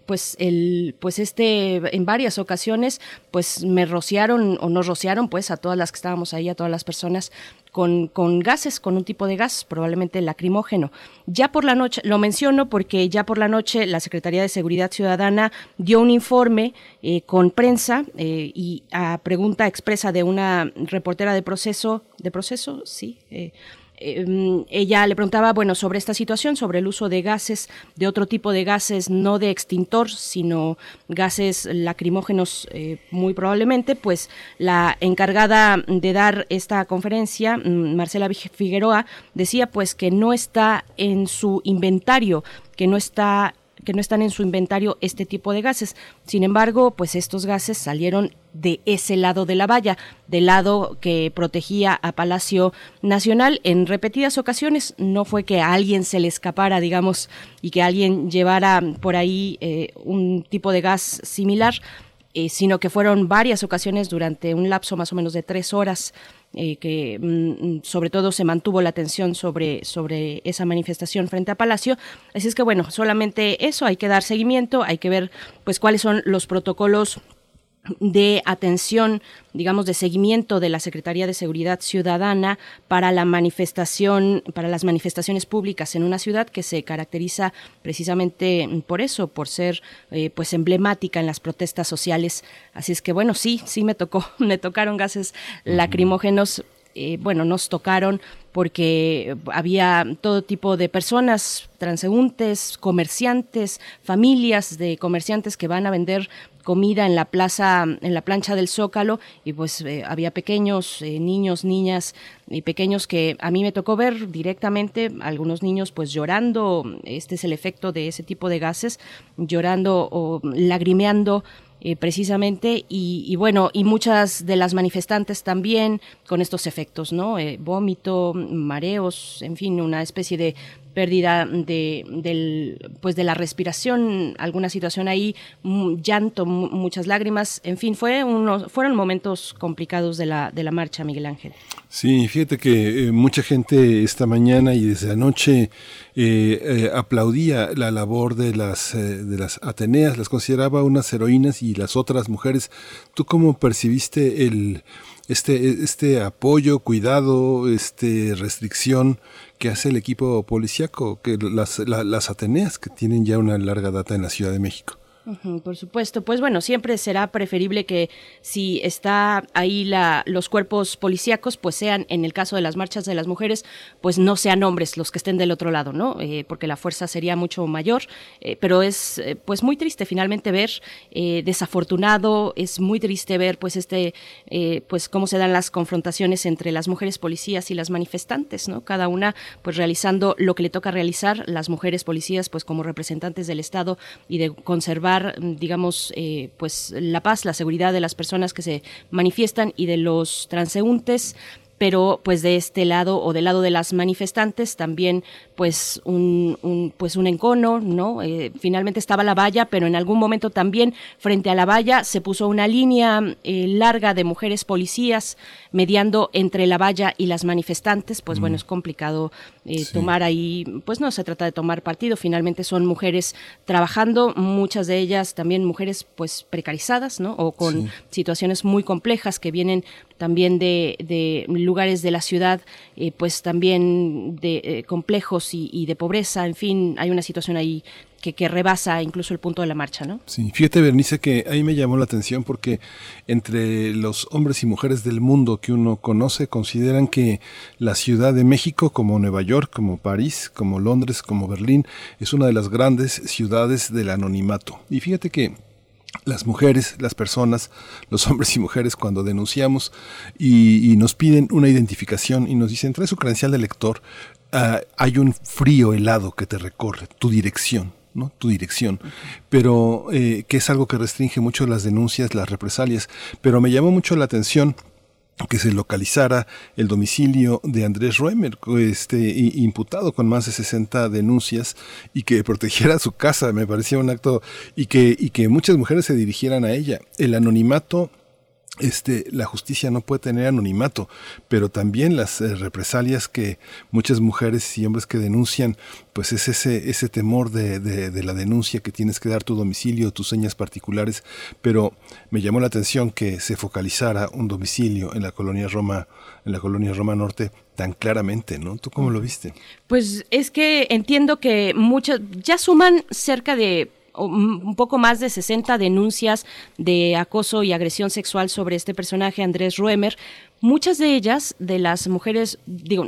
pues el, pues este, en varias ocasiones, pues me rociaron o nos rociaron, pues a todas las que estábamos ahí, a todas las personas con, con, gases, con un tipo de gas, probablemente lacrimógeno. Ya por la noche, lo menciono porque ya por la noche la Secretaría de Seguridad Ciudadana dio un informe eh, con prensa eh, y a pregunta expresa de una reportera de proceso, de proceso, sí, eh, Em, ella le preguntaba, bueno, sobre esta situación, sobre el uso de gases, de otro tipo de gases, no de extintor, sino gases lacrimógenos eh, muy probablemente, pues la encargada de dar esta conferencia, mm, Marcela Figueroa, decía pues que no está en su inventario, que no está que no están en su inventario este tipo de gases. Sin embargo, pues estos gases salieron de ese lado de la valla, del lado que protegía a Palacio Nacional en repetidas ocasiones. No fue que a alguien se le escapara, digamos, y que alguien llevara por ahí eh, un tipo de gas similar. Eh, sino que fueron varias ocasiones durante un lapso más o menos de tres horas eh, que mm, sobre todo se mantuvo la atención sobre, sobre esa manifestación frente a Palacio. Así es que bueno, solamente eso, hay que dar seguimiento, hay que ver pues cuáles son los protocolos de atención, digamos, de seguimiento de la Secretaría de Seguridad Ciudadana para la manifestación, para las manifestaciones públicas en una ciudad que se caracteriza precisamente por eso, por ser eh, pues emblemática en las protestas sociales. Así es que bueno, sí, sí me tocó, [laughs] me tocaron gases lacrimógenos eh, bueno, nos tocaron porque había todo tipo de personas, transeúntes, comerciantes, familias de comerciantes que van a vender comida en la plaza, en la plancha del Zócalo, y pues eh, había pequeños, eh, niños, niñas y pequeños que a mí me tocó ver directamente, algunos niños pues llorando, este es el efecto de ese tipo de gases, llorando o lagrimeando eh, precisamente y, bueno y muchas de las manifestantes también con estos efectos no vómito mareos en fin una especie de pérdida de, del, pues de la respiración, alguna situación ahí, llanto, muchas lágrimas, en fin, fue unos, fueron momentos complicados de la, de la marcha, Miguel Ángel. Sí, fíjate que eh, mucha gente esta mañana y desde anoche eh, eh, aplaudía la labor de las, de las Ateneas, las consideraba unas heroínas y las otras mujeres. ¿Tú cómo percibiste el este, este apoyo, cuidado, este restricción que hace el equipo policíaco, que las, las Ateneas que tienen ya una larga data en la Ciudad de México por supuesto. Pues bueno, siempre será preferible que si está ahí la, los cuerpos policíacos, pues sean, en el caso de las marchas de las mujeres, pues no sean hombres los que estén del otro lado, ¿no? Eh, porque la fuerza sería mucho mayor. Eh, pero es eh, pues muy triste finalmente ver, desafortunado, es muy triste ver pues este, pues cómo se dan las confrontaciones entre las mujeres policías y las manifestantes, ¿no? Cada una pues realizando lo que le toca realizar, las mujeres policías pues como representantes del Estado y de conservar digamos, eh, pues la paz, la seguridad de las personas que se manifiestan y de los transeúntes pero pues de este lado o del lado de las manifestantes también pues un, pues un encono, ¿no? Eh, finalmente estaba la valla, pero en algún momento también frente a la valla se puso una línea eh, larga de mujeres policías mediando entre la valla y las manifestantes, pues bueno, mm. es complicado eh, tomar ahí, pues no se trata de tomar partido, finalmente son mujeres trabajando, muchas de ellas también mujeres pues precarizadas, ¿no? O con situaciones muy complejas que vienen también de, de lugares de la ciudad, pues también de complejos y, de pobreza, en fin, hay una situación ahí que, que, rebasa incluso el punto de la marcha, ¿no? Sí, fíjate, Bernice, que ahí me llamó la atención porque entre los hombres y mujeres del mundo que uno conoce consideran que la Ciudad de México, como Nueva York, como París, como Londres, como Berlín, es una de las grandes ciudades del anonimato. Y fíjate que las mujeres, las personas, los [laughs] hombres y mujeres cuando denunciamos y, nos piden una identificación y nos dicen trae su credencial de lector, Ah, hay un frío helado que te recorre, tu dirección. ¿no? tu dirección, pero eh, que es algo que restringe mucho las denuncias, las represalias, pero me llamó mucho la atención que se localizara el domicilio de Andrés Roemer, este, imputado con más de 60 denuncias, y que protegiera su casa, me parecía un acto, y que, y que muchas mujeres se dirigieran a ella. El anonimato este, la justicia no puede tener anonimato, pero también las eh, represalias que muchas mujeres y hombres que denuncian, pues es ese, ese temor de, de, la denuncia que tienes que dar tu domicilio, tus señas particulares, pero me llamó la atención que se focalizara un domicilio en la colonia Roma, en la colonia Roma Norte, tan claramente, ¿no? ¿Tú cómo lo viste? Pues es que entiendo que muchas, ya suman cerca de un poco más de 60 denuncias de acoso y agresión sexual sobre este personaje, Andrés Ruemer, Muchas de ellas, de las mujeres, digo,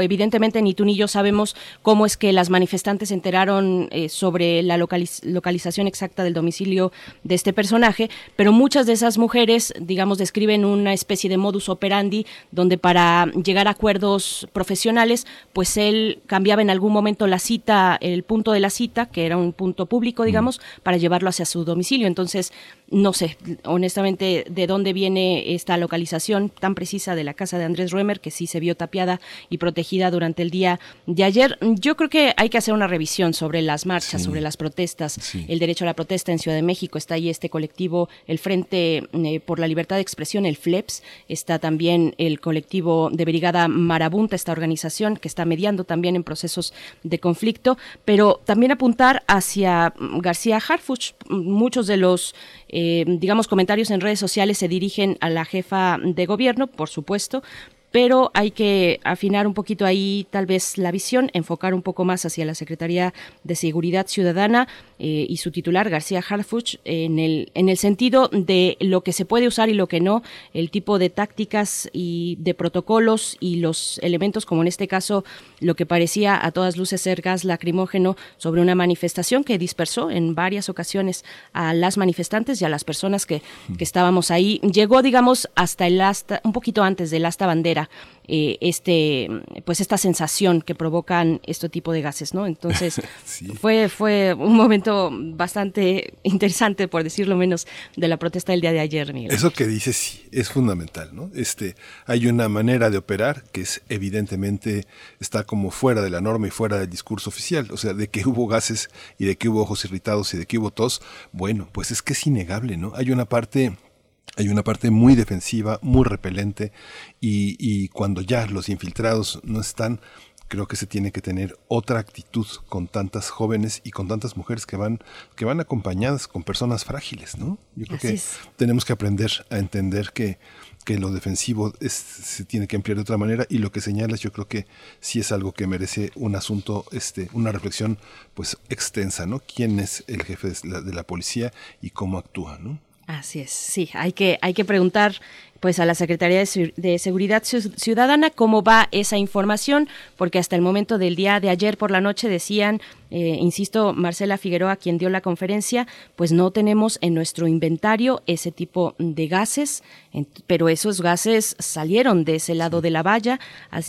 evidentemente ni tú ni yo sabemos cómo es que las manifestantes se enteraron eh, sobre la localización exacta del domicilio de este personaje, pero muchas de esas mujeres, digamos, describen una especie de modus operandi donde para llegar a acuerdos profesionales, pues él cambiaba en algún momento la cita, el punto de la cita, que era un punto público, digamos, para llevarlo hacia su domicilio. Entonces, no sé, honestamente, de dónde viene esta localización tan precisa de la casa de Andrés Ruemer, que sí se vio tapiada y protegida durante el día de ayer. Yo creo que hay que hacer una revisión sobre las marchas, sobre las protestas, el derecho a la protesta en Ciudad de México. Está ahí este colectivo, el Frente eh, por la Libertad de Expresión, el FLEPS. Está también el colectivo de Brigada Marabunta, esta organización que está mediando también en procesos de conflicto, pero también apuntar hacia García Harfuch. Muchos de los eh, digamos, comentarios en redes sociales se dirigen a la jefa de gobierno, por supuesto, pero hay que afinar un poquito ahí tal vez la visión, enfocar un poco más hacia la Secretaría de Seguridad Ciudadana eh, y su titular, García Harfuch, en el, en el sentido de lo que se puede usar y lo que no, el tipo de tácticas y de protocolos y los elementos, como en este caso lo que parecía a todas luces ser gas lacrimógeno sobre una manifestación que dispersó en varias ocasiones a las manifestantes y a las personas que, que estábamos ahí. Llegó, digamos, hasta el asta, un poquito antes del asta bandera eh, este, pues esta sensación que provocan este tipo de gases, ¿no? Entonces [laughs] fue, fue un momento bastante interesante, por decirlo menos, de la protesta del día de ayer, Miguel. Eso que dices sí, es fundamental, ¿no? Este, hay una manera de operar que es evidentemente está como fuera de la norma y fuera del discurso oficial, o sea, de que hubo gases y de que hubo ojos irritados y de que hubo tos, bueno, pues es que es innegable, ¿no? Hay una parte hay una parte muy defensiva, muy repelente, y, cuando ya los infiltrados no están, creo que se tiene que tener otra actitud con tantas jóvenes y con tantas mujeres que van, que van acompañadas con personas frágiles, ¿no? Yo creo que tenemos que aprender a entender que, que lo defensivo se tiene que ampliar de otra manera y lo que señalas yo creo que sí es algo que merece un asunto, este, una reflexión pues extensa, ¿no? ¿Quién es el jefe de la, de la policía y cómo actúa, ¿no? Así es, sí, hay que, hay que preguntar pues a la Secretaría de, Seguridad Ciudadana cómo va esa información, porque hasta el momento del día de ayer por la noche decían, eh, insisto, Marcela Figueroa, quien dio la conferencia, pues no tenemos en nuestro inventario ese tipo de gases, pero esos gases salieron de ese lado de la valla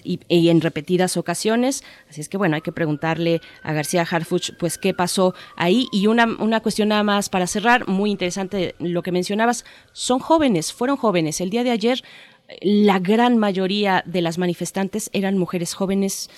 y, en repetidas ocasiones, así es que bueno, hay que preguntarle a García Harfuch, pues qué pasó ahí. Y una, una cuestión nada más para cerrar, muy interesante lo que mencionabas, son jóvenes, fueron jóvenes, el día de ayer la gran mayoría de las manifestantes eran mujeres jóvenes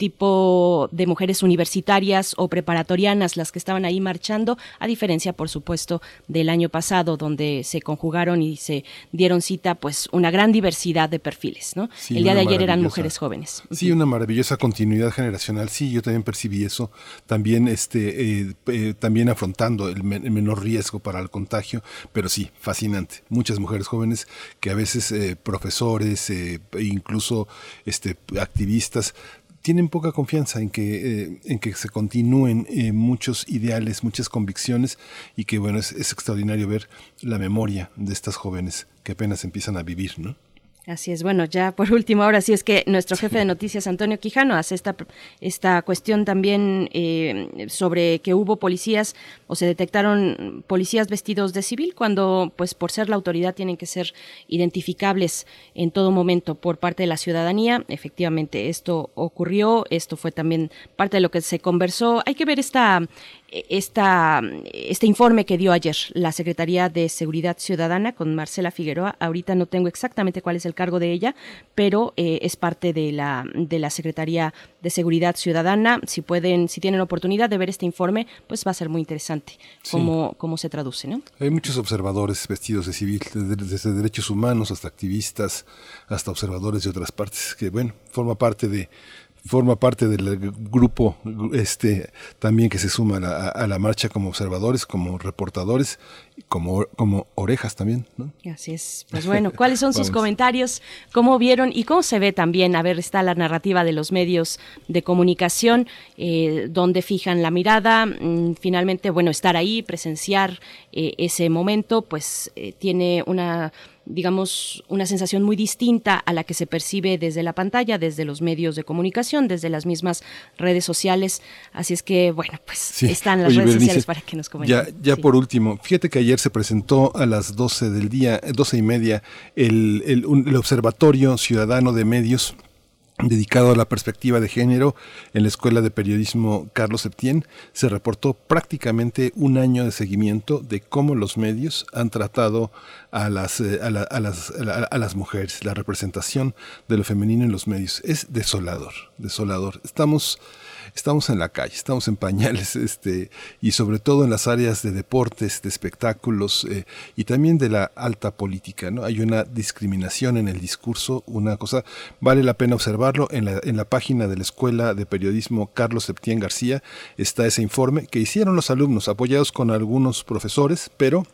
tipo de mujeres universitarias o preparatorianas las que estaban ahí marchando, a diferencia, por supuesto, del año pasado, donde se conjugaron y se dieron cita, pues, una gran diversidad de perfiles, ¿no? el día de ayer eran mujeres jóvenes. Sí, una maravillosa continuidad generacional. Sí, yo también percibí eso. También, este, eh, eh, también afrontando el, menor riesgo para el contagio, pero sí, fascinante. Muchas mujeres jóvenes que a veces eh, profesores, e incluso, este, activistas tienen poca confianza en que, eh, en que se continúen eh, muchos ideales, muchas convicciones y que bueno, es, es extraordinario ver la memoria de estas jóvenes que apenas empiezan a vivir, ¿no? Así es, bueno, ya por [laughs] último, ahora sí es que nuestro jefe de noticias, Antonio Quijano, hace esta, esta cuestión también eh, sobre que hubo policías o se detectaron policías vestidos de civil cuando, pues por ser la autoridad, tienen que ser identificables en todo momento por parte de la ciudadanía. Efectivamente, esto ocurrió, esto fue también parte de lo que se conversó. Hay que ver esta, esta, este informe que dio ayer la Secretaría de Seguridad Ciudadana con Marcela Figueroa. Ahorita no tengo exactamente cuál es el cargo de ella, pero eh, es parte de la, de la Secretaría de Seguridad Ciudadana. Si pueden, si tienen oportunidad de ver este informe, pues va a ser muy interesante cómo, cómo se traduce, ¿no? Hay muchos observadores vestidos de civil, desde derechos humanos hasta activistas, hasta observadores de otras partes, que bueno, forma parte de forma parte del grupo este también que se suma a la, marcha como observadores, como reportadores, como, como orejas también. ¿no? Así es. Pues bueno, ¿cuáles son [laughs] sus comentarios? ¿Cómo vieron y cómo se ve también? A ver, está la narrativa de los medios de comunicación, eh, donde fijan la mirada. Mm, finalmente, bueno, estar ahí, presenciar eh, ese momento, pues eh, tiene una digamos, una sensación muy distinta a la que se percibe desde la pantalla, desde los medios de comunicación, desde las mismas redes sociales. Así es que, bueno, pues están las redes sociales para que nos comenten. Ya, ya por último, fíjate que ayer se presentó a las 12 del día, 12 y media, el, el Observatorio Ciudadano de Medios dedicado a la perspectiva de género en la Escuela de Periodismo Carlos Septién, se reportó prácticamente un año de seguimiento de cómo los medios han tratado a las, eh, a, las, a las mujeres, la representación de lo femenino en los medios. Es desolador, desolador. Estamos estamos en la calle, estamos en pañales, [laughs] este, y sobre todo en las áreas de deportes, de espectáculos eh, y también de la alta política, ¿no? Hay una discriminación en el discurso, una cosa, vale la pena observarlo, en la, en la página de la Escuela de Periodismo Carlos Septién García está ese informe que hicieron los alumnos, apoyados con algunos profesores, pero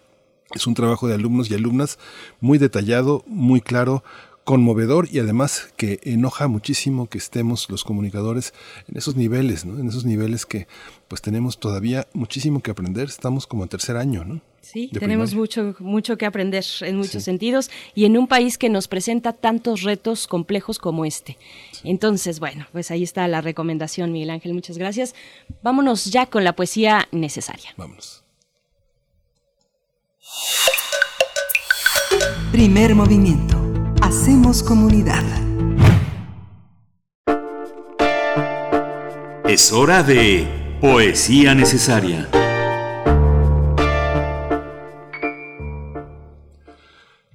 es un trabajo de alumnos y alumnas muy detallado, muy claro, conmovedor y además que enoja muchísimo que estemos los comunicadores en esos niveles, ¿no? En esos niveles que pues tenemos todavía muchísimo que aprender, estamos como en tercer año, ¿no? Sí, tenemos mucho, mucho que aprender en muchos sentidos y en un país que nos presenta tantos retos complejos como este. Entonces, bueno, pues ahí está la recomendación, Miguel Ángel, muchas gracias. Vámonos ya con la poesía necesaria. Vámonos. Primer movimiento Hacemos comunidad. Es hora de Poesía Necesaria.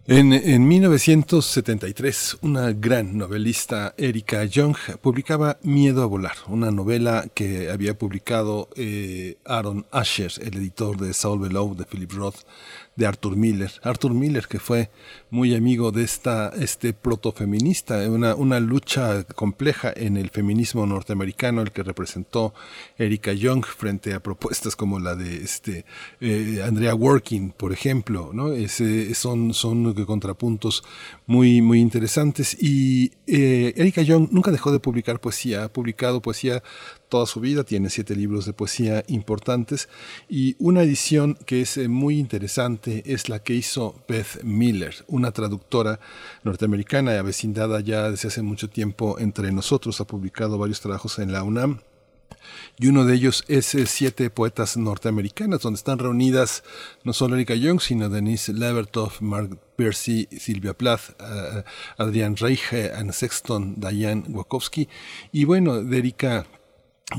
En, en, 1973, una gran novelista, Erika Young, publicaba Miedo a volar, una novela que había publicado eh, Aaron Asher, el editor de Saul Below de Philip Roth, de Arthur Miller. Arthur Miller, que fue muy amigo de esta este protofeminista, una, una lucha compleja en el feminismo norteamericano, el que representó Erika Young frente a propuestas como la de este eh, Andrea Working, por ejemplo, ¿no? Son, son contrapuntos muy, muy interesantes. Y eh, Erika Young nunca dejó de publicar poesía, ha publicado poesía toda su vida, tiene siete libros de poesía importantes y una edición que es eh, muy interesante es la que hizo Beth Miller, una traductora norteamericana avecindada ya desde hace mucho tiempo entre nosotros, ha publicado varios trabajos en la UNAM y uno de ellos es eh, Siete Poetas Norteamericanas, donde están reunidas no solo Erika Young, sino Denise Levertov, Mark Percy, Silvia Plath, uh, Adrián Reiche, Anne Sexton, Diane Wachowski. Y bueno, de Erika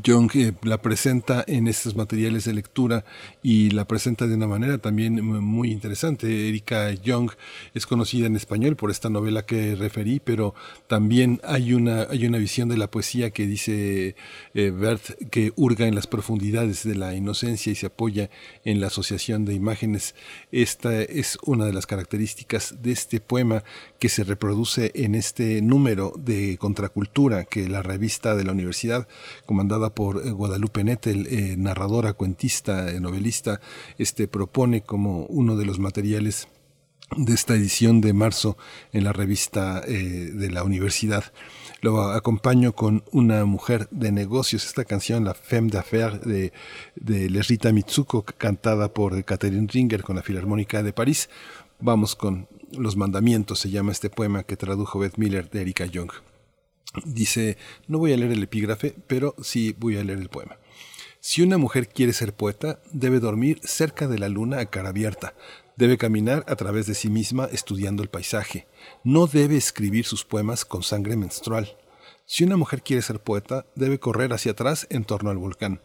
Young eh, la presenta en estos materiales de lectura y la presenta de una manera también muy interesante. Erika Young es conocida en español por esta novela que referí, pero también hay una, hay una visión de la poesía que dice eh, Bert que hurga en las profundidades de la inocencia y se apoya en la asociación de imágenes. Esta es una de las características de este poema que se reproduce en este número de contracultura que la revista de la universidad, comandada por eh, Guadalupe Nettel, eh, narradora, cuentista, eh, novelista, este propone como uno de los materiales de esta edición de marzo en la revista de la universidad. Lo acompaño con una mujer de negocios, esta canción, la Femme d'Affaires de, de Lerita Mitsuko, cantada por Catherine Ringer con la Filarmónica de París. Vamos con Los Mandamientos, se llama este poema que tradujo Beth Miller de Erika Young. Dice, no voy a leer el epígrafe, pero sí voy a leer el poema. Si una mujer quiere ser poeta, debe dormir cerca de la luna a cara abierta, debe caminar a través de sí misma estudiando el paisaje, no debe escribir sus poemas con sangre menstrual. Si una mujer quiere ser poeta, debe correr hacia atrás en torno al volcán.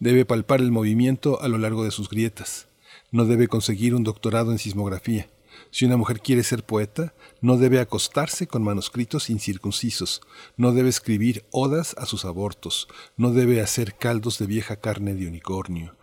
Debe palpar el movimiento a lo largo de sus grietas. No debe conseguir un doctorado en sismografía. Si una mujer quiere ser poeta, no debe acostarse con manuscritos incircuncisos, no debe escribir odas a sus abortos, no debe hacer caldos de vieja carne de unicornio.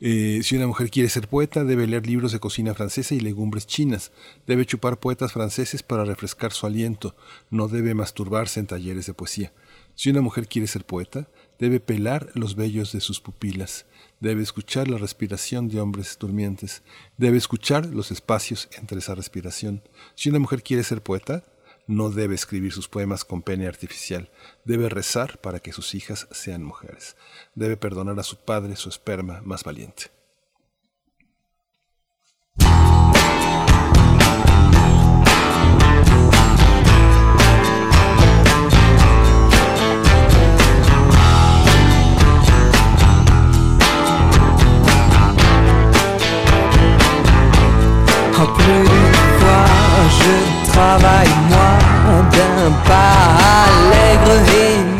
Eh, si una mujer quiere ser poeta, debe leer libros de cocina francesa y legumbres chinas, debe chupar poetas franceses para refrescar su aliento, no debe masturbarse en talleres de poesía. Si una mujer quiere ser poeta, debe pelar los vellos de sus pupilas, debe escuchar la respiración de hombres durmientes, debe escuchar los espacios entre esa respiración. Si una mujer quiere ser poeta, no debe escribir sus poemas con pene artificial, debe rezar para que sus hijas sean mujeres, debe perdonar a su padre su esperma más valiente. Je travaille moi d'un pas allègre et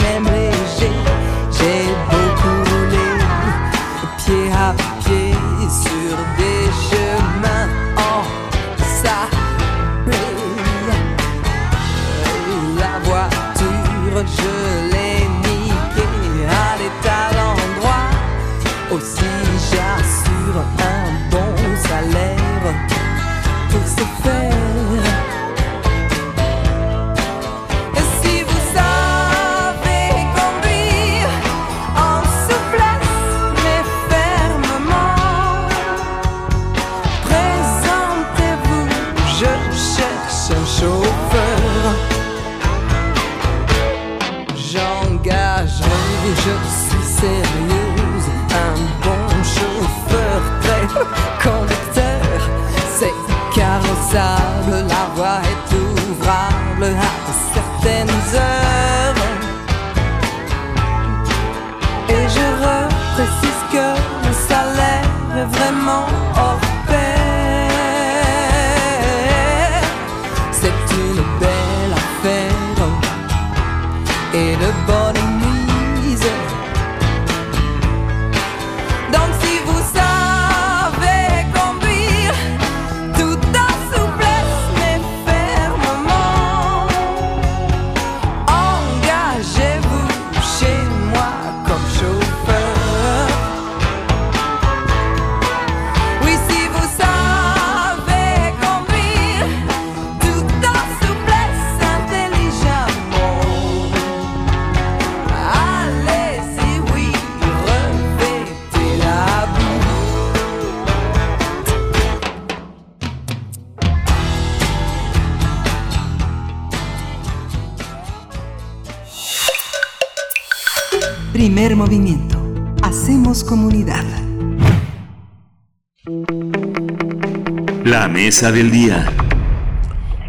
del día.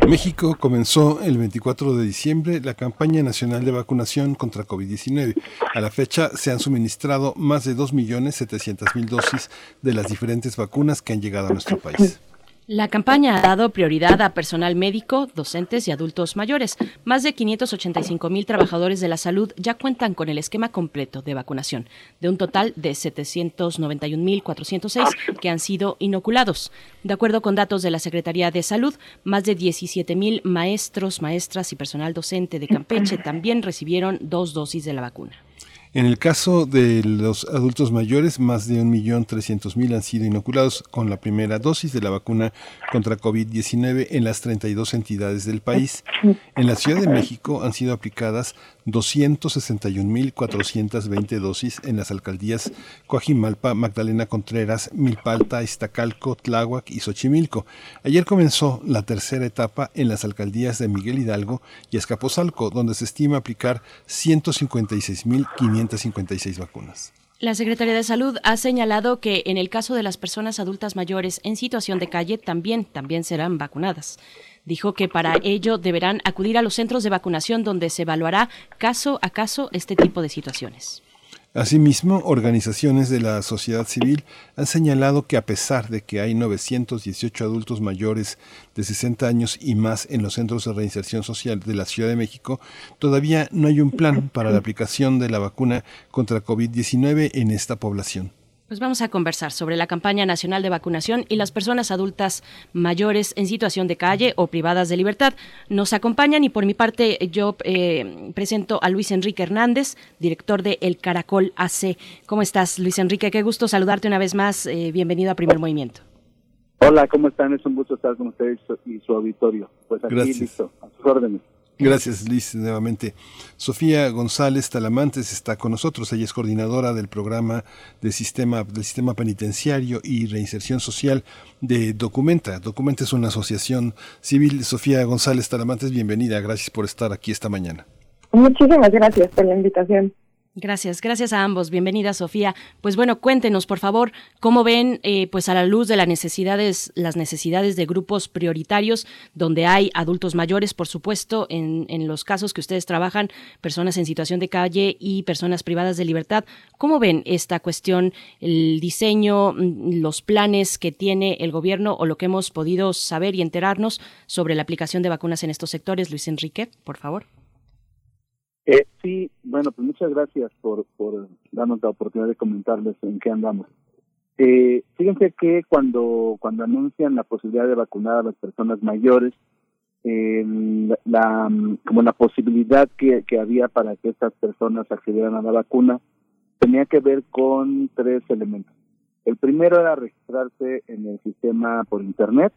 México comenzó el 24 de diciembre la campaña nacional de vacunación contra COVID-19. A la fecha se han suministrado más de 2.700.000 dosis de las diferentes vacunas que han llegado a nuestro país. La campaña ha dado prioridad a personal médico, docentes y adultos mayores. Más de 585 mil trabajadores de la salud ya cuentan con el esquema completo de vacunación, de un total de 791 mil 406 que han sido inoculados. De acuerdo con datos de la Secretaría de Salud, más de 17 mil maestros, maestras y personal docente de Campeche también recibieron dos dosis de la vacuna. En el caso de los adultos mayores, más de 1.300.000 han sido inoculados con la primera dosis de la vacuna contra COVID-19 en las 32 entidades del país. En la Ciudad de México han sido aplicadas 261.420 dosis en las alcaldías Coajimalpa, Magdalena Contreras, Milpalta, Iztacalco, Tláhuac y Xochimilco. Ayer comenzó la tercera etapa en las alcaldías de Miguel Hidalgo y Escaposalco, donde se estima aplicar 156.556 vacunas. La Secretaría de Salud ha señalado que en el caso de las personas adultas mayores en situación de calle también, también serán vacunadas. Dijo que para ello deberán acudir a los centros de vacunación donde se evaluará caso a caso este tipo de situaciones. Asimismo, organizaciones de la sociedad civil han señalado que a pesar de que hay 918 adultos mayores de 60 años y más en los centros de reinserción social de la Ciudad de México, todavía no hay un plan para la aplicación de la vacuna contra COVID-19 en esta población. Pues vamos a conversar sobre la campaña nacional de vacunación y las personas adultas mayores en situación de calle o privadas de libertad. Nos acompañan y por mi parte yo eh, presento a Luis Enrique Hernández, director de El Caracol AC. ¿Cómo estás, Luis Enrique? Qué gusto saludarte una vez más. Eh, bienvenido a Primer Movimiento. Hola, ¿cómo están? Es un gusto estar con ustedes y su auditorio. Pues aquí listo, a sus órdenes. Gracias, Liz, nuevamente. Sofía González Talamantes está con nosotros. Ella es coordinadora del programa de sistema, del sistema penitenciario y reinserción social de Documenta. Documenta es una asociación civil. Sofía González Talamantes, bienvenida. Gracias por estar aquí esta mañana. Muchísimas gracias por la invitación. Gracias, gracias a ambos. Bienvenida, Sofía. Pues bueno, cuéntenos, por favor, cómo ven, eh, pues a la luz de las necesidades, las necesidades de grupos prioritarios, donde hay adultos mayores, por supuesto, en, en los casos que ustedes trabajan, personas en situación de calle y personas privadas de libertad. ¿Cómo ven esta cuestión, el diseño, mm, los planes que tiene el gobierno o lo que hemos podido saber y enterarnos sobre la aplicación de vacunas en estos sectores? Luis Enrique, por favor. Eh, sí, bueno, pues muchas gracias por, darnos la oportunidad de comentarles en qué andamos. Eh, fíjense que cuando, cuando anuncian la posibilidad de vacunar a las personas mayores, eh, la, como la posibilidad que, que había para que estas personas accedieran a la vacuna tenía que ver con tres elementos. El primero era registrarse en el sistema por Internet.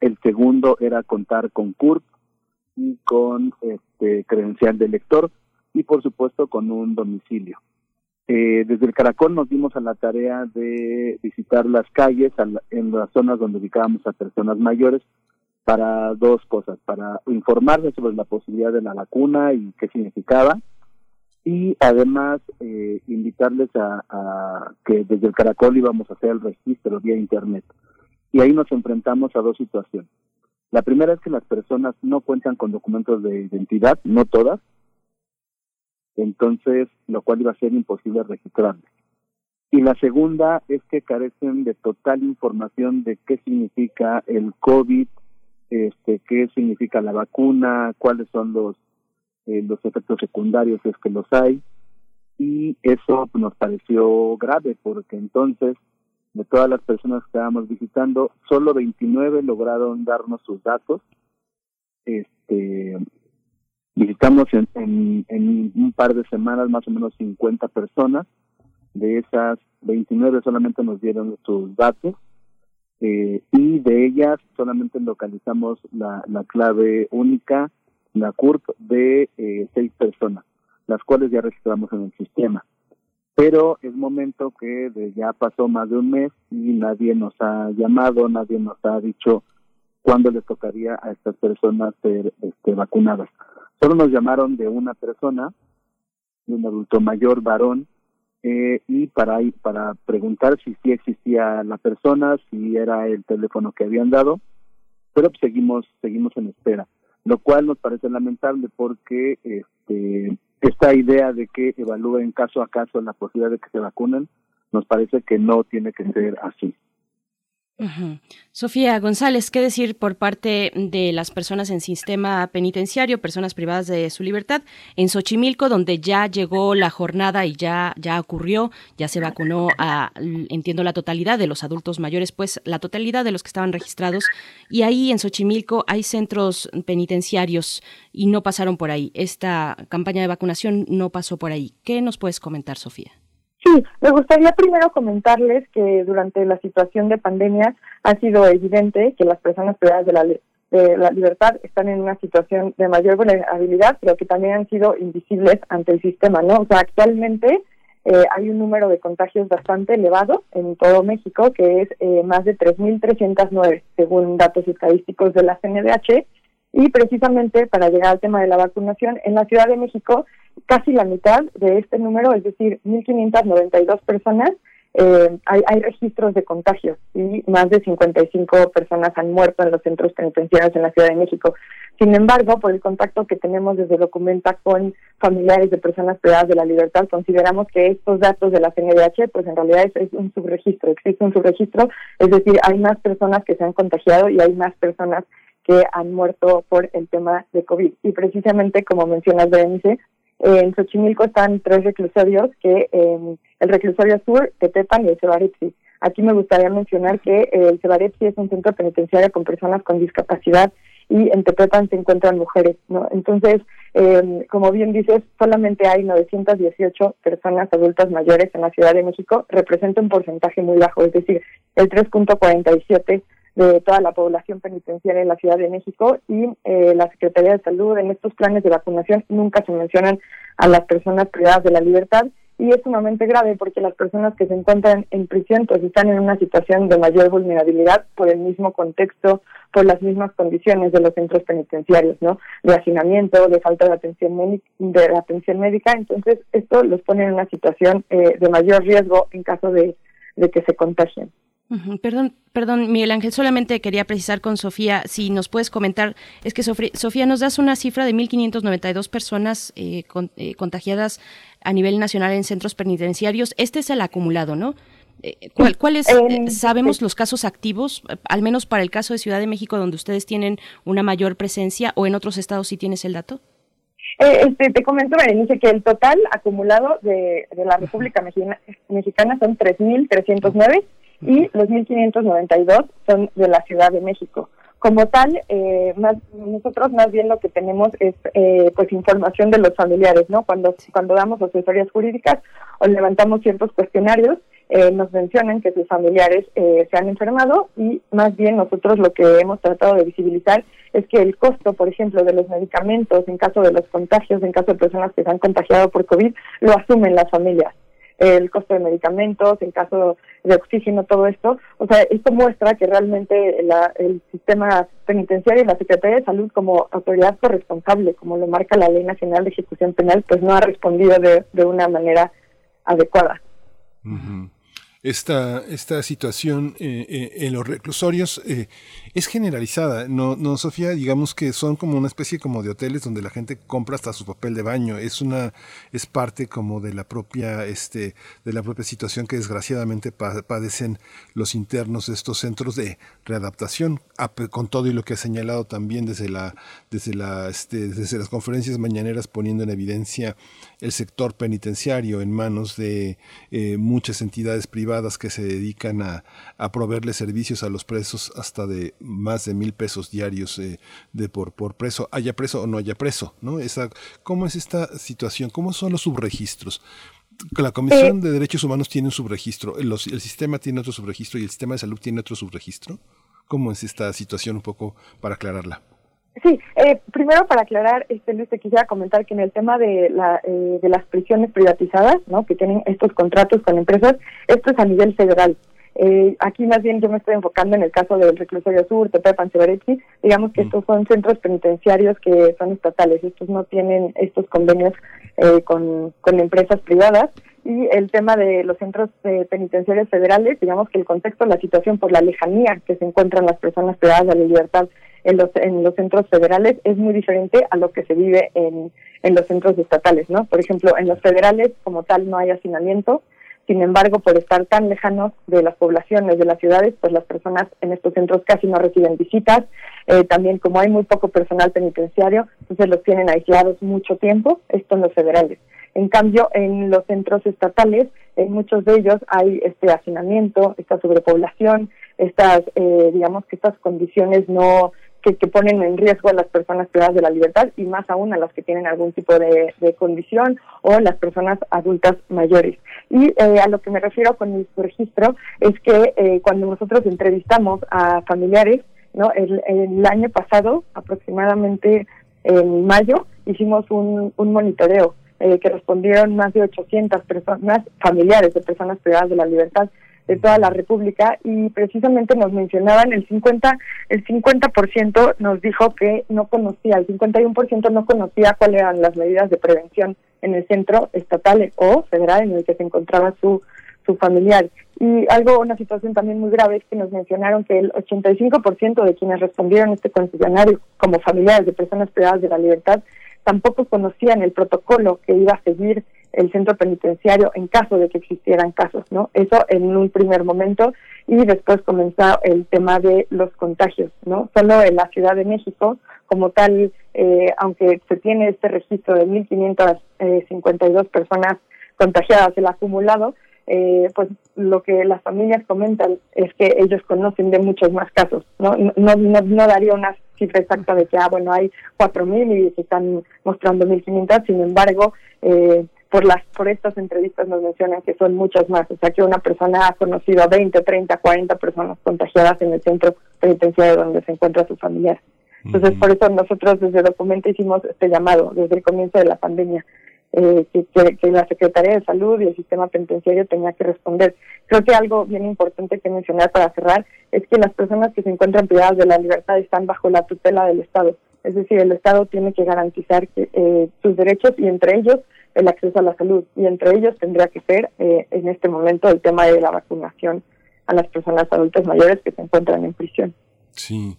El segundo era contar con CURP y con este credencial de lector y por supuesto con un domicilio. Eh, desde el Caracol nos dimos a la tarea de visitar las calles en las zonas donde ubicábamos a personas mayores para dos cosas, para informarles sobre la posibilidad de la vacuna y qué significaba, y además eh, invitarles a, a, que desde el Caracol íbamos a hacer el registro vía Internet. Y ahí nos enfrentamos a dos situaciones. La primera es que las personas no cuentan con documentos de identidad, no todas, entonces lo cual iba a ser imposible registrarles. Y la segunda es que carecen de total información de qué significa el COVID, este, qué significa la vacuna, cuáles son los eh, los efectos secundarios si es que los hay y eso nos pareció grave porque entonces de todas las personas que estábamos visitando, solo 29 lograron darnos sus datos. Este, visitamos en, en, un par de semanas más o menos 50 personas. De esas 29 solamente nos dieron sus datos eh, y de ellas solamente localizamos la, la clave única, la CURP, de eh, seis personas, las cuales ya registramos en el sistema pero es momento que ya pasó más de un mes y nadie nos ha llamado, nadie nos ha dicho cuándo les tocaría a estas personas ser este, vacunadas. Solo nos llamaron de una persona, de un adulto mayor, varón, eh, y para para preguntar si sí existía la persona, si era el teléfono que habían dado, pero seguimos seguimos en espera, lo cual nos parece lamentable porque este esta idea de que evalúen caso a caso la posibilidad de que se vacunen, nos parece que no tiene que ser así. Sofía González, ¿qué decir por parte de las personas en sistema penitenciario, personas privadas de su libertad? En Xochimilco, donde ya llegó la jornada y ya, ya ocurrió, ya se vacunó a, entiendo, la totalidad de los adultos mayores, pues la totalidad de los que estaban registrados. Y ahí en Xochimilco hay centros penitenciarios y no pasaron por ahí. Esta campaña de vacunación no pasó por ahí. ¿Qué nos puedes comentar, Sofía? Me gustaría primero comentarles que durante la situación de pandemia ha sido evidente que las personas privadas de la, de la libertad están en una situación de mayor vulnerabilidad, pero que también han sido invisibles ante el sistema, ¿no? O sea, actualmente eh, hay un número de contagios bastante elevado en todo México, que es eh, más de 3.309, según datos estadísticos de la CNDH, y precisamente para llegar al tema de la vacunación, en la Ciudad de México, casi la mitad de este número, es decir, 1.592 personas, eh, hay, hay registros de contagios y más de 55 personas han muerto en los centros penitenciarios en la Ciudad de México. Sin embargo, por el contacto que tenemos desde Documenta con familiares de personas privadas de la libertad, consideramos que estos datos de la CNDH, pues en realidad es, un subregistro, existe un subregistro, es decir, hay más personas que se han contagiado y hay más personas que han muerto por el tema de COVID. Y precisamente, como mencionas, Berenice, en Xochimilco están tres reclusorios, que eh, el reclusorio sur, Tetepan y el Cebarepsi. Aquí me gustaría mencionar que el Cebarepsi es un centro penitenciario con personas con discapacidad y en Tepepan se encuentran mujeres, ¿no? Entonces, eh, como bien dices, solamente hay 918 personas adultas mayores en la Ciudad de México, representa un porcentaje muy bajo, es decir, el 3.47 de toda la población penitenciaria en la Ciudad de México y eh, la Secretaría de Salud en estos planes de vacunación nunca se mencionan a las personas privadas de la libertad y es sumamente grave porque las personas que se encuentran en prisión pues están en una situación de mayor vulnerabilidad por el mismo contexto, por las mismas condiciones de los centros penitenciarios, ¿no? De hacinamiento, de falta de atención, de atención médica, entonces esto los pone en una situación eh, de mayor riesgo en caso de, de que se contagien. Perdón, perdón, Miguel Ángel, solamente quería precisar con Sofía, si nos puedes comentar, es que Sofía, nos das una cifra de 1.592 personas eh, eh, contagiadas a nivel nacional en centros penitenciarios. Este es el acumulado, ¿no? Eh, ¿Cuál, ¿Cuáles sabemos los casos activos, al menos para el caso de Ciudad de México, donde ustedes tienen una mayor presencia, o en otros estados si tienes el dato? este, te comento, Berenice, que el total acumulado de, de la República Mexicana, Mexicana son 3.309 y los 1.592 son de la Ciudad de México. Como tal, eh, más, nosotros más bien lo que tenemos es eh, pues información de los familiares, ¿no? Cuando, cuando damos asesorías jurídicas o levantamos ciertos cuestionarios, eh, nos mencionan que sus familiares se han enfermado y más bien nosotros lo que hemos tratado de visibilizar es que el costo, por ejemplo, de los medicamentos en caso de los contagios, en caso de personas que se han contagiado por COVID, lo asumen las familias el costo de medicamentos, en caso de oxígeno, todo esto. O sea, esto muestra que realmente el sistema penitenciario y la Secretaría de Salud como autoridad corresponsable, como lo marca la Ley Nacional de Ejecución Penal, pues no ha respondido de, de una manera adecuada esta, esta situación eh, eh, en los reclusorios eh, es generalizada. No, no, Sofía, digamos que son como una especie como de hoteles donde la gente compra hasta su papel de baño. Es una, es parte como de la propia, este, de la propia situación que desgraciadamente padecen los internos de estos centros de readaptación, con todo y lo que ha señalado también desde la, desde la, este, desde las conferencias mañaneras poniendo en evidencia el sector penitenciario en manos de muchas entidades privadas que se dedican a, a proveerle servicios a los presos hasta de más de mil pesos diarios eh, de por, por preso, haya preso o no haya preso, ¿no? Esa, ¿Cómo es esta situación? ¿Cómo son los subregistros? La Comisión de Derechos Humanos tiene un subregistro, el, el sistema tiene otro subregistro y el sistema de salud tiene otro subregistro. ¿Cómo es esta situación un poco para aclararla? Sí, eh, primero para aclarar, este, te quisiera comentar que en el tema de, la, eh, de las prisiones privatizadas, ¿no? que tienen estos contratos con empresas, esto es a nivel federal. Eh, aquí más bien yo me estoy enfocando en el caso del reclusorio sur, Tepepan, Cebarechi, digamos que estos son centros penitenciarios que son estatales, estos no tienen estos convenios eh, con, con empresas privadas y el tema de los centros eh, penitenciarios federales, digamos que el contexto, la situación por la lejanía que se encuentran las personas privadas de la libertad en los, en los centros federales es muy diferente a lo que se vive en, en los centros estatales, ¿no? Por ejemplo, en los federales como tal no hay hacinamiento, sin embargo, por estar tan lejanos de las poblaciones, de las ciudades, pues las personas en estos centros casi no reciben visitas. Eh, también como hay muy poco personal penitenciario, entonces los tienen aislados mucho tiempo, esto en los federales. En cambio, en los centros estatales, en muchos de ellos hay este hacinamiento, esta sobrepoblación, estas, eh, digamos que estas condiciones no que, ponen en riesgo a las personas privadas de la libertad y más aún a las que tienen algún tipo de, condición o las personas adultas mayores. Y eh, a lo que me refiero con mi registro es que eh, cuando nosotros entrevistamos a familiares, ¿no? El, año pasado, aproximadamente en mayo, hicimos un, un monitoreo eh, que respondieron más de 800 personas familiares de personas privadas de la libertad de toda la República y precisamente nos mencionaban el 50 el 50% nos dijo que no conocía, el 51% no conocía cuáles eran las medidas de prevención en el centro estatal o federal en el que se encontraba su su familiar. Y algo, una situación también muy grave es que nos mencionaron que el 85% de quienes respondieron a este cuestionario como familiares de personas privadas de la libertad tampoco conocían el protocolo que iba a seguir el centro penitenciario en caso de que existieran casos, ¿no? Eso en un primer momento y después comenzó el tema de los contagios, ¿no? Solo en la Ciudad de México, como tal, eh, aunque se tiene este registro de 1.552 personas contagiadas, el acumulado, eh, pues lo que las familias comentan es que ellos conocen de muchos más casos, ¿no? No, no, no daría una cifra exacta de que, ah, bueno, hay 4.000 y se están mostrando 1.500, sin embargo, eh, por las por estas entrevistas nos mencionan que son muchas más, o sea que una persona ha conocido a 20, 30, 40 personas contagiadas en el centro penitenciario donde se encuentra su familiar. Entonces, por eso nosotros desde Documento hicimos este llamado desde el comienzo de la pandemia, eh, que, que, la Secretaría de Salud y el sistema penitenciario tenía que responder. Creo que algo bien importante que mencionar para cerrar es que las personas que se encuentran privadas de la libertad están bajo la tutela del Estado. Es decir, el Estado tiene que garantizar que, eh, sus derechos y entre ellos el acceso a la salud. Y entre ellos tendría que ser eh, en este momento el tema de la vacunación a las personas adultas mayores que se encuentran en prisión. Sí.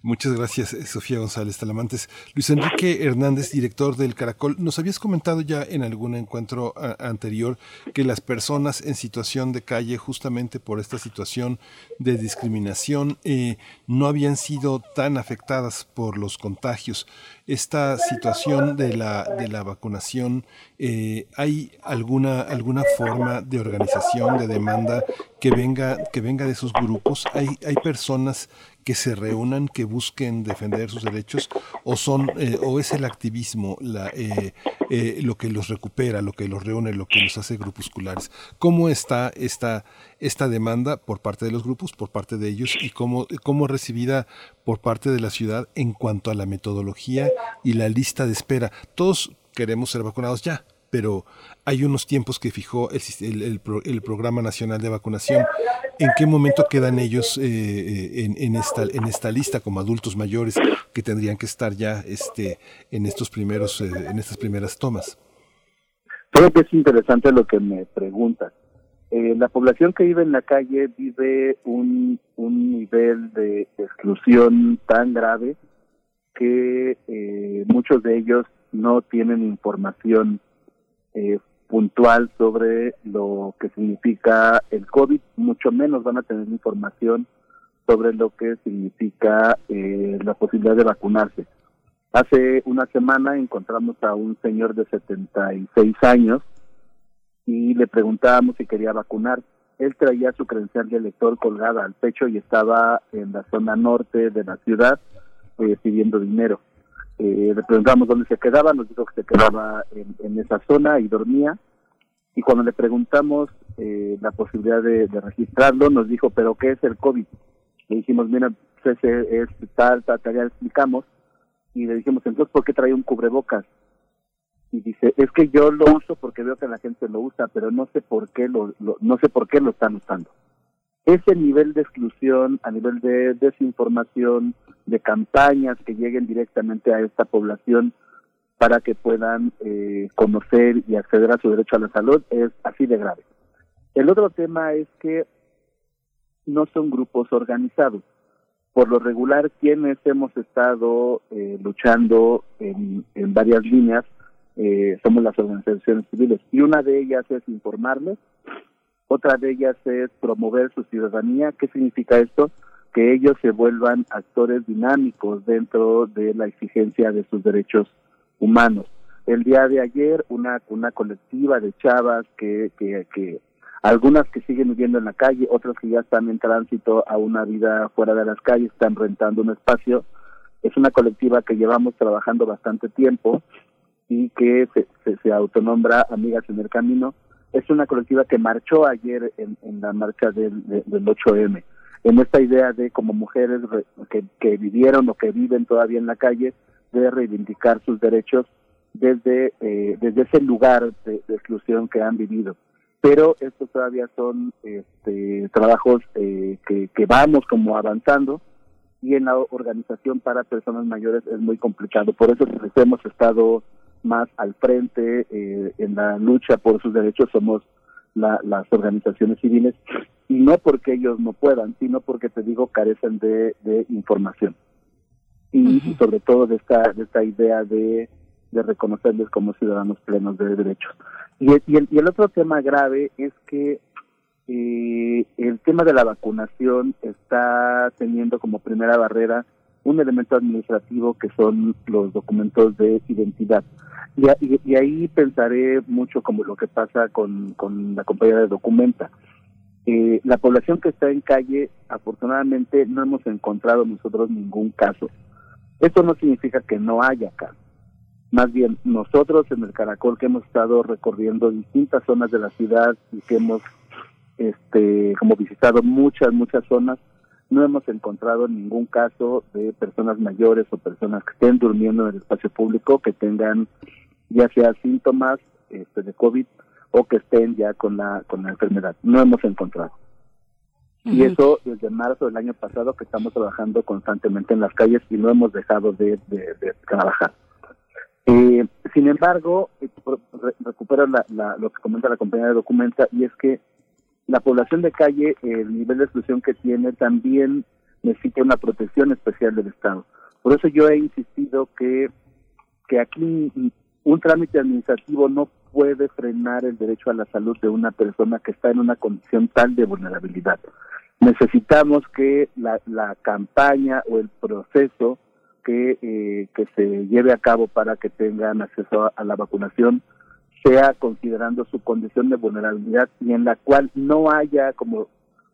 Muchas gracias, eh, Sofía González Talamantes. Luis Enrique Hernández, director del Caracol, nos habías comentado ya en algún encuentro anterior que las personas en situación de calle, justamente por esta situación de discriminación, eh, no habían sido tan afectadas por los contagios. Esta situación de la, de la vacunación, eh, ¿hay alguna, alguna forma de organización, de demanda que venga, que venga de esos grupos? ¿Hay, hay personas que se reúnan, que busquen defender sus derechos, o son, eh, o es el activismo la, eh, eh, lo que los recupera, lo que los reúne, lo que los hace grupusculares. ¿Cómo está esta, esta demanda por parte de los grupos, por parte de ellos, y cómo, cómo recibida por parte de la ciudad en cuanto a la metodología y la lista de espera? Todos queremos ser vacunados ya, pero hay unos tiempos que fijó el, el, el, Programa Nacional de Vacunación. ¿En qué momento quedan ellos eh, eh, en, en, esta, en esta lista como adultos mayores que tendrían que estar ya este, en, estos primeros, eh, en estas primeras tomas? Creo que es interesante lo que me preguntas. la población que vive en la calle vive un, un nivel de exclusión tan grave que muchos de ellos no tienen información eh, puntual sobre lo que significa el COVID, mucho menos van a tener información sobre lo que significa eh, la posibilidad de vacunarse. Hace una semana encontramos a un señor de 76 años y le preguntábamos si quería vacunar. Él traía su credencial de elector colgada al pecho y estaba en la zona norte de la ciudad eh, pidiendo dinero. Eh, le preguntamos dónde se quedaba, nos dijo que se quedaba en, esa zona y dormía. Y cuando le preguntamos eh, la posibilidad de, registrarlo, nos dijo, ¿pero qué es el COVID? Le dijimos, mira, pues ese es tal, tal, tal, ya explicamos. Y le dijimos, entonces, ¿por qué trae un cubrebocas? Y dice, es que yo lo uso porque veo que la gente lo usa, pero no sé por qué lo, no sé por qué lo están usando ese nivel de exclusión, a nivel de desinformación, de campañas que lleguen directamente a esta población para que puedan eh, conocer y acceder a su derecho a la salud es así de grave. El otro tema es que no son grupos organizados. Por lo regular, quienes hemos estado eh, luchando en, varias líneas eh, somos las organizaciones civiles y una de ellas es informarles otra de ellas es promover su ciudadanía. ¿Qué significa esto? Que ellos se vuelvan actores dinámicos dentro de la exigencia de sus derechos humanos. El día de ayer, una, una colectiva de chavas que, que, algunas que siguen viviendo en la calle, otras que ya están en tránsito a una vida fuera de las calles, están rentando un espacio. Es una colectiva que llevamos trabajando bastante tiempo y que se, se, autonombra Amigas en el Camino es una colectiva que marchó ayer en, la marcha del, del 8M, en esta idea de como mujeres que, que vivieron o que viven todavía en la calle, de reivindicar sus derechos desde, eh, desde ese lugar de, exclusión que han vivido. Pero estos todavía son este, trabajos eh, que, que vamos como avanzando y en la organización para personas mayores es muy complicado. Por eso hemos estado más al frente eh, en la lucha por sus derechos somos las organizaciones civiles, y no porque ellos no puedan, sino porque, te digo, carecen de, información. Y, sobre todo de esta, de esta idea de, de reconocerles como ciudadanos plenos de derechos. Y, y, el, y el otro tema grave es que eh, el tema de la vacunación está teniendo como primera barrera un elemento administrativo que son los documentos de identidad. Y, ahí pensaré mucho como lo que pasa con, la compañía de Documenta. Eh, la población que está en calle, afortunadamente, no hemos encontrado nosotros ningún caso. Esto no significa que no haya casos. Más bien, nosotros en el Caracol que hemos estado recorriendo distintas zonas de la ciudad y que hemos este, como visitado muchas, muchas zonas, no hemos encontrado ningún caso de personas mayores o personas que estén durmiendo en el espacio público que tengan ya sea síntomas este, de COVID o que estén ya con la, con la enfermedad. No hemos encontrado. Y eso desde marzo del año pasado que estamos trabajando constantemente en las calles y no hemos dejado de, trabajar. Eh, sin embargo, eh, recupero lo que comenta la compañía de Documenta y es que la población de calle, el nivel de exclusión que tiene, también necesita una protección especial del Estado. Por eso yo he insistido que, que aquí un trámite administrativo no puede frenar el derecho a la salud de una persona que está en una condición tal de vulnerabilidad. Necesitamos que la, la campaña o el proceso que, eh, que se lleve a cabo para que tengan acceso a la vacunación sea considerando su condición de vulnerabilidad y en la cual no haya como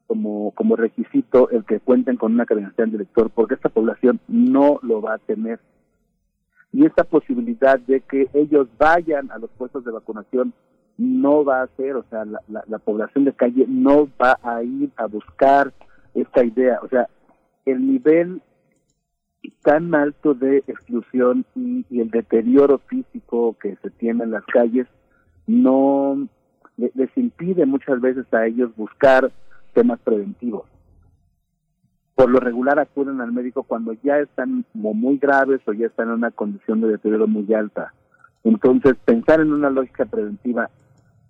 como como requisito el que cuenten con una credencial de elector porque esta población no lo va a tener y esta posibilidad de que ellos vayan a los puestos de vacunación no va a ser, o sea, la, la, población de calle no va a ir a buscar esta idea, o sea, el nivel tan alto de exclusión y, y, el deterioro físico que se tiene en las calles no les impide muchas veces a ellos buscar temas preventivos. Por lo regular acuden al médico cuando ya están muy graves o ya están en una condición de deterioro muy alta. Entonces, pensar en una lógica preventiva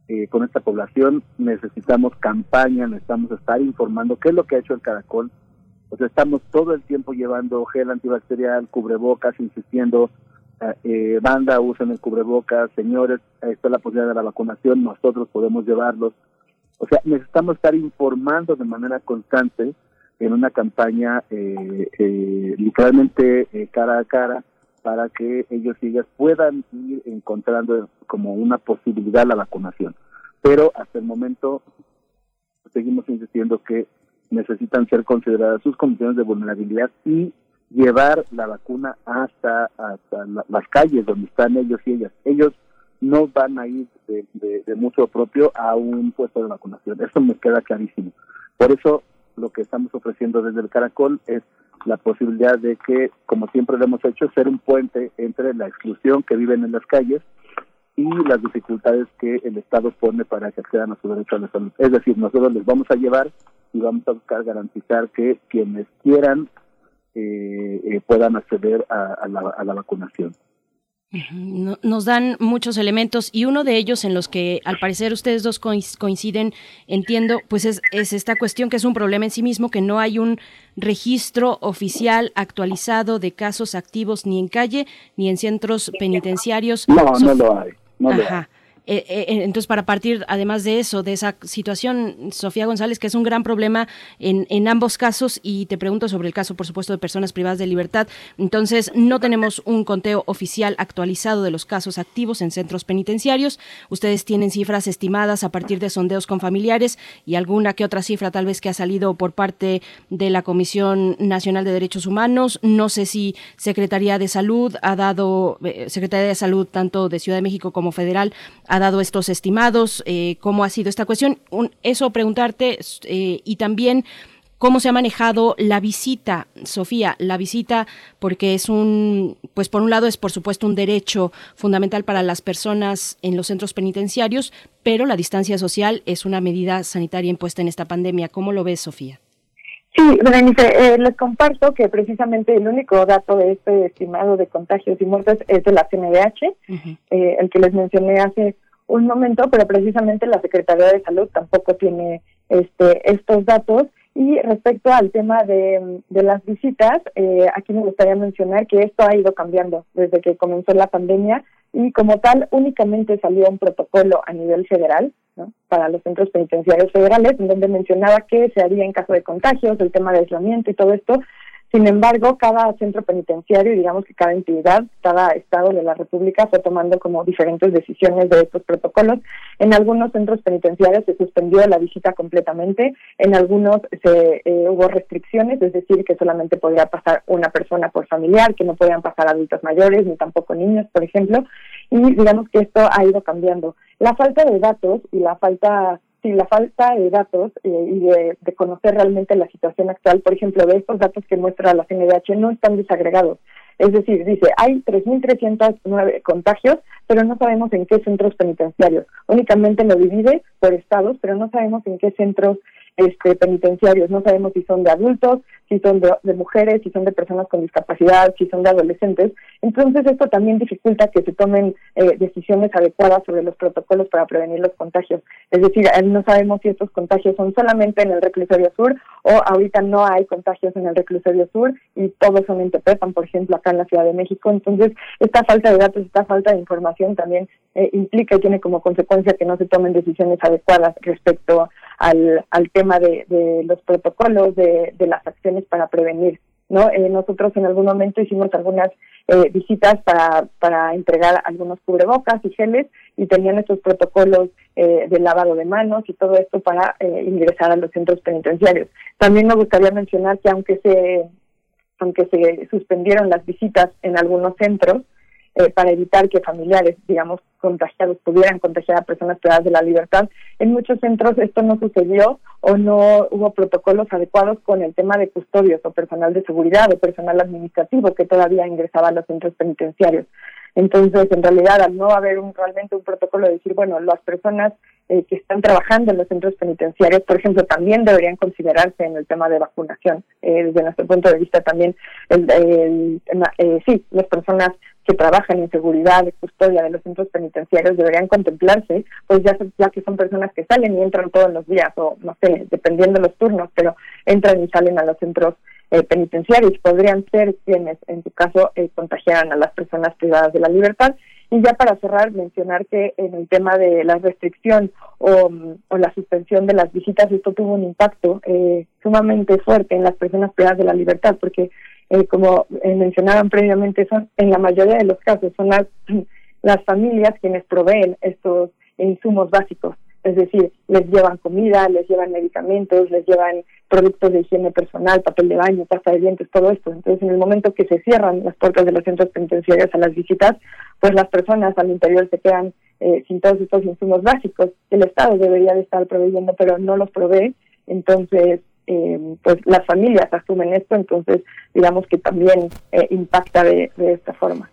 eh, con esta población, necesitamos campaña, necesitamos estar informando qué es lo que ha hecho el caracol. Pues estamos todo el tiempo llevando gel antibacterial, cubrebocas, insistiendo eh, banda, usen el cubrebocas, señores, está la posibilidad de la vacunación, nosotros podemos llevarlos. O sea, necesitamos estar informando de manera constante en una campaña eh, eh, literalmente eh, cara a cara para que ellos y ellas puedan ir encontrando como una posibilidad la vacunación. Pero hasta el momento seguimos insistiendo que necesitan ser consideradas sus condiciones de vulnerabilidad y llevar la vacuna hasta, hasta las calles donde están ellos y ellas. Ellos no van a ir de, de, mucho propio a un puesto de vacunación. Eso me queda clarísimo. Por eso lo que estamos ofreciendo desde el Caracol es la posibilidad de que, como siempre lo hemos hecho, ser un puente entre la exclusión que viven en las calles y las dificultades que el Estado pone para que accedan a su derecho a la salud. Es decir, nosotros les vamos a llevar y vamos a buscar garantizar que quienes quieran eh, eh, puedan acceder a, la, vacunación. Nos dan muchos elementos y uno de ellos en los que al parecer ustedes dos coinciden, entiendo, pues es, esta cuestión que es un problema en sí mismo, que no hay un registro oficial actualizado de casos activos ni en calle ni en centros penitenciarios. No, no lo hay. No lo hay. Eh, eh, eh, entonces, para partir, además de eso, de esa situación, Sofía González, que es un gran problema en, ambos casos, y te pregunto sobre el caso, por supuesto, de personas privadas de libertad. Entonces, no tenemos un conteo oficial actualizado de los casos activos en centros penitenciarios. Ustedes tienen cifras estimadas a partir de sondeos con familiares y alguna que otra cifra tal vez que ha salido por parte de la Comisión Nacional de Derechos Humanos. No sé si Secretaría de Salud ha dado, Secretaría de Salud tanto de Ciudad de México como federal, dado estos estimados, eh, cómo ha sido esta cuestión. eso preguntarte eh, y también cómo se ha manejado la visita, Sofía, la visita, porque es un, pues por un lado es por supuesto un derecho fundamental para las personas en los centros penitenciarios, pero la distancia social es una medida sanitaria impuesta en esta pandemia. ¿Cómo lo ves, Sofía? Sí, Berenice, eh, les comparto que precisamente el único dato de este estimado de contagios y muertes es de la CNDH, el que les mencioné hace un momento, pero precisamente la Secretaría de Salud tampoco tiene este, estos datos. Y respecto al tema de, de las visitas, eh, aquí me gustaría mencionar que esto ha ido cambiando desde que comenzó la pandemia y como tal únicamente salió un protocolo a nivel federal ¿no? para los centros penitenciarios federales en donde mencionaba qué se haría en caso de contagios, el tema de aislamiento y todo esto, sin embargo, cada centro penitenciario, digamos que cada entidad, cada estado de la República fue tomando como diferentes decisiones de estos protocolos. En algunos centros penitenciarios se suspendió la visita completamente, en algunos se eh, hubo restricciones, es decir, que solamente podía pasar una persona por familiar, que no podían pasar adultos mayores ni tampoco niños, por ejemplo, y digamos que esto ha ido cambiando. La falta de datos y la falta sí, la falta de datos eh, y de, conocer realmente la situación actual, por ejemplo, de estos datos que muestra la CNDH no están desagregados. Es decir, dice, hay 3.309 contagios, pero no sabemos en qué centros penitenciarios. Únicamente lo divide por estados, pero no sabemos en qué centros este, penitenciarios. No sabemos si son de adultos, si son de, mujeres, si son de personas con discapacidad, si son de adolescentes. Entonces esto también dificulta que se tomen eh, decisiones adecuadas sobre los protocolos para prevenir los contagios. Es decir, eh, no sabemos si estos contagios son solamente en el reclusorio sur o ahorita no hay contagios en el reclusorio sur y todos son en Tepepan, por ejemplo, acá en la Ciudad de México. Entonces esta falta de datos, esta falta de información también eh, implica y tiene como consecuencia que no se tomen decisiones adecuadas respecto al, al tema de, de los protocolos, de, de las acciones para prevenir. ¿no? Eh, nosotros en algún momento hicimos algunas eh, visitas para, para entregar algunos cubrebocas y geles y tenían estos protocolos eh, de lavado de manos y todo esto para eh, ingresar a los centros penitenciarios. También me gustaría mencionar que aunque se aunque se suspendieron las visitas en algunos centros, eh, para evitar que familiares, digamos, contagiados pudieran contagiar a personas privadas de la libertad. En muchos centros esto no sucedió o no hubo protocolos adecuados con el tema de custodios o personal de seguridad o personal administrativo que todavía ingresaba a los centros penitenciarios. Entonces, en realidad, al no haber un, realmente un protocolo de decir, bueno, las personas eh, que están trabajando en los centros penitenciarios, por ejemplo, también deberían considerarse en el tema de vacunación. Eh, desde nuestro punto de vista también, el, eh, sí, las personas que trabajan en seguridad, custodia de los centros penitenciarios deberían contemplarse, pues ya, ya que son personas que salen y entran todos los días, o no sé, dependiendo de los turnos, pero entran y salen a los centros eh, penitenciarios, podrían ser quienes, en su caso, eh, contagiaran a las personas privadas de la libertad. Y ya para cerrar, mencionar que en el tema de la restricción o, o la suspensión de las visitas, esto tuvo un impacto eh, sumamente fuerte en las personas privadas de la libertad, porque eh, como eh, mencionaban previamente, son en la mayoría de los casos son las, [clears throat] las familias quienes proveen estos insumos básicos. Es decir, les llevan comida, les llevan medicamentos, les llevan productos de higiene personal, papel de baño, pasta de dientes, todo esto. Entonces, en el momento que se cierran las puertas de los centros penitenciarios a las visitas, pues las personas al interior se quedan eh, sin todos estos insumos básicos que el Estado debería de estar proveyendo, pero no los provee. Entonces, eh, pues las familias asumen esto, entonces digamos que también eh, impacta de, de, esta forma.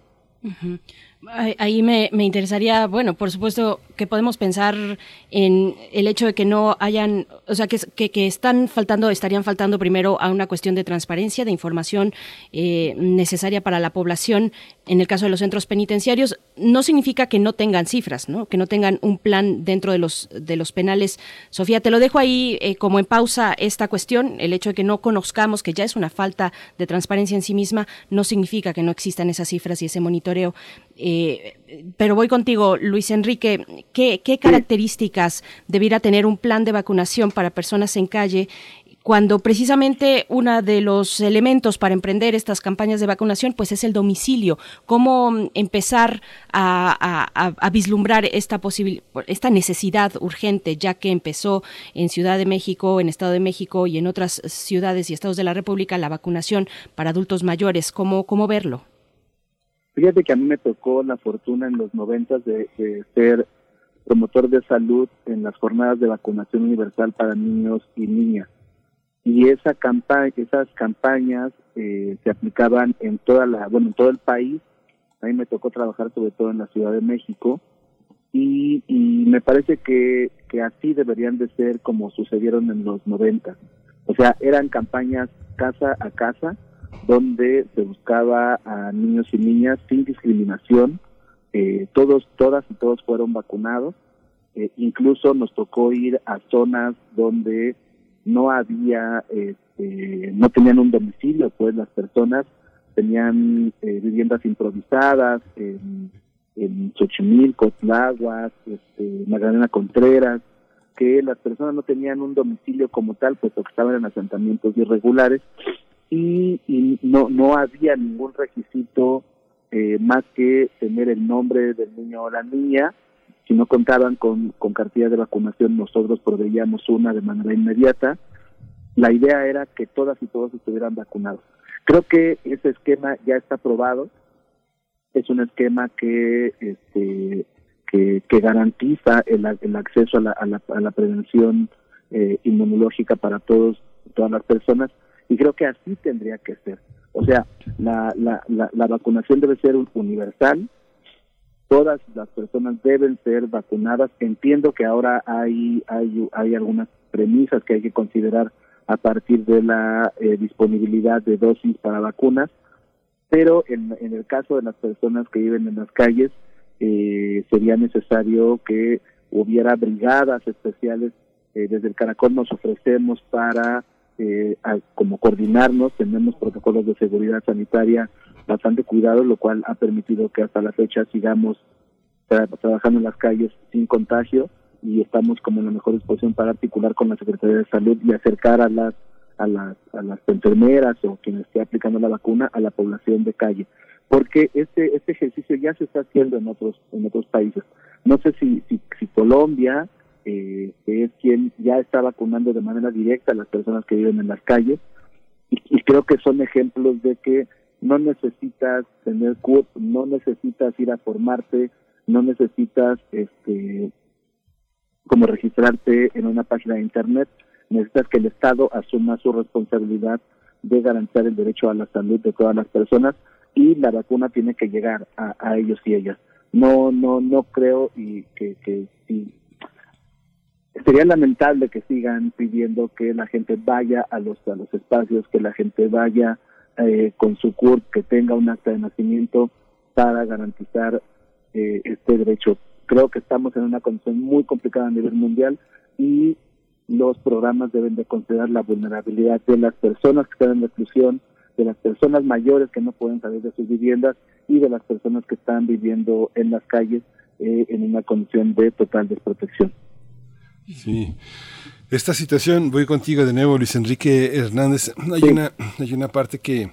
Ahí me, me, interesaría, bueno, por supuesto que podemos pensar en el hecho de que no hayan, o sea, que, que, están faltando, estarían faltando primero a una cuestión de transparencia, de información eh, necesaria para la población. En el caso de los centros penitenciarios, no significa que no tengan cifras, ¿no? Que no tengan un plan dentro de los de los penales. Sofía, te lo dejo ahí eh, como en pausa esta cuestión. El hecho de que no conozcamos, que ya es una falta de transparencia en sí misma, no significa que no existan esas cifras y ese monitoreo. Eh, pero voy contigo, Luis Enrique. ¿qué, ¿Qué características debiera tener un plan de vacunación para personas en calle cuando precisamente uno de los elementos para emprender estas campañas de vacunación pues es el domicilio. ¿Cómo empezar a, a, a vislumbrar esta, esta necesidad urgente, ya que empezó en Ciudad de México, en Estado de México y en otras ciudades y estados de la República la vacunación para adultos mayores? ¿Cómo, cómo verlo? Fíjate que a mí me tocó la fortuna en los noventas de, ser promotor de salud en las jornadas de vacunación universal para niños y niñas y esa campaña, esas campañas eh, se aplicaban en toda la, bueno, en todo el país. A mí me tocó trabajar sobre todo en la Ciudad de México y, me parece que, que así deberían de ser como sucedieron en los 90. O sea, eran campañas casa a casa donde se buscaba a niños y niñas sin discriminación eh, todos, todas y todos fueron vacunados. Eh, incluso nos tocó ir a zonas donde no había, este, no tenían un domicilio, pues las personas tenían eh, viviendas improvisadas en, en Xochimilco, Tláhuac, este, Magdalena Contreras, que las personas no tenían un domicilio como tal, puesto que estaban en asentamientos irregulares y, no, no había ningún requisito eh, más que tener el nombre del niño o la niña. Si no contaban con, con cartilla de vacunación, nosotros proveíamos una de manera inmediata. La idea era que todas y todos estuvieran vacunados. Creo que ese esquema ya está aprobado. Es un esquema que este, que, garantiza el, el acceso a la, a la, a la prevención eh, inmunológica para todos todas las personas y creo que así tendría que ser. O sea, la, la, la, vacunación debe ser universal, todas las personas deben ser vacunadas. Entiendo que ahora hay, hay, hay algunas premisas que hay que considerar a partir de la eh, disponibilidad de dosis para vacunas, pero en, en el caso de las personas que viven en las calles, eh, sería necesario que hubiera brigadas especiales. Eh, desde el Caracol nos ofrecemos para eh, como coordinarnos, tenemos protocolos de seguridad sanitaria bastante cuidados, lo cual ha permitido que hasta la fecha sigamos tra trabajando en las calles sin contagio y estamos como en la mejor disposición para articular con la Secretaría de Salud y acercar a las a las, a las enfermeras o quienes esté aplicando la vacuna a la población de calle porque este este ejercicio ya se está haciendo en otros en otros países. No sé si si, si Colombia eh, que es quien ya está vacunando de manera directa a las personas que viven en las calles y, y creo que son ejemplos de que no necesitas tener CURP, no necesitas ir a formarte, no necesitas este como registrarte en una página de internet, necesitas que el Estado asuma su responsabilidad de garantizar el derecho a la salud de todas las personas y la vacuna tiene que llegar a, a ellos y ellas. No, no, no creo y que, que sí. Sería lamentable que sigan pidiendo que la gente vaya a los a los espacios, que la gente vaya eh, con su CURP, que tenga un acta de nacimiento para garantizar eh, este derecho. Creo que estamos en una condición muy complicada a nivel mundial y los programas deben de considerar la vulnerabilidad de las personas que están en reclusión, de las personas mayores que no pueden salir de sus viviendas y de las personas que están viviendo en las calles eh, en una condición de total desprotección. Sí. Esta situación, voy contigo de nuevo, Luis Enrique Hernández. Hay, sí. una, hay una parte que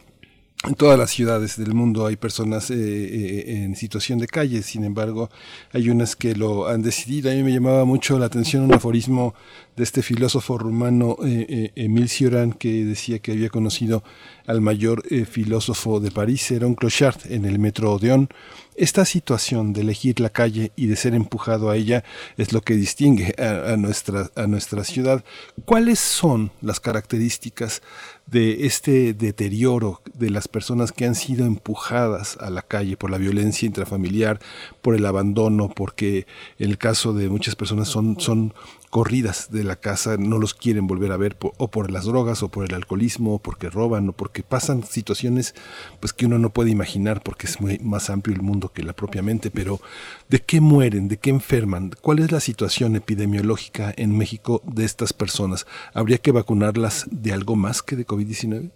en todas las ciudades del mundo hay personas eh, eh, en situación de calle, sin embargo, hay unas que lo han decidido. A mí me llamaba mucho la atención un aforismo de este filósofo rumano eh, Emile Cioran que decía que había conocido al mayor filósofo de París, un clochard en el metro Odeón. Esta situación de elegir la calle y de ser empujado a ella es lo que distingue a, nuestra, a nuestra ciudad. ¿Cuáles son las características de este deterioro de las personas que han sido empujadas a la calle por la violencia intrafamiliar, por el abandono, porque en el caso de muchas personas son, son corridas de la casa, no los quieren volver a ver por, o por las drogas o por el alcoholismo o porque roban o porque pasan situaciones pues que uno no puede imaginar porque es muy más amplio el mundo que la propia mente, pero ¿de qué mueren? ¿De qué enferman? ¿Cuál es la situación epidemiológica en México de estas personas? ¿Habría que vacunarlas de algo más que de COVID-19?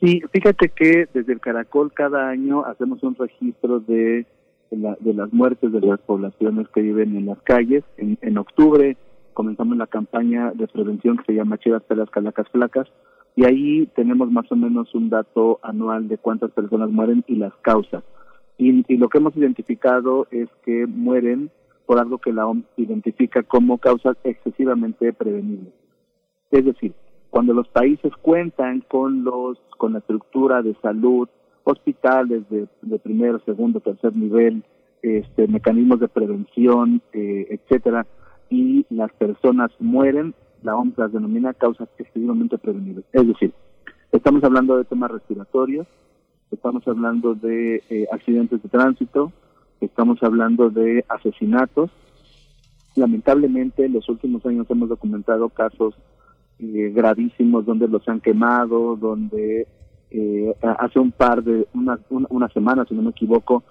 Sí, fíjate que desde el Caracol cada año hacemos un registro de la, de, las muertes de las poblaciones que viven en las calles. En, en, octubre comenzamos la campaña de prevención que se llama Chivas Pelas Calacas Flacas y ahí tenemos más o menos un dato anual de cuántas personas mueren y las causas. Y, y lo que hemos identificado es que mueren por algo que la OMS identifica como causas excesivamente prevenibles. Es decir, cuando los países cuentan con los con la estructura de salud hospitales de, de primer, segundo, tercer nivel, este, mecanismos de prevención, eh, etcétera, y las personas mueren, la OMS las denomina causas excesivamente prevenibles. Es decir, estamos hablando de temas respiratorios, estamos hablando de eh, accidentes de tránsito, estamos hablando de asesinatos. Lamentablemente, en los últimos años hemos documentado casos eh, gravísimos donde los han quemado, donde eh, hace un par de, una, una, una, semana, si no me equivoco,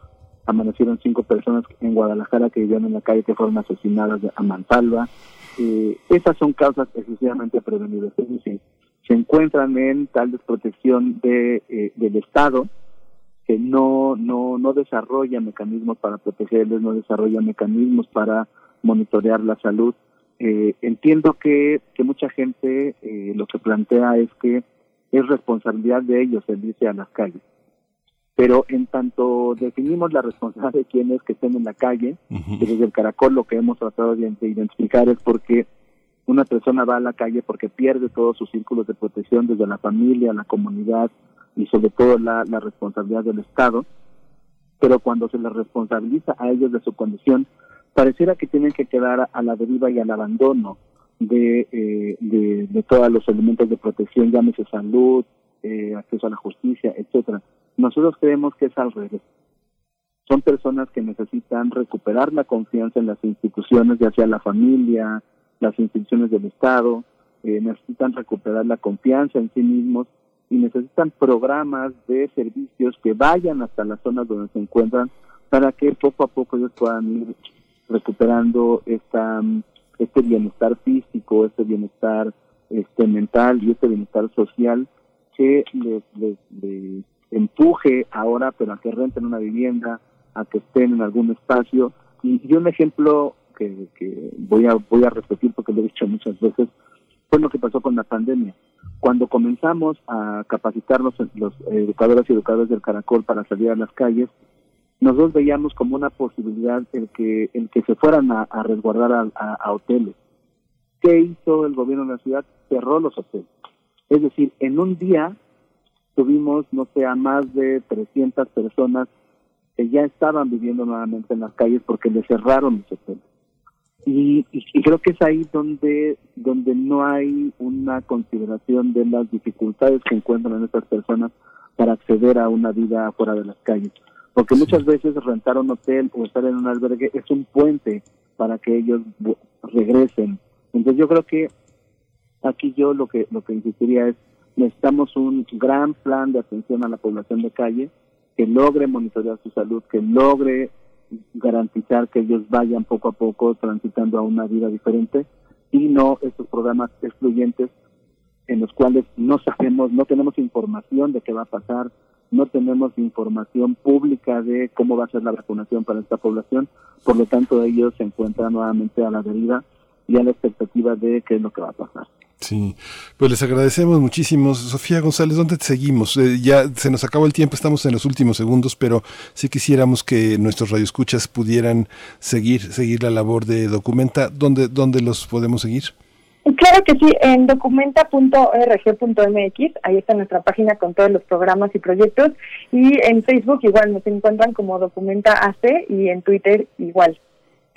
amanecieron cinco personas en Guadalajara que vivían en la calle que fueron asesinadas a mansalva. Eh, esas son causas excesivamente prevenibles, es decir, se encuentran en tal desprotección de, eh, del Estado que no, no, no desarrolla mecanismos para protegerles, no desarrolla mecanismos para monitorear la salud. Eh, entiendo que, que mucha gente eh, lo que plantea es que es responsabilidad de ellos salirse a las calles. Pero en tanto definimos la responsabilidad de quienes que estén en la calle, desde el caracol lo que hemos tratado de identificar es porque una persona va a la calle porque pierde todos sus círculos de protección desde la familia, la comunidad y sobre todo la, la responsabilidad del Estado. Pero cuando se les responsabiliza a ellos de su condición, pareciera que tienen que quedar a la deriva y al abandono de, eh, de, todos los elementos de protección, llámese salud, eh, acceso a la justicia, etcétera. Nosotros creemos que es al revés. Son personas que necesitan recuperar la confianza en las instituciones, ya sea la familia, las instituciones del Estado, eh, necesitan recuperar la confianza en sí mismos y necesitan programas de servicios que vayan hasta las zonas donde se encuentran para que poco a poco ellos puedan ir recuperando esta este bienestar físico, este bienestar este mental y este bienestar social que les, les, empuje ahora, pero a que renten una vivienda, a que estén en algún espacio. Y, y un ejemplo que, que, voy a voy a repetir porque lo he dicho muchas veces fue lo que pasó con la pandemia. Cuando comenzamos a capacitarnos los educadores y educadores del Caracol para salir a las calles, nosotros veíamos como una posibilidad el que el que se fueran a, resguardar a, hoteles. ¿Qué hizo el gobierno de la ciudad? Cerró los hoteles. Es decir, en un día tuvimos, no sé, a más de 300 personas que ya estaban viviendo nuevamente en las calles porque le cerraron los hoteles. Y, y, y, creo que es ahí donde donde no hay una consideración de las dificultades que encuentran estas personas para acceder a una vida fuera de las calles porque muchas veces rentar un hotel o estar en un albergue es un puente para que ellos regresen. Entonces yo creo que aquí yo lo que lo que insistiría es necesitamos un gran plan de atención a la población de calle que logre monitorear su salud, que logre garantizar que ellos vayan poco a poco transitando a una vida diferente y no estos programas excluyentes en los cuales no sabemos, no tenemos información de qué va a pasar, no tenemos información pública de cómo va a ser la vacunación para esta población, por lo tanto ellos se encuentran nuevamente a la deriva y a la expectativa de qué es lo que va a pasar. Sí, pues les agradecemos muchísimo. Sofía González, ¿dónde te seguimos? Eh, ya se nos acabó el tiempo, estamos en los últimos segundos, pero sí quisiéramos que nuestros radioescuchas pudieran seguir, seguir la labor de Documenta. ¿Dónde, dónde los podemos seguir? Claro que sí, en documenta.org.mx, ahí está nuestra página con todos los programas y proyectos, y en Facebook igual nos encuentran como Documenta AC y en Twitter igual.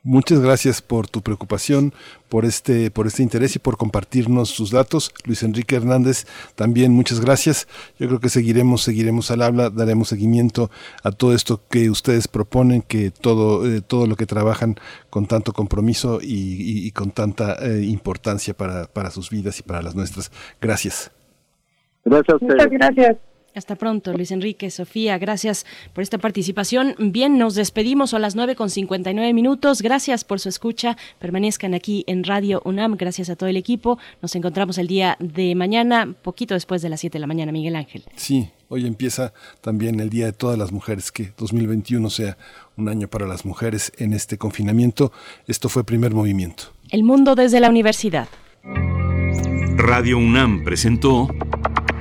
Muchas gracias por tu preocupación, por este, por este interés y por compartirnos sus datos. Luis Enrique Hernández, también muchas gracias. Yo creo que seguiremos, seguiremos al habla, daremos seguimiento a todo esto que ustedes proponen, que todo, eh, todo lo que trabajan con tanto compromiso y, y, y con tanta eh, importancia para, para sus vidas y para las nuestras. Gracias. Gracias a ustedes. Muchas gracias. Hasta pronto, Luis Enrique, Sofía, gracias por esta participación. Bien, nos despedimos a las 9 con 59 minutos. Gracias por su escucha. Permanezcan aquí en Radio UNAM. Gracias a todo el equipo. Nos encontramos el día de mañana, poquito después de las 7 de la mañana, Miguel Ángel. Sí, hoy empieza también el Día de todas las mujeres, que 2021 sea un año para las mujeres en este confinamiento. Esto fue primer movimiento. El mundo desde la universidad. Radio UNAM presentó